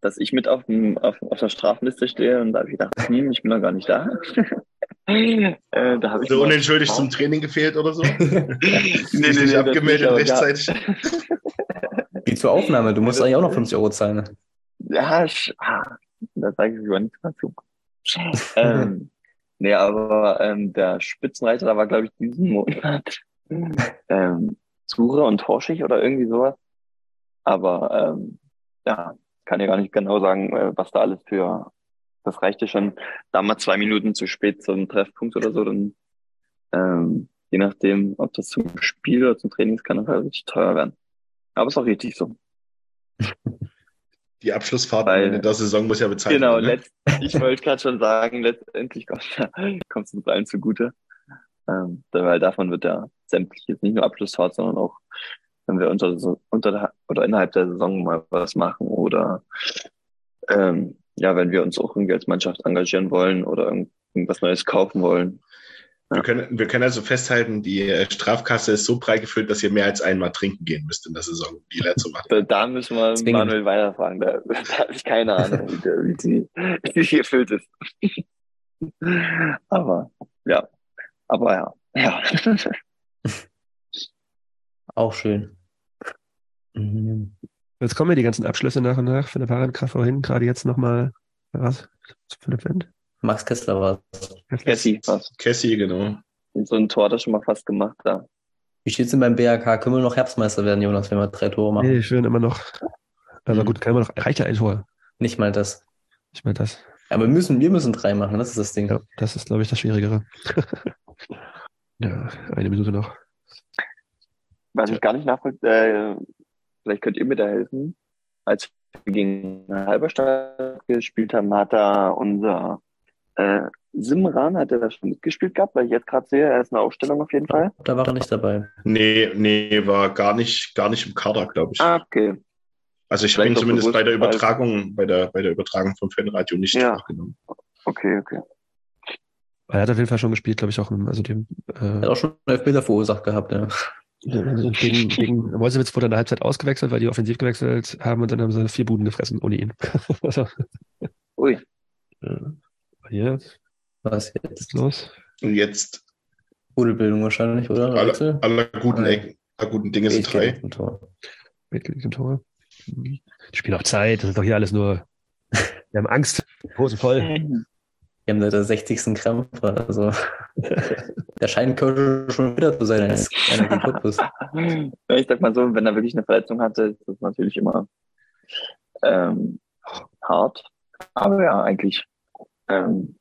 Speaker 8: dass ich mit auf, dem, auf, auf der Strafliste stehe und da habe ich gedacht, hm, ich bin noch gar nicht da. [laughs] äh, da habe ich
Speaker 10: So unentschuldigt zum Training gefehlt oder so?
Speaker 8: nee,
Speaker 10: nee, nicht
Speaker 8: das
Speaker 10: abgemeldet
Speaker 8: ja.
Speaker 10: rechtzeitig.
Speaker 5: Wie zur Aufnahme, du musst eigentlich auch noch 50 Euro zahlen. ne?
Speaker 8: Ja, ah, da sage ich lieber nichts dazu. Ähm, nee, aber ähm, der Spitzenreiter, da war, glaube ich, diesen Monat ähm, Zure und Torschig oder irgendwie sowas. Aber ähm, ja, kann ja gar nicht genau sagen, äh, was da alles für, das reichte schon damals zwei Minuten zu spät zum Treffpunkt oder so, dann ähm, je nachdem, ob das zum Spiel oder zum Training ist, kann das richtig teuer werden. Aber ist auch richtig so. [laughs]
Speaker 10: Die Abschlussfahrt
Speaker 8: Weil-
Speaker 10: in der Saison muss ja bezahlt
Speaker 8: Genau,
Speaker 10: werden. Ne?
Speaker 8: letzt, ich wollte gerade schon sagen, letztendlich [laughs] kommt es uns allen zugute. Ähm, weil davon wird ja sämtliches, nicht nur Abschlussfahrt, sondern auch, wenn wir unter, unter der, oder innerhalb der Saison mal was machen oder ähm, ja, wenn wir uns auch irgendwie als Mannschaft engagieren wollen oder irgend- irgendwas Neues kaufen wollen.
Speaker 10: Wir, können, wir können also festhalten, die äh, Strafkasse ist so breit gefüllt, dass ihr mehr als einmal trinken gehen müsst in der Saison, die leer zu machen.
Speaker 8: Da, da müssen wir
Speaker 5: Zwingend.
Speaker 8: Manuel weiterfragen. Da, [laughs] da habe ich keine Ahnung, wie, der, wie, die, wie die gefüllt ist. [laughs] Aber ja, aber ja, ja. [laughs]
Speaker 5: Auch schön. Mhm.
Speaker 4: Jetzt kommen ja die ganzen Abschlüsse nach und nach von der Paragraph vorhin. Gerade jetzt nochmal, was? Philipp Wendt?
Speaker 5: Max Kessler war
Speaker 8: Cassie, was?
Speaker 10: Cassie, genau.
Speaker 8: So ein Tor hat er schon mal fast gemacht da.
Speaker 5: Wie steht's denn beim BRK? Können wir noch Herbstmeister werden, Jonas, wenn wir drei Tore machen?
Speaker 4: Nee, schön, immer noch. Aber
Speaker 5: Mhm.
Speaker 4: gut, kann immer noch, reicht ja ein Tor.
Speaker 5: Nicht mal das.
Speaker 4: Ich meine, das,
Speaker 5: Aber wir müssen, wir müssen drei machen, das ist das Ding.
Speaker 4: ja, das ist, glaube ich, das Schwierigere. [laughs] ja, eine Minute noch.
Speaker 8: Was ich gar nicht nachvollziehen, äh, vielleicht könnt ihr mir da helfen. Als wir gegen Halberstadt gespielt haben, hat da unser äh, Simran, hat er da schon mitgespielt gehabt, weil ich jetzt gerade sehe, er ist eine Aufstellung auf jeden Fall.
Speaker 5: Da war er nicht dabei.
Speaker 10: Nee, nee, war gar nicht, gar nicht im Kader, glaube ich.
Speaker 8: Ah, okay.
Speaker 10: also ich habe ihn zumindest bei der Übertragung, bei der, bei der Übertragung vom Fanradio nicht
Speaker 8: Ja.
Speaker 10: aufgenommen.
Speaker 8: Okay, okay.
Speaker 4: Er hat auf jeden Fall schon gespielt, glaube ich, auch im, also dem,
Speaker 5: Er hat
Speaker 4: äh,
Speaker 5: auch schon einen Elfmeter verursacht gehabt, ja.
Speaker 4: also gegen, gegen Wolsewitz wurde in der Halbzeit ausgewechselt, weil die offensiv gewechselt haben und dann haben sie vier Buden gefressen ohne ihn. [laughs] also. Hier,
Speaker 5: Was jetzt?
Speaker 4: ist los?
Speaker 10: Und jetzt
Speaker 5: Rudelbildung wahrscheinlich, oder?
Speaker 10: alle,
Speaker 5: Wechsel?
Speaker 10: alle guten. Ecken, alle guten Dinge sind drei.
Speaker 5: im Tor.
Speaker 4: Bethke liegt im Tor. Mhm. Spielen auf Zeit, das ist doch hier alles nur. Wir haben Angst Hose voll. [laughs]
Speaker 5: Wir haben da der 60. Krampfer. Also, [laughs] der scheint schon wieder zu sein als einer Cottbus. [laughs]
Speaker 8: Ja, ich sag mal so, wenn er wirklich eine Verletzung hatte, ist das natürlich immer ähm, hart. Aber ja, eigentlich. Ähm,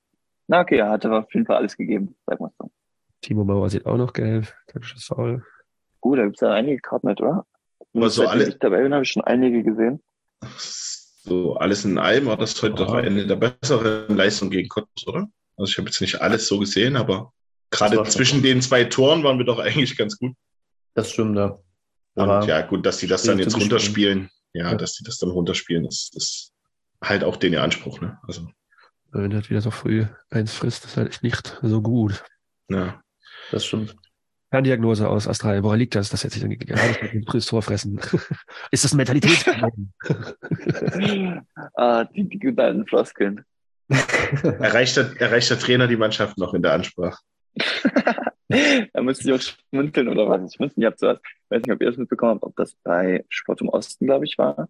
Speaker 8: na okay, er hatte auf jeden Fall alles gegeben, sag mal so.
Speaker 4: Timo Mauer sieht auch noch gelb. Taktisches Foul.
Speaker 8: Gut, da gibt's ja einige Karten mit, oder?
Speaker 10: Aber so alle-
Speaker 8: ich dabei bin, habe ich schon einige gesehen.
Speaker 10: So alles in allem war das heute doch eine der besseren Leistungen gegen Cottbus, oder? Also ich habe jetzt nicht alles so gesehen, aber gerade zwischen den zwei Toren waren wir doch eigentlich ganz gut.
Speaker 5: Das stimmt, ja.
Speaker 10: Und
Speaker 5: Aber
Speaker 10: ja, gut, dass die das dann jetzt runterspielen. Ja,
Speaker 5: Ja.
Speaker 10: dass die das dann runterspielen, ist, ist halt auch den ihr Anspruch, ne? Also,
Speaker 4: Wenn er wieder so früh eins frisst, ist halt echt nicht so gut.
Speaker 10: ja.
Speaker 5: das stimmt.
Speaker 4: Ferndiagnose aus Australien. Woran liegt das, dass er sich dann gerade mit dem Tor fressen? [laughs] ist das ein Mentalitätsproblem? [laughs]
Speaker 8: ah, die, die guten alten Floskeln.
Speaker 10: Erreicht der, erreicht der Trainer die Mannschaft noch in der Ansprache? [laughs]
Speaker 8: da müsste ich auch schmunzeln oder was. Ich wusste nicht, ich weiß nicht, ob ihr das mitbekommen habt, ob das bei Sport im Osten, glaube ich, war.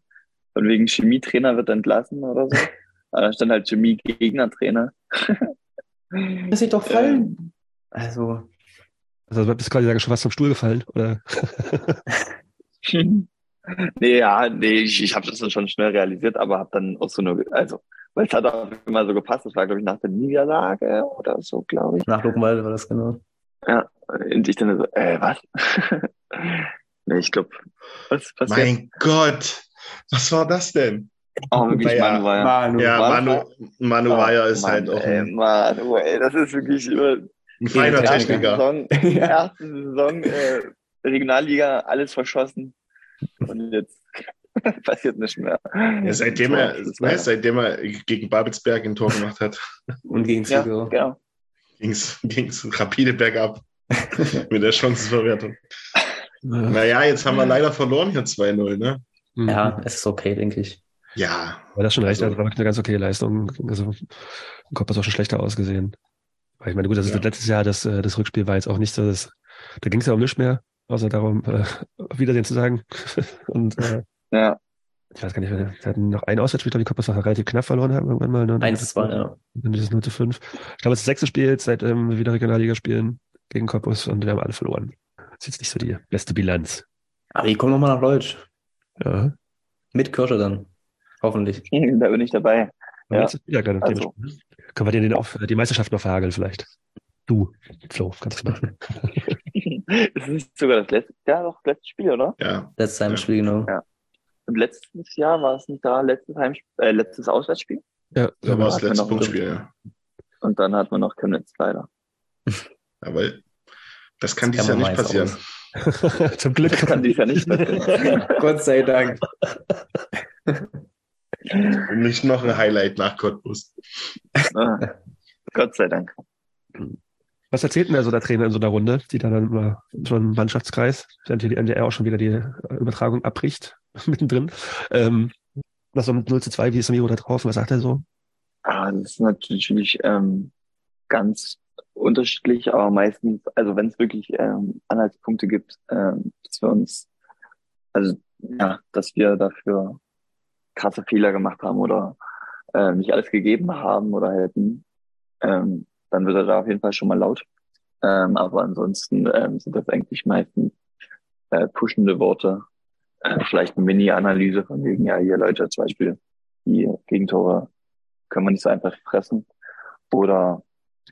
Speaker 8: Von wegen Chemietrainer wird entlassen oder so. Aber da stand halt Chemie-Gegner-Trainer. [laughs]
Speaker 5: Lass dich doch fallen. Also,
Speaker 4: Also du bist quasi schon fast vom Stuhl gefallen, oder? [laughs] [laughs]
Speaker 8: nee, ja, nee, ich, ich habe das dann schon schnell realisiert, aber habe dann auch so nur, also, weil es hat auch immer so gepasst, das war, glaube ich, nach der Niederlage oder so, glaube ich.
Speaker 5: nach Luckenwalde war das genau.
Speaker 8: Ja, und ich dann so, äh, was? nee, ich glaube, was passiert?
Speaker 10: Mein Gott, was war das denn?
Speaker 8: Oh, wirklich, Manu ja.
Speaker 5: Manu.
Speaker 10: Ja, Manu, Manu Weyer ist
Speaker 8: Mann,
Speaker 10: halt auch
Speaker 8: ey,
Speaker 10: ein,
Speaker 8: Manu, ey, das ist wirklich immer
Speaker 10: ein feiner
Speaker 5: Techniker.
Speaker 8: Saison, [laughs] erste Saison, äh, Regionalliga, alles verschossen. Und jetzt [laughs] passiert nicht mehr.
Speaker 10: Ja, seitdem, er,
Speaker 8: wahr.
Speaker 10: seitdem er gegen Babelsberg ein Tor gemacht hat, [laughs]
Speaker 5: Und gegen
Speaker 8: ja,
Speaker 5: Zwickau.
Speaker 8: genau.
Speaker 10: ging's ging's rapide bergab mit der Chancenverwertung.
Speaker 4: Ja.
Speaker 10: Naja, jetzt haben wir leider verloren hier 2-0, ne?
Speaker 5: Ja, es ist okay, denke ich.
Speaker 10: Ja,
Speaker 4: Aber das schon recht,
Speaker 10: Also-
Speaker 4: also, war wirklich eine ganz okay Leistung. Also, im Kopf hat es auch schon schlechter ausgesehen. Aber ich meine, gut, das ist
Speaker 10: Ja.
Speaker 4: letztes Jahr, das, äh, das Rückspiel war jetzt auch nicht so, das, da ging es ja um nichts mehr, außer darum, äh, auf Wiedersehen zu sagen. [laughs] Und äh,
Speaker 8: Ja,
Speaker 4: ich weiß gar nicht, wir hatten noch ein Auswärtsspiel, glaube ich, Koppers noch relativ knapp verloren haben irgendwann mal. Ne?
Speaker 5: Eins, zwei, ja.
Speaker 4: Und dieses 0 zu 5. Ich glaube, es ist das sechste Spiel, seit ähm, wir wieder Regionalliga spielen gegen Cottbus und wir haben alle verloren. Das ist jetzt nicht so die beste Bilanz.
Speaker 5: Aber die kommen nochmal nach Leutsch.
Speaker 4: Ja.
Speaker 5: Mit Kirsche dann. Hoffentlich. [laughs]
Speaker 8: da bin ich dabei. Ja.
Speaker 4: wieder gerade
Speaker 8: Also.
Speaker 4: Können wir dir den auf die Meisterschaft noch verhageln, vielleicht? Du, Flo, kannst du machen. [laughs]
Speaker 8: es ist sogar das letzte Jahr doch letztes Spiel, oder?
Speaker 10: ja.
Speaker 5: Letztes Heimspiel, genau.
Speaker 8: Ja. Und letztes Jahr war es nicht da, letztes Heimspiel, äh, letztes Auswärtsspiel.
Speaker 4: Ja,
Speaker 10: Da war das
Speaker 8: hatten wir
Speaker 10: letzte Punktspiel, ja.
Speaker 8: Und dann hat man noch Chemnitz leider. [laughs]
Speaker 10: Ja, weil das kann
Speaker 5: Das
Speaker 10: dieses Jahr
Speaker 5: kann man
Speaker 10: nicht passieren.
Speaker 4: Zum Glück.
Speaker 8: Das kann dies ja nicht passieren.
Speaker 5: Gott sei Dank.
Speaker 10: Nicht noch ein Highlight nach Cottbus.
Speaker 8: Ah, Gott sei Dank.
Speaker 4: Was erzählt denn da so der Trainer in so einer Runde, die da dann immer so ein Mannschaftskreis, während die NDR auch schon wieder die äh, Übertragung abbricht, [laughs] mittendrin. Ähm, nach so einem 0 zu 2, wie ist Miro da drauf? Was sagt er so?
Speaker 8: Ah, das ist natürlich ähm, ganz unterschiedlich, aber meistens, also wenn es wirklich ähm, Anhaltspunkte gibt, ähm, dass wir uns, also ja, dass wir dafür krasse Fehler gemacht haben oder äh, nicht alles gegeben haben oder hätten, ähm, dann wird er da auf jeden Fall schon mal laut. Ähm, aber ansonsten ähm, sind das eigentlich meistens äh, pushende Worte, äh, vielleicht eine Mini-Analyse von wegen, ja, hier Leute, zum Beispiel die Gegentore können wir nicht so einfach fressen. Oder,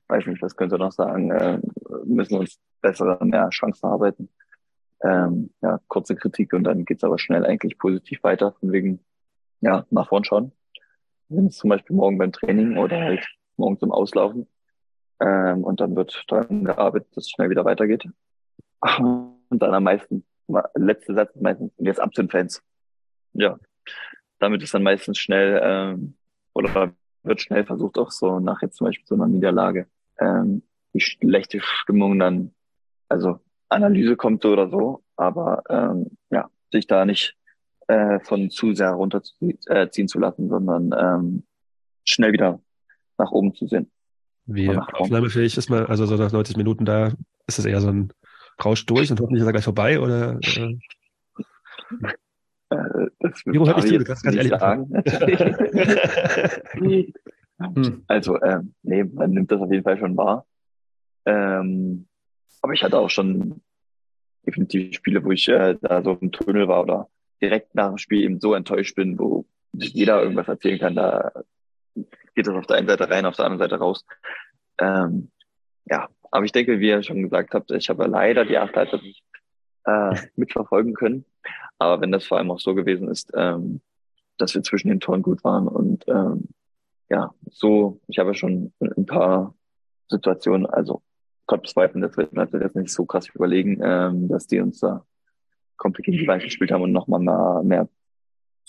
Speaker 8: weiß nicht, was könnt ihr noch sagen, äh, müssen wir uns bessere, mehr Chancen arbeiten. Ähm, ja, kurze Kritik und dann geht's aber schnell eigentlich positiv weiter, von wegen, ja, nach vorn schauen. Wenn es zum Beispiel morgen beim Training oder halt morgen zum Auslaufen. Ähm, und dann wird daran gearbeitet, dass es schnell wieder weitergeht. [laughs] Und dann am meisten, letzte Satz ist meistens, jetzt ab zu den Fans. Ja, damit ist dann meistens schnell, ähm, oder wird schnell versucht, auch so nach jetzt zum Beispiel so einer Niederlage, ähm, die schlechte Stimmung dann, also Analyse kommt so oder so, aber ähm, ja, sich da nicht äh, von zu sehr runterziehen äh, ziehen zu lassen, sondern ähm, schnell wieder nach oben zu sehen.
Speaker 4: Wie aufnahmefähig ist man, also so nach 90 Minuten da, ist das eher so ein Rausch durch und hoffentlich ist er gleich vorbei oder äh,
Speaker 8: Äh, das
Speaker 4: hör
Speaker 8: darf
Speaker 4: dich
Speaker 8: ich
Speaker 4: zu, du kannst ganz ehrlich
Speaker 8: sagen.
Speaker 5: Hm. [laughs]
Speaker 8: Also, ähm, nee, man nimmt das auf jeden Fall schon wahr. Ähm, aber ich hatte auch schon definitiv Spiele, wo ich äh, da so im Tunnel war oder direkt nach dem Spiel eben so enttäuscht bin, wo nicht jeder irgendwas erzählen kann. Da geht das auf der einen Seite rein, auf der anderen Seite raus. Ähm, ja, aber ich denke, wie ihr schon gesagt habt, ich habe leider die erste Halbzeit nicht äh, [laughs] mitverfolgen können. Aber wenn das vor allem auch so gewesen ist, ähm, dass wir zwischen den Toren gut waren und ähm, ja, so, ich habe schon ein paar Situationen, also Gott bezweifeln, das wird man jetzt nicht so krass überlegen, ähm, dass die uns da die Wand gespielt haben und nochmal mal mehr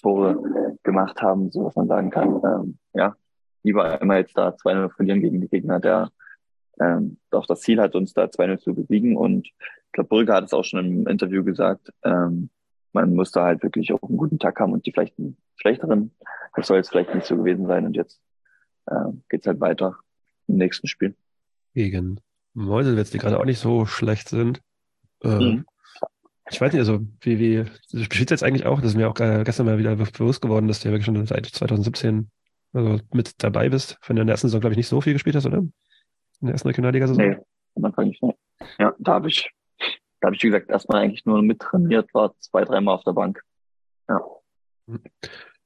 Speaker 8: Tore gemacht haben, so was man sagen kann. Ähm, ja, lieber einmal jetzt da 2-0 verlieren gegen die Gegner, der ähm, auch das Ziel hat, uns da 2-0 zu besiegen. Und ich glaube, Brügge hat es auch schon im Interview gesagt, ähm, man muss da halt wirklich auch einen guten Tag haben und die vielleicht einen schlechteren. Das soll jetzt vielleicht nicht so gewesen sein. Und jetzt äh, geht's halt weiter im nächsten Spiel.
Speaker 4: Gegen Meuselwitz, die gerade auch nicht so schlecht sind. Ähm,
Speaker 8: Mhm.
Speaker 4: Ich weiß nicht, also wie, wie, du spielst jetzt eigentlich auch, das ist mir auch äh, gestern mal wieder bewusst geworden, dass du ja wirklich schon seit 2017 also mit dabei bist. Von der ersten Saison, glaube ich, nicht so viel gespielt hast, oder? In der ersten Regionalliga-Saison?
Speaker 8: Nee, am Anfang nicht. Nee. Ja, da habe ich, da habe ich, wie gesagt, erstmal eigentlich nur mittrainiert, war zwei, dreimal auf der Bank. Ja.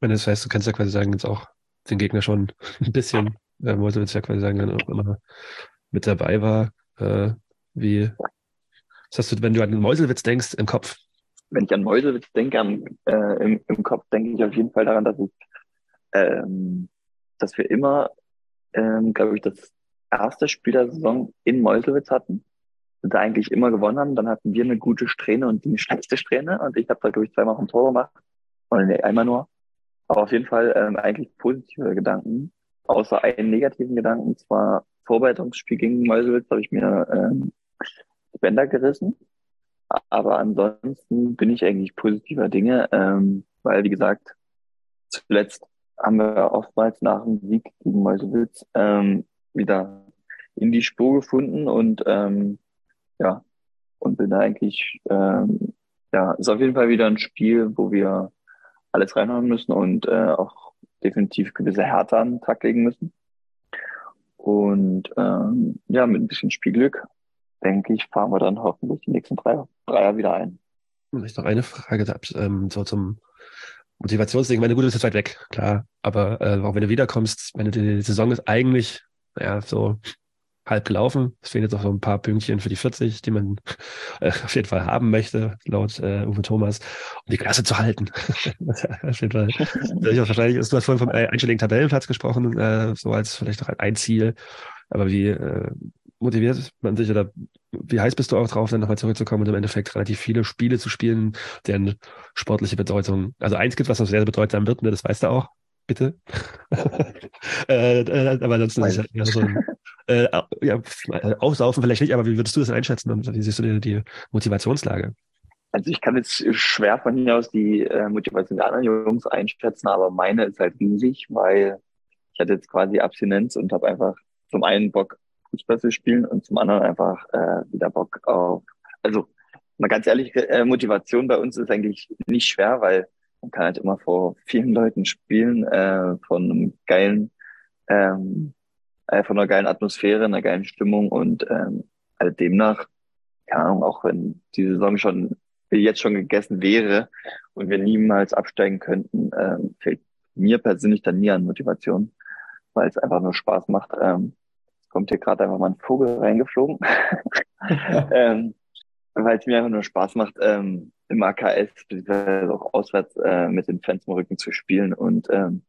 Speaker 4: Meine, das heißt, du kannst ja quasi sagen, jetzt auch den Gegner schon [laughs] ein bisschen, äh, Meuselwitz ja quasi sagen, dann auch immer mit dabei war. Äh, wie, hast du, wenn du an den Meuselwitz denkst, im Kopf?
Speaker 8: Wenn ich an Meuselwitz denke, am, äh, im, im Kopf denke ich auf jeden Fall daran, dass ich, ähm, dass wir immer, ähm, glaube ich, das erste Spiel der Saison in Meuselwitz hatten und da eigentlich immer gewonnen haben. Dann hatten wir eine gute Strähne und eine schlechte Strähne und ich habe da, glaube ich, zweimal ein Tor gemacht. Oder nee, einmal nur. Aber auf jeden Fall ähm, eigentlich positive Gedanken, außer einen negativen Gedanken. Zwar Vorbereitungsspiel gegen Meuselwitz habe ich mir ähm, Bänder gerissen. Aber ansonsten bin ich eigentlich positiver Dinge, ähm, weil, wie gesagt, zuletzt haben wir oftmals nach dem Sieg gegen Meuselwitz ähm, wieder in die Spur gefunden und ähm, ja, und bin da eigentlich, ähm, ja, ist auf jeden Fall wieder ein Spiel, wo wir alles reinhauen müssen und äh, auch definitiv gewisse Härte an den Tag legen müssen. Und ähm, ja, mit ein bisschen Spielglück, denke ich, fahren wir dann hoffentlich die nächsten drei Dreier wieder ein.
Speaker 4: Vielleicht noch eine Frage ähm, so zum Motivationsding. Meine, gut, du bist jetzt weit weg, klar. Aber äh, auch wenn du wiederkommst, meine, die Saison ist eigentlich, naja, so halb gelaufen. Es fehlen jetzt noch so ein paar Pünktchen für die 40, die man äh, auf jeden Fall haben möchte, laut äh, Uwe Thomas, um die Klasse zu halten. [laughs] auf jeden Fall. Durchaus wahrscheinlich ist, du hast vorhin vom äh, einstelligen Tabellenplatz gesprochen, äh, so als vielleicht noch ein Ziel. Aber wie äh, motiviert man sich oder wie heiß bist du auch drauf, dann nochmal zurückzukommen und im Endeffekt relativ viele Spiele zu spielen, deren sportliche Bedeutung, also eins gibt, was noch sehr, sehr bedeutsam wird, ne, das weißt du auch, bitte. [laughs] äh, äh, aber ansonsten ist es halt eher so ein, äh, ja, aufsaufen vielleicht nicht, aber wie würdest du das einschätzen und wie siehst du die, die Motivationslage?
Speaker 8: Also ich kann jetzt schwer von hier aus die äh, Motivation der anderen Jungs einschätzen, aber meine ist halt riesig, weil ich hatte jetzt quasi Abstinenz und habe einfach zum einen Bock Fußball spielen und zum anderen einfach äh, wieder Bock auf, also mal ganz ehrlich, äh, Motivation bei uns ist eigentlich nicht schwer, weil man kann halt immer vor vielen Leuten spielen, äh, von einem geilen, ähm, äh, von einer geilen Atmosphäre, einer geilen Stimmung und ähm, also demnach, keine Ahnung, auch wenn die Saison schon jetzt schon gegessen wäre und wir niemals absteigen könnten, ähm, fehlt mir persönlich dann nie an Motivation, weil es einfach nur Spaß macht. Ähm, kommt hier gerade einfach mal ein Vogel reingeflogen. [laughs] [laughs] ähm, weil es mir einfach nur Spaß macht, ähm, im AKS, beziehungsweise auch auswärts äh, mit den Fans im Rücken zu spielen. Und ähm,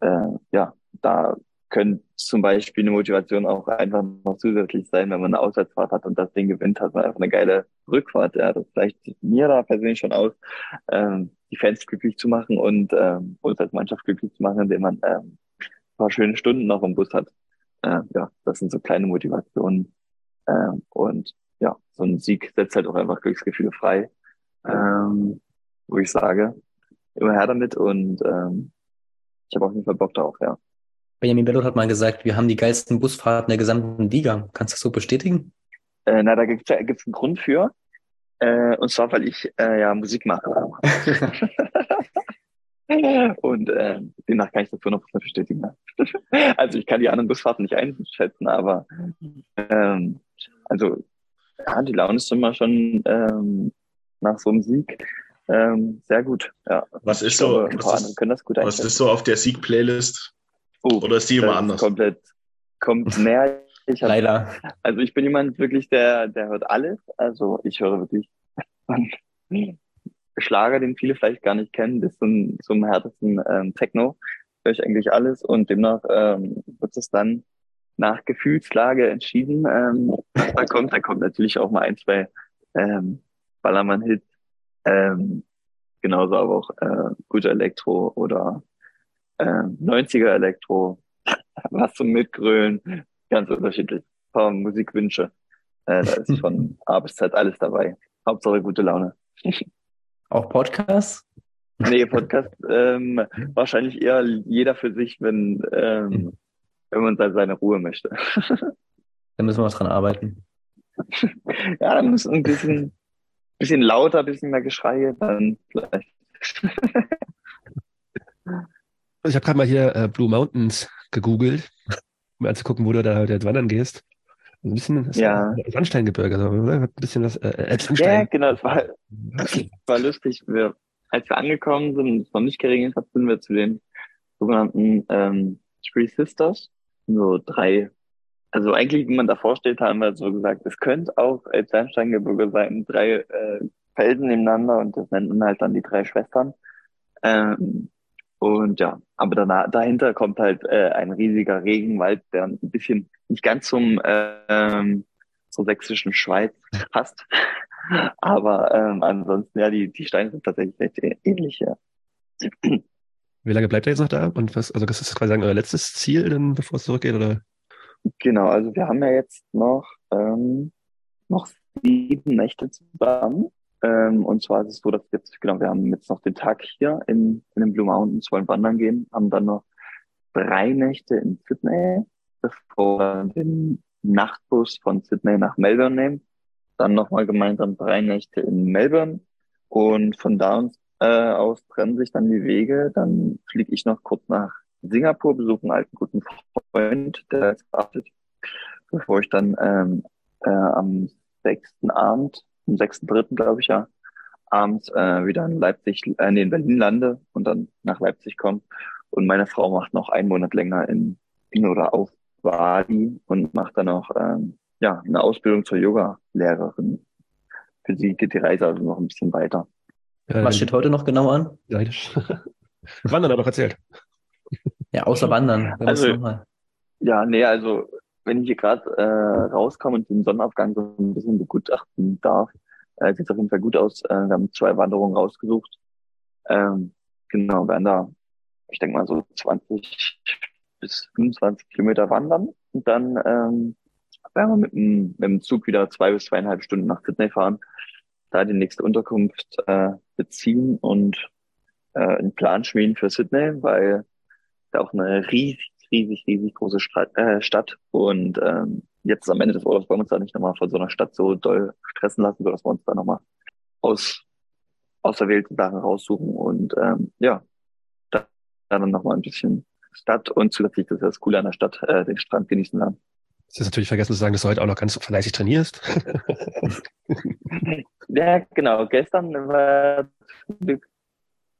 Speaker 8: äh, ja, da könnte zum Beispiel eine Motivation auch einfach noch zusätzlich sein, wenn man eine Auswärtsfahrt hat und das Ding gewinnt, hat man einfach eine geile Rückfahrt. Ja, das gleicht mir da persönlich schon aus, ähm, die Fans glücklich zu machen und ähm, uns als Mannschaft glücklich zu machen, indem man ähm, ein paar schöne Stunden noch im Bus hat. Äh, ja, das sind so kleine Motivationen. Ähm, und ja, so ein Sieg setzt halt auch einfach Glücksgefühle frei, ähm, wo ich sage, immer her damit und ähm, ich habe auf jeden Fall Bock darauf, ja.
Speaker 5: Benjamin Bellot hat mal gesagt, wir haben die geilsten Busfahrten der gesamten Liga. Kannst du das so bestätigen?
Speaker 8: Äh, na, da gibt's ja gibt's einen Grund für. Äh, und zwar, weil ich äh, ja Musik mache. [laughs] [laughs] und äh, demnach kann ich das nur noch bestätigen. Ja. [laughs] also ich kann die anderen Busfahrten nicht einschätzen, aber ähm, also ja, die Laune ist immer schon ähm, nach so einem Sieg ähm, sehr gut. Ja.
Speaker 10: Was ist so,
Speaker 8: glaube,
Speaker 10: was ist-
Speaker 8: das gut
Speaker 10: Was ist so auf der Sieg-Playlist?
Speaker 8: Oh,
Speaker 10: Oder ist die
Speaker 8: das
Speaker 10: immer anders?
Speaker 8: Komplett, kommt [laughs] näher. Ich hab,
Speaker 5: Leider.
Speaker 8: also ich bin jemand wirklich, der, der hört alles. Also ich höre wirklich [laughs] Schlager, den viele vielleicht gar nicht kennen, bis zum, zum härtesten ähm, Techno. Höre ich eigentlich alles und demnach ähm, wird es dann nach Gefühlslage entschieden, ähm, da kommt. Da kommt natürlich auch mal ein, zwei ähm, Ballermann-Hits. Ähm, genauso aber auch äh, guter Elektro oder äh, 90er Elektro, [laughs] was zum Mitgrölen, ganz unterschiedlich. Ein paar Musikwünsche. Äh, da ist [laughs] von A bis Z alles dabei. Hauptsache gute Laune. [laughs]
Speaker 5: Auch Podcasts?
Speaker 8: Nee, Podcast ähm, wahrscheinlich eher jeder für sich, wenn, ähm, wenn man seine Ruhe möchte. [laughs]
Speaker 5: Da müssen wir noch dran arbeiten. [laughs]
Speaker 8: ja, dann muss ein bisschen, bisschen lauter, ein bisschen mehr Geschrei, dann vielleicht. [laughs]
Speaker 4: Ich habe gerade mal hier äh, Blue Mountains gegoogelt, um mir anzugucken, wo du da heute jetzt wandern gehst. Ein bisschen das
Speaker 8: Ja.
Speaker 4: Sandsteingebirge, so, oder? Ein bisschen was, äh, äh,
Speaker 8: Ja,
Speaker 4: Sandstein.
Speaker 8: genau, es war, [laughs] war lustig. Wir, als wir angekommen sind und es noch nicht geregnet hat, sind wir zu den sogenannten ähm, Three Sisters. So drei, also eigentlich, wie man davor steht, haben wir so gesagt, es könnte auch Elbsandsteingebirge sein, drei äh, Felsen nebeneinander und das nennt man halt dann die drei Schwestern. Ähm, und ja, aber danach, dahinter kommt halt äh, ein riesiger Regenwald, der ein bisschen nicht ganz zum äh, ähm, zur sächsischen Schweiz passt. [laughs] Aber ähm, ansonsten, ja, die, die Steine sind tatsächlich recht ähnlich, ja. [clears throat]
Speaker 4: Wie lange bleibt er jetzt noch da? Und was, also das ist quasi sagen, euer letztes Ziel, dann, bevor es zurückgeht, oder?
Speaker 8: Genau, also wir haben ja jetzt noch, ähm, noch sieben Nächte zusammen. Ähm, und zwar ist es so, dass jetzt, genau, wir haben jetzt noch den Tag hier in, in den Blue Mountains, wollen wandern gehen, haben dann noch drei Nächte in Sydney, bevor wir den Nachtbus von Sydney nach Melbourne nehmen. Dann nochmal gemeinsam drei Nächte in Melbourne. Und von da äh, aus trennen sich dann die Wege. Dann fliege ich noch kurz nach Singapur, besuche einen alten guten Freund, der jetzt wartet, bevor ich dann ähm, äh, am sechsten Abend, am sechsten Dritten, glaube ich, ja, abends äh, wieder in Leipzig, äh, nee, in Berlin lande und dann nach Leipzig komme. Und meine Frau macht noch einen Monat länger in, in oder auf Bali und macht dann auch ähm, ja, eine Ausbildung zur Yoga-Lehrerin. Für sie geht die Reise also noch ein bisschen weiter.
Speaker 4: Ja,
Speaker 5: Was steht heute noch genau an? [laughs]
Speaker 4: Wandern hat er doch erzählt.
Speaker 5: Ja, außer [laughs] Wandern.
Speaker 8: Also-
Speaker 5: noch.
Speaker 8: Ja, nee, also wenn ich hier gerade äh, rauskomme und den Sonnenaufgang so ein bisschen begutachten darf, äh, sieht auf jeden Fall gut aus. Äh, wir haben zwei Wanderungen rausgesucht. Ähm, genau, werden da, ich denke mal so 20 bis 25 Kilometer wandern und dann ähm, werden wir mit dem, mit dem Zug wieder zwei bis zweieinhalb Stunden nach Sydney fahren, da die nächste Unterkunft äh, beziehen und äh, einen Plan schmieden für Sydney, weil da auch eine riesig, riesig, riesig große Stadt, äh, Stadt. Und ähm, jetzt am Ende des Urlaubs wollen wir uns da nicht nochmal von so einer Stadt so doll stressen lassen, sodass wir uns da nochmal aus auserwählte Sachen raussuchen und ähm, ja, da dann nochmal ein bisschen Stadt und zusätzlich das das Coole an der Stadt, äh, den Strand genießen lernen.
Speaker 4: Jetzt ist natürlich vergessen zu sagen, dass du heute auch noch ganz fleißig trainierst. [laughs] [laughs]
Speaker 8: Ja, genau. Gestern war zum Glück,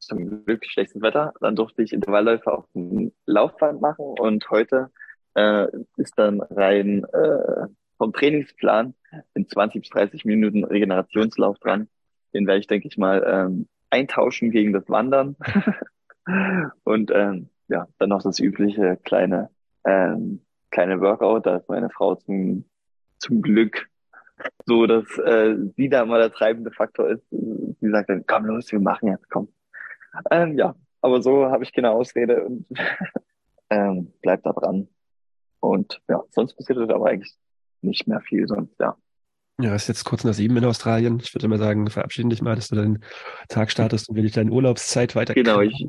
Speaker 8: zum Glück schlechtes Wetter. Dann durfte ich Intervallläufe auf dem Laufband machen und heute äh, ist dann rein äh, vom Trainingsplan in 20 bis 30 Minuten Regenerationslauf dran. Den werde ich, denke ich mal, ähm, eintauschen gegen das Wandern. [laughs] und ähm, ja, dann noch das übliche kleine, ähm, kleine Workout. Da ist meine Frau zum, zum Glück so, dass äh, sie da mal der treibende Faktor ist. Sie sagt dann, komm los, wir machen jetzt, komm. Ähm, ja, aber so habe ich keine Ausrede und [laughs] ähm, bleib da dran. Und ja, sonst passiert aber eigentlich nicht mehr viel sonst, ja.
Speaker 4: Ja, es ist jetzt kurz nach sieben in Australien. Ich würde mal sagen, verabschiede dich mal, dass du deinen Tag startest und wir dich deine Urlaubszeit weiter.
Speaker 8: Genau, ich,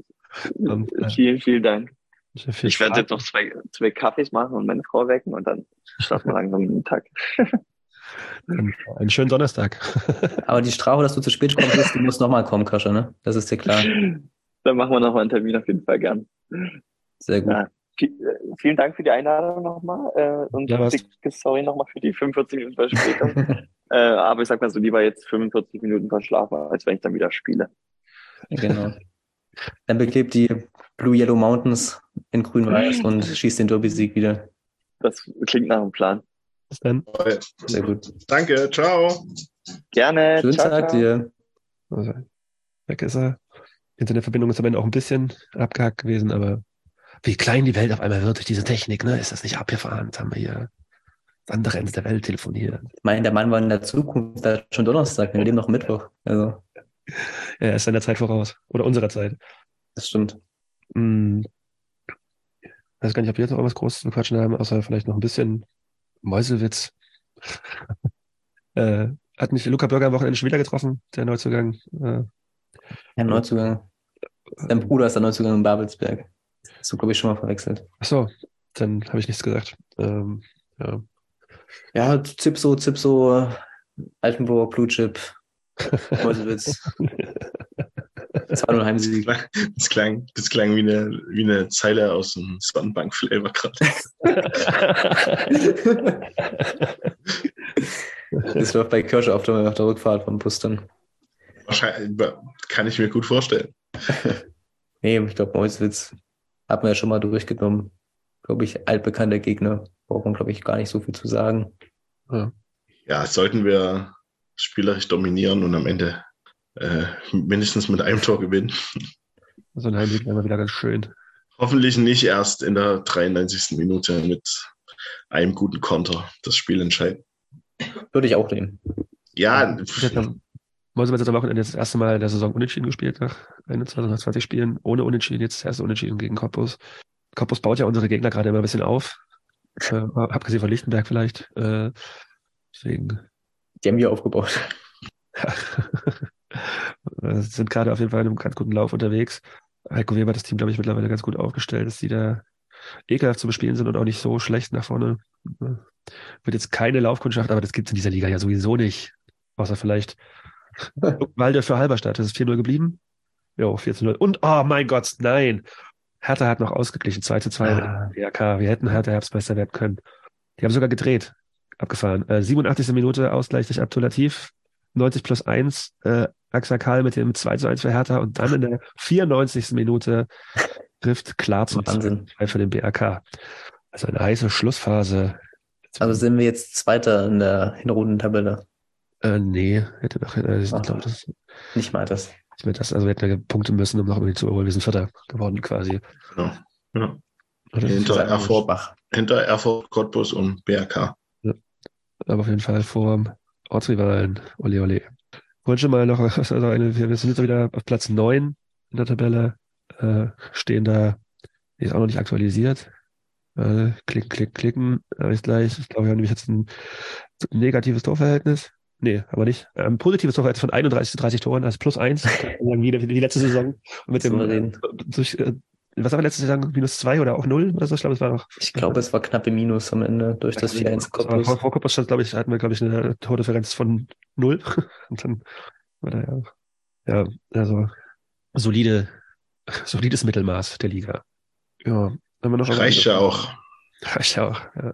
Speaker 4: Und, äh,
Speaker 8: vielen, vielen Dank.
Speaker 4: viel
Speaker 8: Ich werde jetzt noch zwei, zwei Kaffees machen und meine Frau wecken und dann starten wir langsam den Tag. [laughs]
Speaker 4: Einen schönen Donnerstag. [laughs]
Speaker 5: Aber die Strafe, dass du zu spät kommst, ist, du musst nochmal kommen, Kascha, ne? Das ist dir klar.
Speaker 8: Dann machen wir noch mal einen Termin auf jeden Fall gern.
Speaker 5: Sehr gut.
Speaker 8: Ja, äh, vielen Dank für die Einladung nochmal äh, und
Speaker 4: Ja,
Speaker 8: Sorry nochmal für die 45 Minuten Verspätung. [laughs] äh, aber ich sag mal so, lieber jetzt 45 Minuten verschlafen, als wenn ich dann wieder spiele.
Speaker 5: Genau. Dann beklebt die Blue Yellow Mountains in grün-weiß und [laughs] schießt den Derby-Sieg wieder.
Speaker 8: Das klingt nach einem Plan.
Speaker 4: Bis dann.
Speaker 5: Sehr gut.
Speaker 10: Danke, ciao.
Speaker 8: Gerne.
Speaker 5: Schönen
Speaker 8: ciao,
Speaker 5: Tag
Speaker 8: ciao.
Speaker 5: dir.
Speaker 4: Also, weg ist er. Internetverbindung ist am Ende auch ein bisschen abgehackt gewesen, aber wie klein die Welt auf einmal wird durch diese Technik, ne? Ist das nicht abgefahren? Jetzt haben wir hier das andere Ende der Welt telefoniert.
Speaker 5: Ich meine, der Mann war in der Zukunft, da schon Donnerstag, wir leben noch Mittwoch. Also,
Speaker 4: Ja, er ist seiner Zeit voraus. Oder unserer Zeit.
Speaker 5: das stimmt.
Speaker 4: Hm. Weiß gar nicht, ob wir jetzt noch irgendwas Großes zu quatschen haben, außer vielleicht noch ein bisschen Meuselwitz. äh, hat mich Luca Bürger am Wochenende schon wieder getroffen, der Neuzugang. Äh,
Speaker 5: Ein Neuzugang. Dein Bruder ist der Neuzugang in Babelsberg. Hast du, glaube ich, schon mal verwechselt.
Speaker 4: ach so, dann habe ich nichts gesagt. Ähm, ja.
Speaker 5: Ja, Zipso, Zipso, Altenburg, Blue Chip, [laughs] Meuselwitz. [laughs] 2-0 Heimsieg.
Speaker 10: Das klang, das klang wie eine, wie eine Zeile aus dem Sonnenbank-Flavor gerade. [laughs]
Speaker 5: Das läuft bei Kirsche auf der, auf der Rückfahrt vom Bus dann.
Speaker 10: Wahrscheinlich, kann ich mir gut vorstellen. [laughs]
Speaker 5: Nee, ich glaube, Meuselwitz hat man ja schon mal durchgenommen. Glaube ich, altbekannter Gegner. Braucht man, glaube ich, gar nicht so viel zu sagen.
Speaker 10: Ja, sollten wir spielerisch dominieren und am Ende äh, mindestens mit einem Tor gewinnen.
Speaker 4: So ein Heimweg wäre wieder ganz schön.
Speaker 10: Hoffentlich nicht erst in der 93. Minute mit einem guten Konter das Spiel entscheiden.
Speaker 5: Würde ich auch nehmen.
Speaker 10: Ja,
Speaker 4: Meuselwitz hat am Wochenende jetzt das erste Mal in der Saison unentschieden gespielt, nach 21, nach 20 Spielen, ohne Unentschieden, jetzt das erste Unentschieden gegen Cottbus. Cottbus baut ja unsere Gegner gerade immer ein bisschen auf. Äh, abgesehen von Lichtenberg vielleicht. Äh, deswegen
Speaker 5: Die haben wir aufgebaut. [laughs]
Speaker 4: äh, sind gerade auf jeden Fall in einem ganz guten Lauf unterwegs. Heiko Weber hat das Team, glaube ich, mittlerweile ganz gut aufgestellt, dass die da ekelhaft zu bespielen sind und auch nicht so schlecht nach vorne. Äh, Wird jetzt keine Laufkundschaft, aber das gibt es in dieser Liga ja sowieso nicht. Außer vielleicht [laughs] Walde für Halberstadt. Das ist 4-0 geblieben. Jo, 4-0. Und, oh mein Gott, nein. Hertha hat noch ausgeglichen, 2 zu 2
Speaker 5: Ah.
Speaker 4: BRK. Wir hätten Hertha Herbstmeister werden können. Die haben sogar gedreht. Abgefahren. Äh, 87. Minute Ausgleich durch Abdulatif. 90 plus 1. Äh, Axel Karl mit dem 2 zu 1 für Hertha. Und dann in der 94. Minute trifft klar zum
Speaker 5: Wahnsinn.
Speaker 4: 2 für den BRK. Also eine heiße Schlussphase.
Speaker 5: Also sind wir jetzt Zweiter in der Hinrundentabelle.
Speaker 4: Äh, nee, hätte noch, äh, ich
Speaker 5: Ach.
Speaker 4: glaube, das
Speaker 5: Nicht mal das.
Speaker 4: ist mir das, also wir hätten ja punkten müssen, um noch irgendwie zu überholen. Wir sind Vierter geworden quasi.
Speaker 10: Genau. Ja. Hinter Erfurt, hinter Erfurt, Cottbus und BRK.
Speaker 4: Aber auf jeden Fall vor Ortsrivalen. Ole, ole. Wollen schon mal noch, [laughs] also eine, wir sind jetzt wieder auf Platz 9 in der Tabelle, äh, stehen da, die ist auch noch nicht aktualisiert. Äh, klicken, klicken, klicken, habe ich gleich. Ich glaube, wir haben nämlich jetzt ein negatives Torverhältnis. Nee, aber nicht. Ein positives Torverhältnis von 31 zu 30 Toren, also plus eins, [laughs] wie die, wie letzte Saison. Und mit dem,
Speaker 5: Souverän.
Speaker 4: durch, äh, was haben wir letzte Saison? Minus zwei oder auch null oder so? Ich glaube, es war noch.
Speaker 5: Ich glaube, es war knappe Minus am Ende durch das 4-1
Speaker 4: Aber
Speaker 5: Cottbus.
Speaker 4: Vor, Cottbus stand, glaube ich, hatten wir, glaube ich, eine Tordifferenz von null. [laughs] Und dann war da ja, ja, also solide, solides Mittelmaß der Liga. Ja, haben wir noch
Speaker 10: Reicht ja auch.
Speaker 4: Reicht ja auch, ja.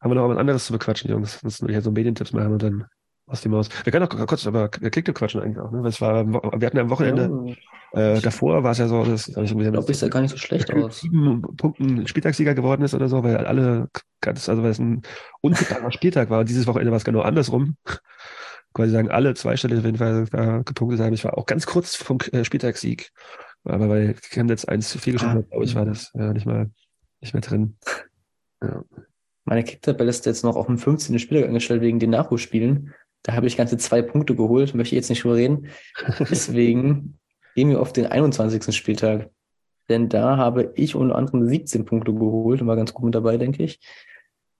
Speaker 4: Haben wir noch was anderes zu bequatschen, Jungs? Sonst würde ich ja so Medientipps machen und dann aus die Maus. Wir können auch kurz über Kicktipp quatschen eigentlich auch, ne? Weil es war, wir hatten ja am Wochenende, äh, davor war es ja so, dass ich
Speaker 5: glaube, ist ja gar nicht so schlecht aus.
Speaker 4: sieben Punkten Spieltagssieger geworden ist oder so, weil alle ganz, also weil es ein untippbarer Spieltag war. Und dieses Wochenende war es genau andersrum. Quasi sagen, alle zweistellig auf jeden Fall da gepunktet haben. Ich war auch ganz kurz vom äh, Spieltagssieg. Aber bei Chemnitz 1 zu 4 geschossen
Speaker 5: Ah.
Speaker 4: hat, glaube ich, war das ja, nicht mal nicht mehr drin. Ja.
Speaker 5: Meine Kicktabelle ist jetzt noch auf dem 15. Spieltag angestellt wegen den Nachholspielen. Da habe ich ganze zwei Punkte geholt, möchte ich jetzt nicht drüber reden. [laughs] Deswegen gehen wir auf den 21. Spieltag. Denn da habe ich unter anderem 17 Punkte geholt und war ganz gut mit dabei, denke ich.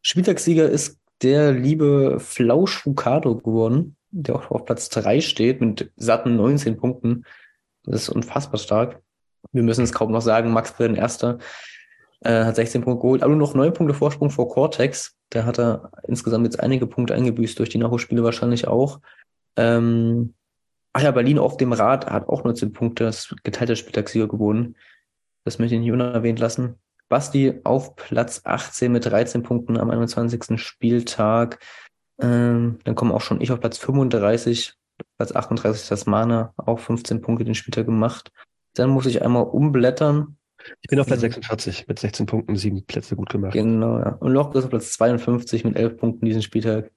Speaker 5: Spieltagssieger ist der liebe Flausch Fukado geworden, der auch auf Platz 3 steht mit satten 19 Punkten. Das ist unfassbar stark. Wir müssen es kaum noch sagen, Max Brenn erster, äh, hat 16 Punkte geholt, aber nur noch 9 Punkte Vorsprung vor Cortex. Da hat er insgesamt jetzt einige Punkte eingebüßt, durch die Nachholspiele wahrscheinlich auch. Ähm, ach ja, Berlin auf dem Rad hat auch 19 Punkte, das ist geteilter Spieltagssieger gewonnen. Das möchte ich nicht unerwähnt lassen. Basti auf Platz 18 mit 13 Punkten am 21. Spieltag. Ähm, dann kommen auch schon ich auf Platz 35, Platz 38 das Mana, auch 15 Punkte den Spieltag gemacht. Dann muss ich einmal umblättern.
Speaker 4: Ich bin auf Platz 46 mit 16 Punkten, sieben Plätze gut gemacht.
Speaker 5: Genau, ja. Und Loch ist auf Platz 52 mit 11 Punkten diesen Spieltag.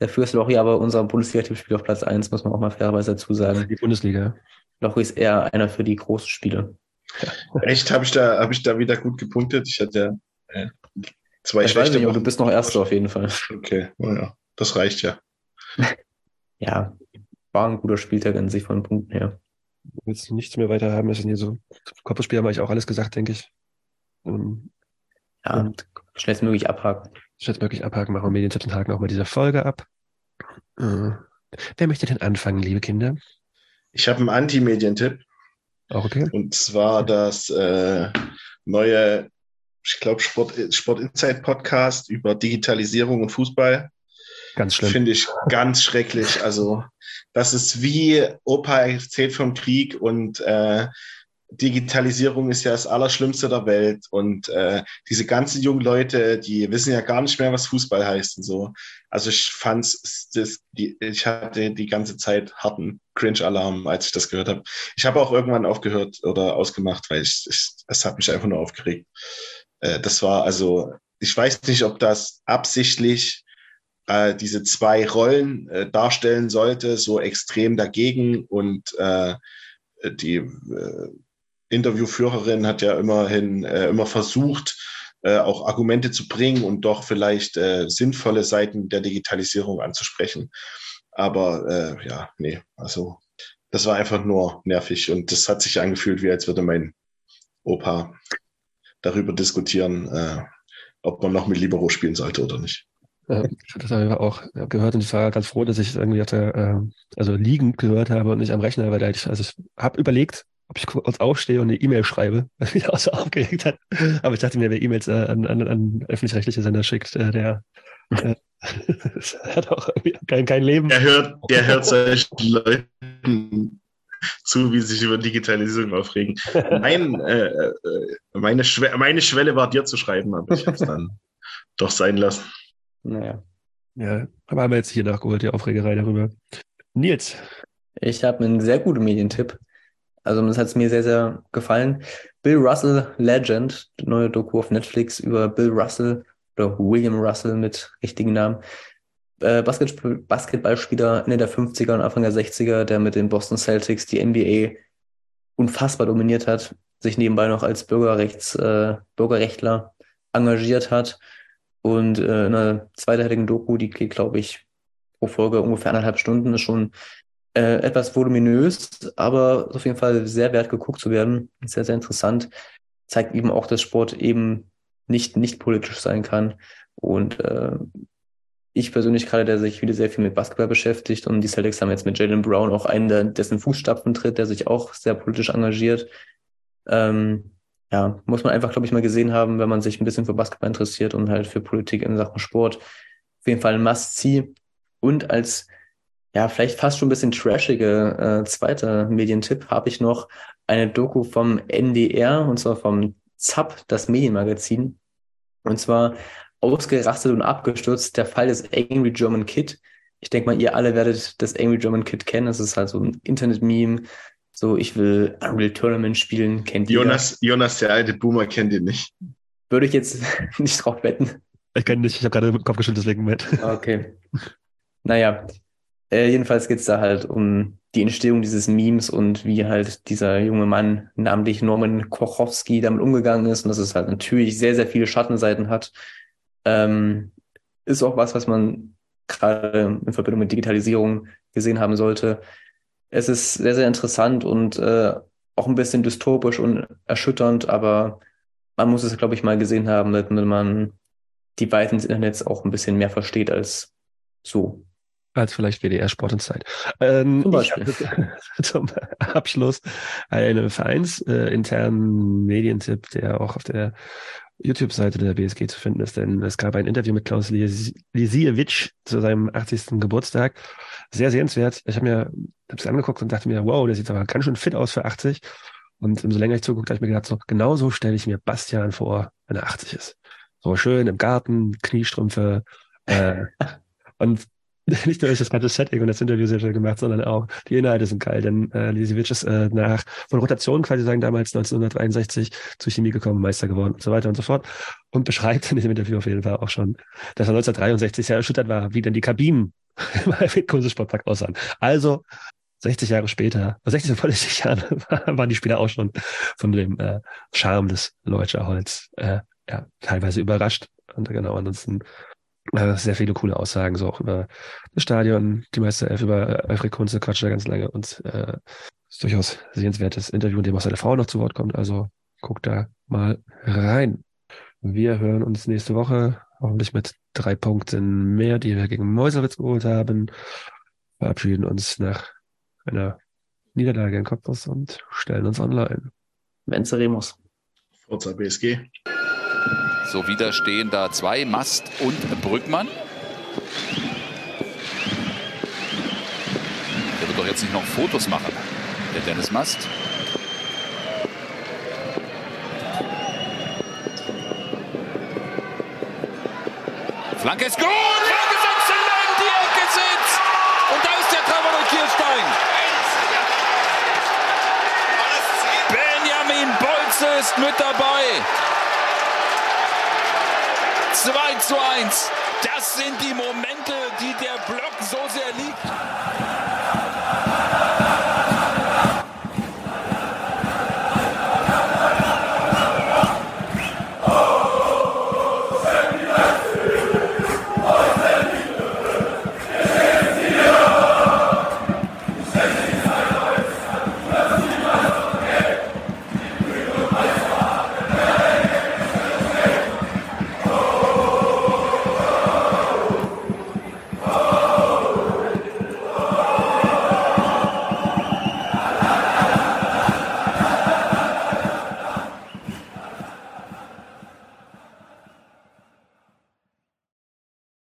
Speaker 5: Dafür ist Lochi aber unser Bundesliga-Tippspiel auf Platz 1, muss man auch mal fairerweise dazu sagen.
Speaker 4: Die Bundesliga.
Speaker 5: Lochi ist eher einer für die großen Spiele.
Speaker 10: Echt, habe ich, da, hab ich da wieder gut gepunktet? Ich hatte äh, zwei
Speaker 5: Ich weiß
Speaker 10: schlechte
Speaker 5: nicht, aber du bist noch Erster auf jeden Fall.
Speaker 10: Okay, naja, das reicht ja. [laughs]
Speaker 5: Ja, war ein guter Spieltag an sich von Punkten her.
Speaker 4: Jetzt nichts mehr weiter haben. Das sind hier so Kopfspiel haben wir eigentlich auch alles gesagt, denke ich. Ähm,
Speaker 5: Ja, und schnellstmöglich abhaken.
Speaker 4: Wirklich abhaken, machen wir Medientipps und haken auch mal diese Folge ab. Äh, wer möchte denn anfangen, liebe Kinder?
Speaker 10: Ich habe einen Anti-Medien-Tipp.
Speaker 4: Auch okay.
Speaker 10: Und zwar das äh, neue, ich glaube, Sport, Sport Insight Podcast über Digitalisierung und Fußball.
Speaker 4: Ganz schlimm.
Speaker 10: Finde ich ganz schrecklich. Also, das ist wie Opa erzählt vom Krieg und äh, Digitalisierung ist ja das Allerschlimmste der Welt. Und äh, diese ganzen jungen Leute, die wissen ja gar nicht mehr, was Fußball heißt und so. Also ich fand's, das, die, ich hatte die ganze Zeit harten Cringe-Alarm, als ich das gehört habe. Ich habe auch irgendwann aufgehört oder ausgemacht, weil ich, ich es hat mich einfach nur aufgeregt. Äh, das war also, ich weiß nicht, ob das absichtlich äh, diese zwei Rollen äh, darstellen sollte, so extrem dagegen und äh, die äh, Interviewführerin hat ja immerhin äh, immer versucht, äh, auch Argumente zu bringen und doch vielleicht äh, sinnvolle Seiten der Digitalisierung anzusprechen. Aber äh, ja, nee, also das war einfach nur nervig und das hat sich angefühlt, wie als würde mein Opa darüber diskutieren, äh, ob man noch mit Libero spielen sollte oder nicht.
Speaker 4: Äh, ich habe das aber auch gehört und ich war ganz froh, dass ich irgendwie hatte, äh, also liegend gehört habe und nicht am Rechner, weil da ich, also ich habe überlegt, ob ich kurz aufstehe und eine E-Mail schreibe, [laughs] weil mich auch so aufgeregt hat. Aber ich dachte mir, wer E-Mails äh, an, an, an öffentlich-rechtliche Sender schickt, äh, der äh, [laughs] hat auch kein, kein Leben.
Speaker 10: Er hört, er hört solchen Leuten zu, wie sie sich über Digitalisierung aufregen. Mein, äh, äh, meine, Schwe meine Schwelle war dir zu schreiben, aber ich habe es dann [laughs] doch sein lassen.
Speaker 5: Naja.
Speaker 4: Ja, aber haben wir jetzt hier nachgeholt, die Aufregerei darüber. Nils.
Speaker 5: Ich habe einen sehr guten Medientipp. Also das hat mir sehr, sehr gefallen. Bill Russell Legend, neue Doku auf Netflix über Bill Russell oder William Russell mit richtigen Namen. Äh, Basket Basketballspieler Ende der 50er und Anfang der 60er, der mit den Boston Celtics die NBA unfassbar dominiert hat, sich nebenbei noch als Bürgerrechts, äh, Bürgerrechtler engagiert hat und äh, in einer zweiteiligen Doku, die geht, glaube ich, pro Folge ungefähr eineinhalb Stunden, ist schon äh, etwas voluminös, aber auf jeden Fall sehr wert geguckt zu werden. Sehr, sehr interessant. Zeigt eben auch, dass Sport eben nicht, nicht politisch sein kann. Und äh, ich persönlich gerade, der sich wieder sehr viel mit Basketball beschäftigt und die Celtics haben jetzt mit Jalen Brown auch einen, der dessen Fußstapfen tritt, der sich auch sehr politisch engagiert. Ähm, ja, muss man einfach, glaube ich, mal gesehen haben, wenn man sich ein bisschen für Basketball interessiert und halt für Politik in Sachen Sport. Auf jeden Fall ein Must-See. Und als ja, vielleicht fast schon ein bisschen trashige äh, zweiter Medientipp habe ich noch eine Doku vom NDR und zwar vom ZAP, das Medienmagazin. Und zwar ausgerastet und abgestürzt, der Fall des Angry German Kid. Ich denke mal, ihr alle werdet das Angry German Kid kennen. Das ist halt so ein Internet-Meme. So, ich will Unreal Tournament spielen, kennt ihr.
Speaker 10: Jonas, Jonas, der alte Boomer, kennt ihn nicht.
Speaker 5: Würde ich jetzt [laughs] nicht drauf wetten.
Speaker 4: Ich kenne nicht, ich habe gerade den Kopf geschüttelt, deswegen mit.
Speaker 5: Okay. Naja, äh, jedenfalls geht's da halt um die Entstehung dieses Memes und wie halt dieser junge Mann, namentlich Norman Kochowski, damit umgegangen ist und dass es halt natürlich sehr, sehr viele Schattenseiten hat. Ähm, ist auch was, was man gerade in Verbindung mit Digitalisierung gesehen haben sollte. Es ist sehr, sehr interessant und äh, auch ein bisschen dystopisch und erschütternd, aber man muss es, glaube ich, mal gesehen haben, damit man die Weiten des Internets auch ein bisschen mehr versteht als so.
Speaker 4: Als vielleicht WDR Sport und Zeit. Ähm,
Speaker 5: Zum Beispiel. [laughs]
Speaker 4: zum Abschluss einen vereinsinternen Medientipp, der auch auf der YouTube-Seite der BSG zu finden ist, denn es gab ein Interview mit Klaus Lisiewicz zu seinem 80. Geburtstag. Sehr sehenswert. Ich habe mir hab's angeguckt und dachte mir, wow, der sieht aber ganz schön fit aus für 80. Und umso länger ich zuguckt, habe ich mir gedacht, so, genau so stelle ich mir Bastian vor, wenn er 80 ist. So schön im Garten, Kniestrümpfe, äh, [laughs] und [laughs] nicht nur ist das ganze Setting und das Interview sehr schön gemacht, sondern auch die Inhalte sind geil, denn äh, Lisewitsch ist äh, nach von Rotation quasi sagen damals 1963 zu Chemie gekommen, Meister geworden und so weiter und so fort und beschreibt in diesem Interview auf jeden Fall auch schon, dass er 1963 sehr erschüttert war, wie denn die Kabinen [laughs] im Kunstsportpark aussahen. Also 60 Jahre später, 60 vor 60 Jahren waren die Spieler auch schon von dem äh, Charme des Leutscher Holz äh, ja, teilweise überrascht. Und genau, ansonsten äh, sehr viele coole Aussagen, so auch über das Stadion, die Meister Elf, über Alfred Kunze quatscht er ganz lange und äh, ist durchaus sehenswertes Interview, in dem auch seine Frau noch zu Wort kommt. Also guckt da mal rein. Wir hören uns nächste Woche, hoffentlich mit drei Punkten mehr, die wir gegen Meuselwitz geholt haben. Verabschieden uns nach einer Niederlage in Cottbus und stellen uns online.
Speaker 5: Venceremos.
Speaker 10: Forza BSG.
Speaker 11: So wieder stehen da zwei, Mast und Brückmann. Der wird doch jetzt nicht noch Fotos machen, der Dennis Mast. Flanke ist gut! Flanke ist exzellent! Die Ecke sitzt! Und da ist der Treffer durch Kirstein. Benjamin Bolze ist mit dabei. 2 zu 1. Das sind die Momente, die der Block so sehr liebt.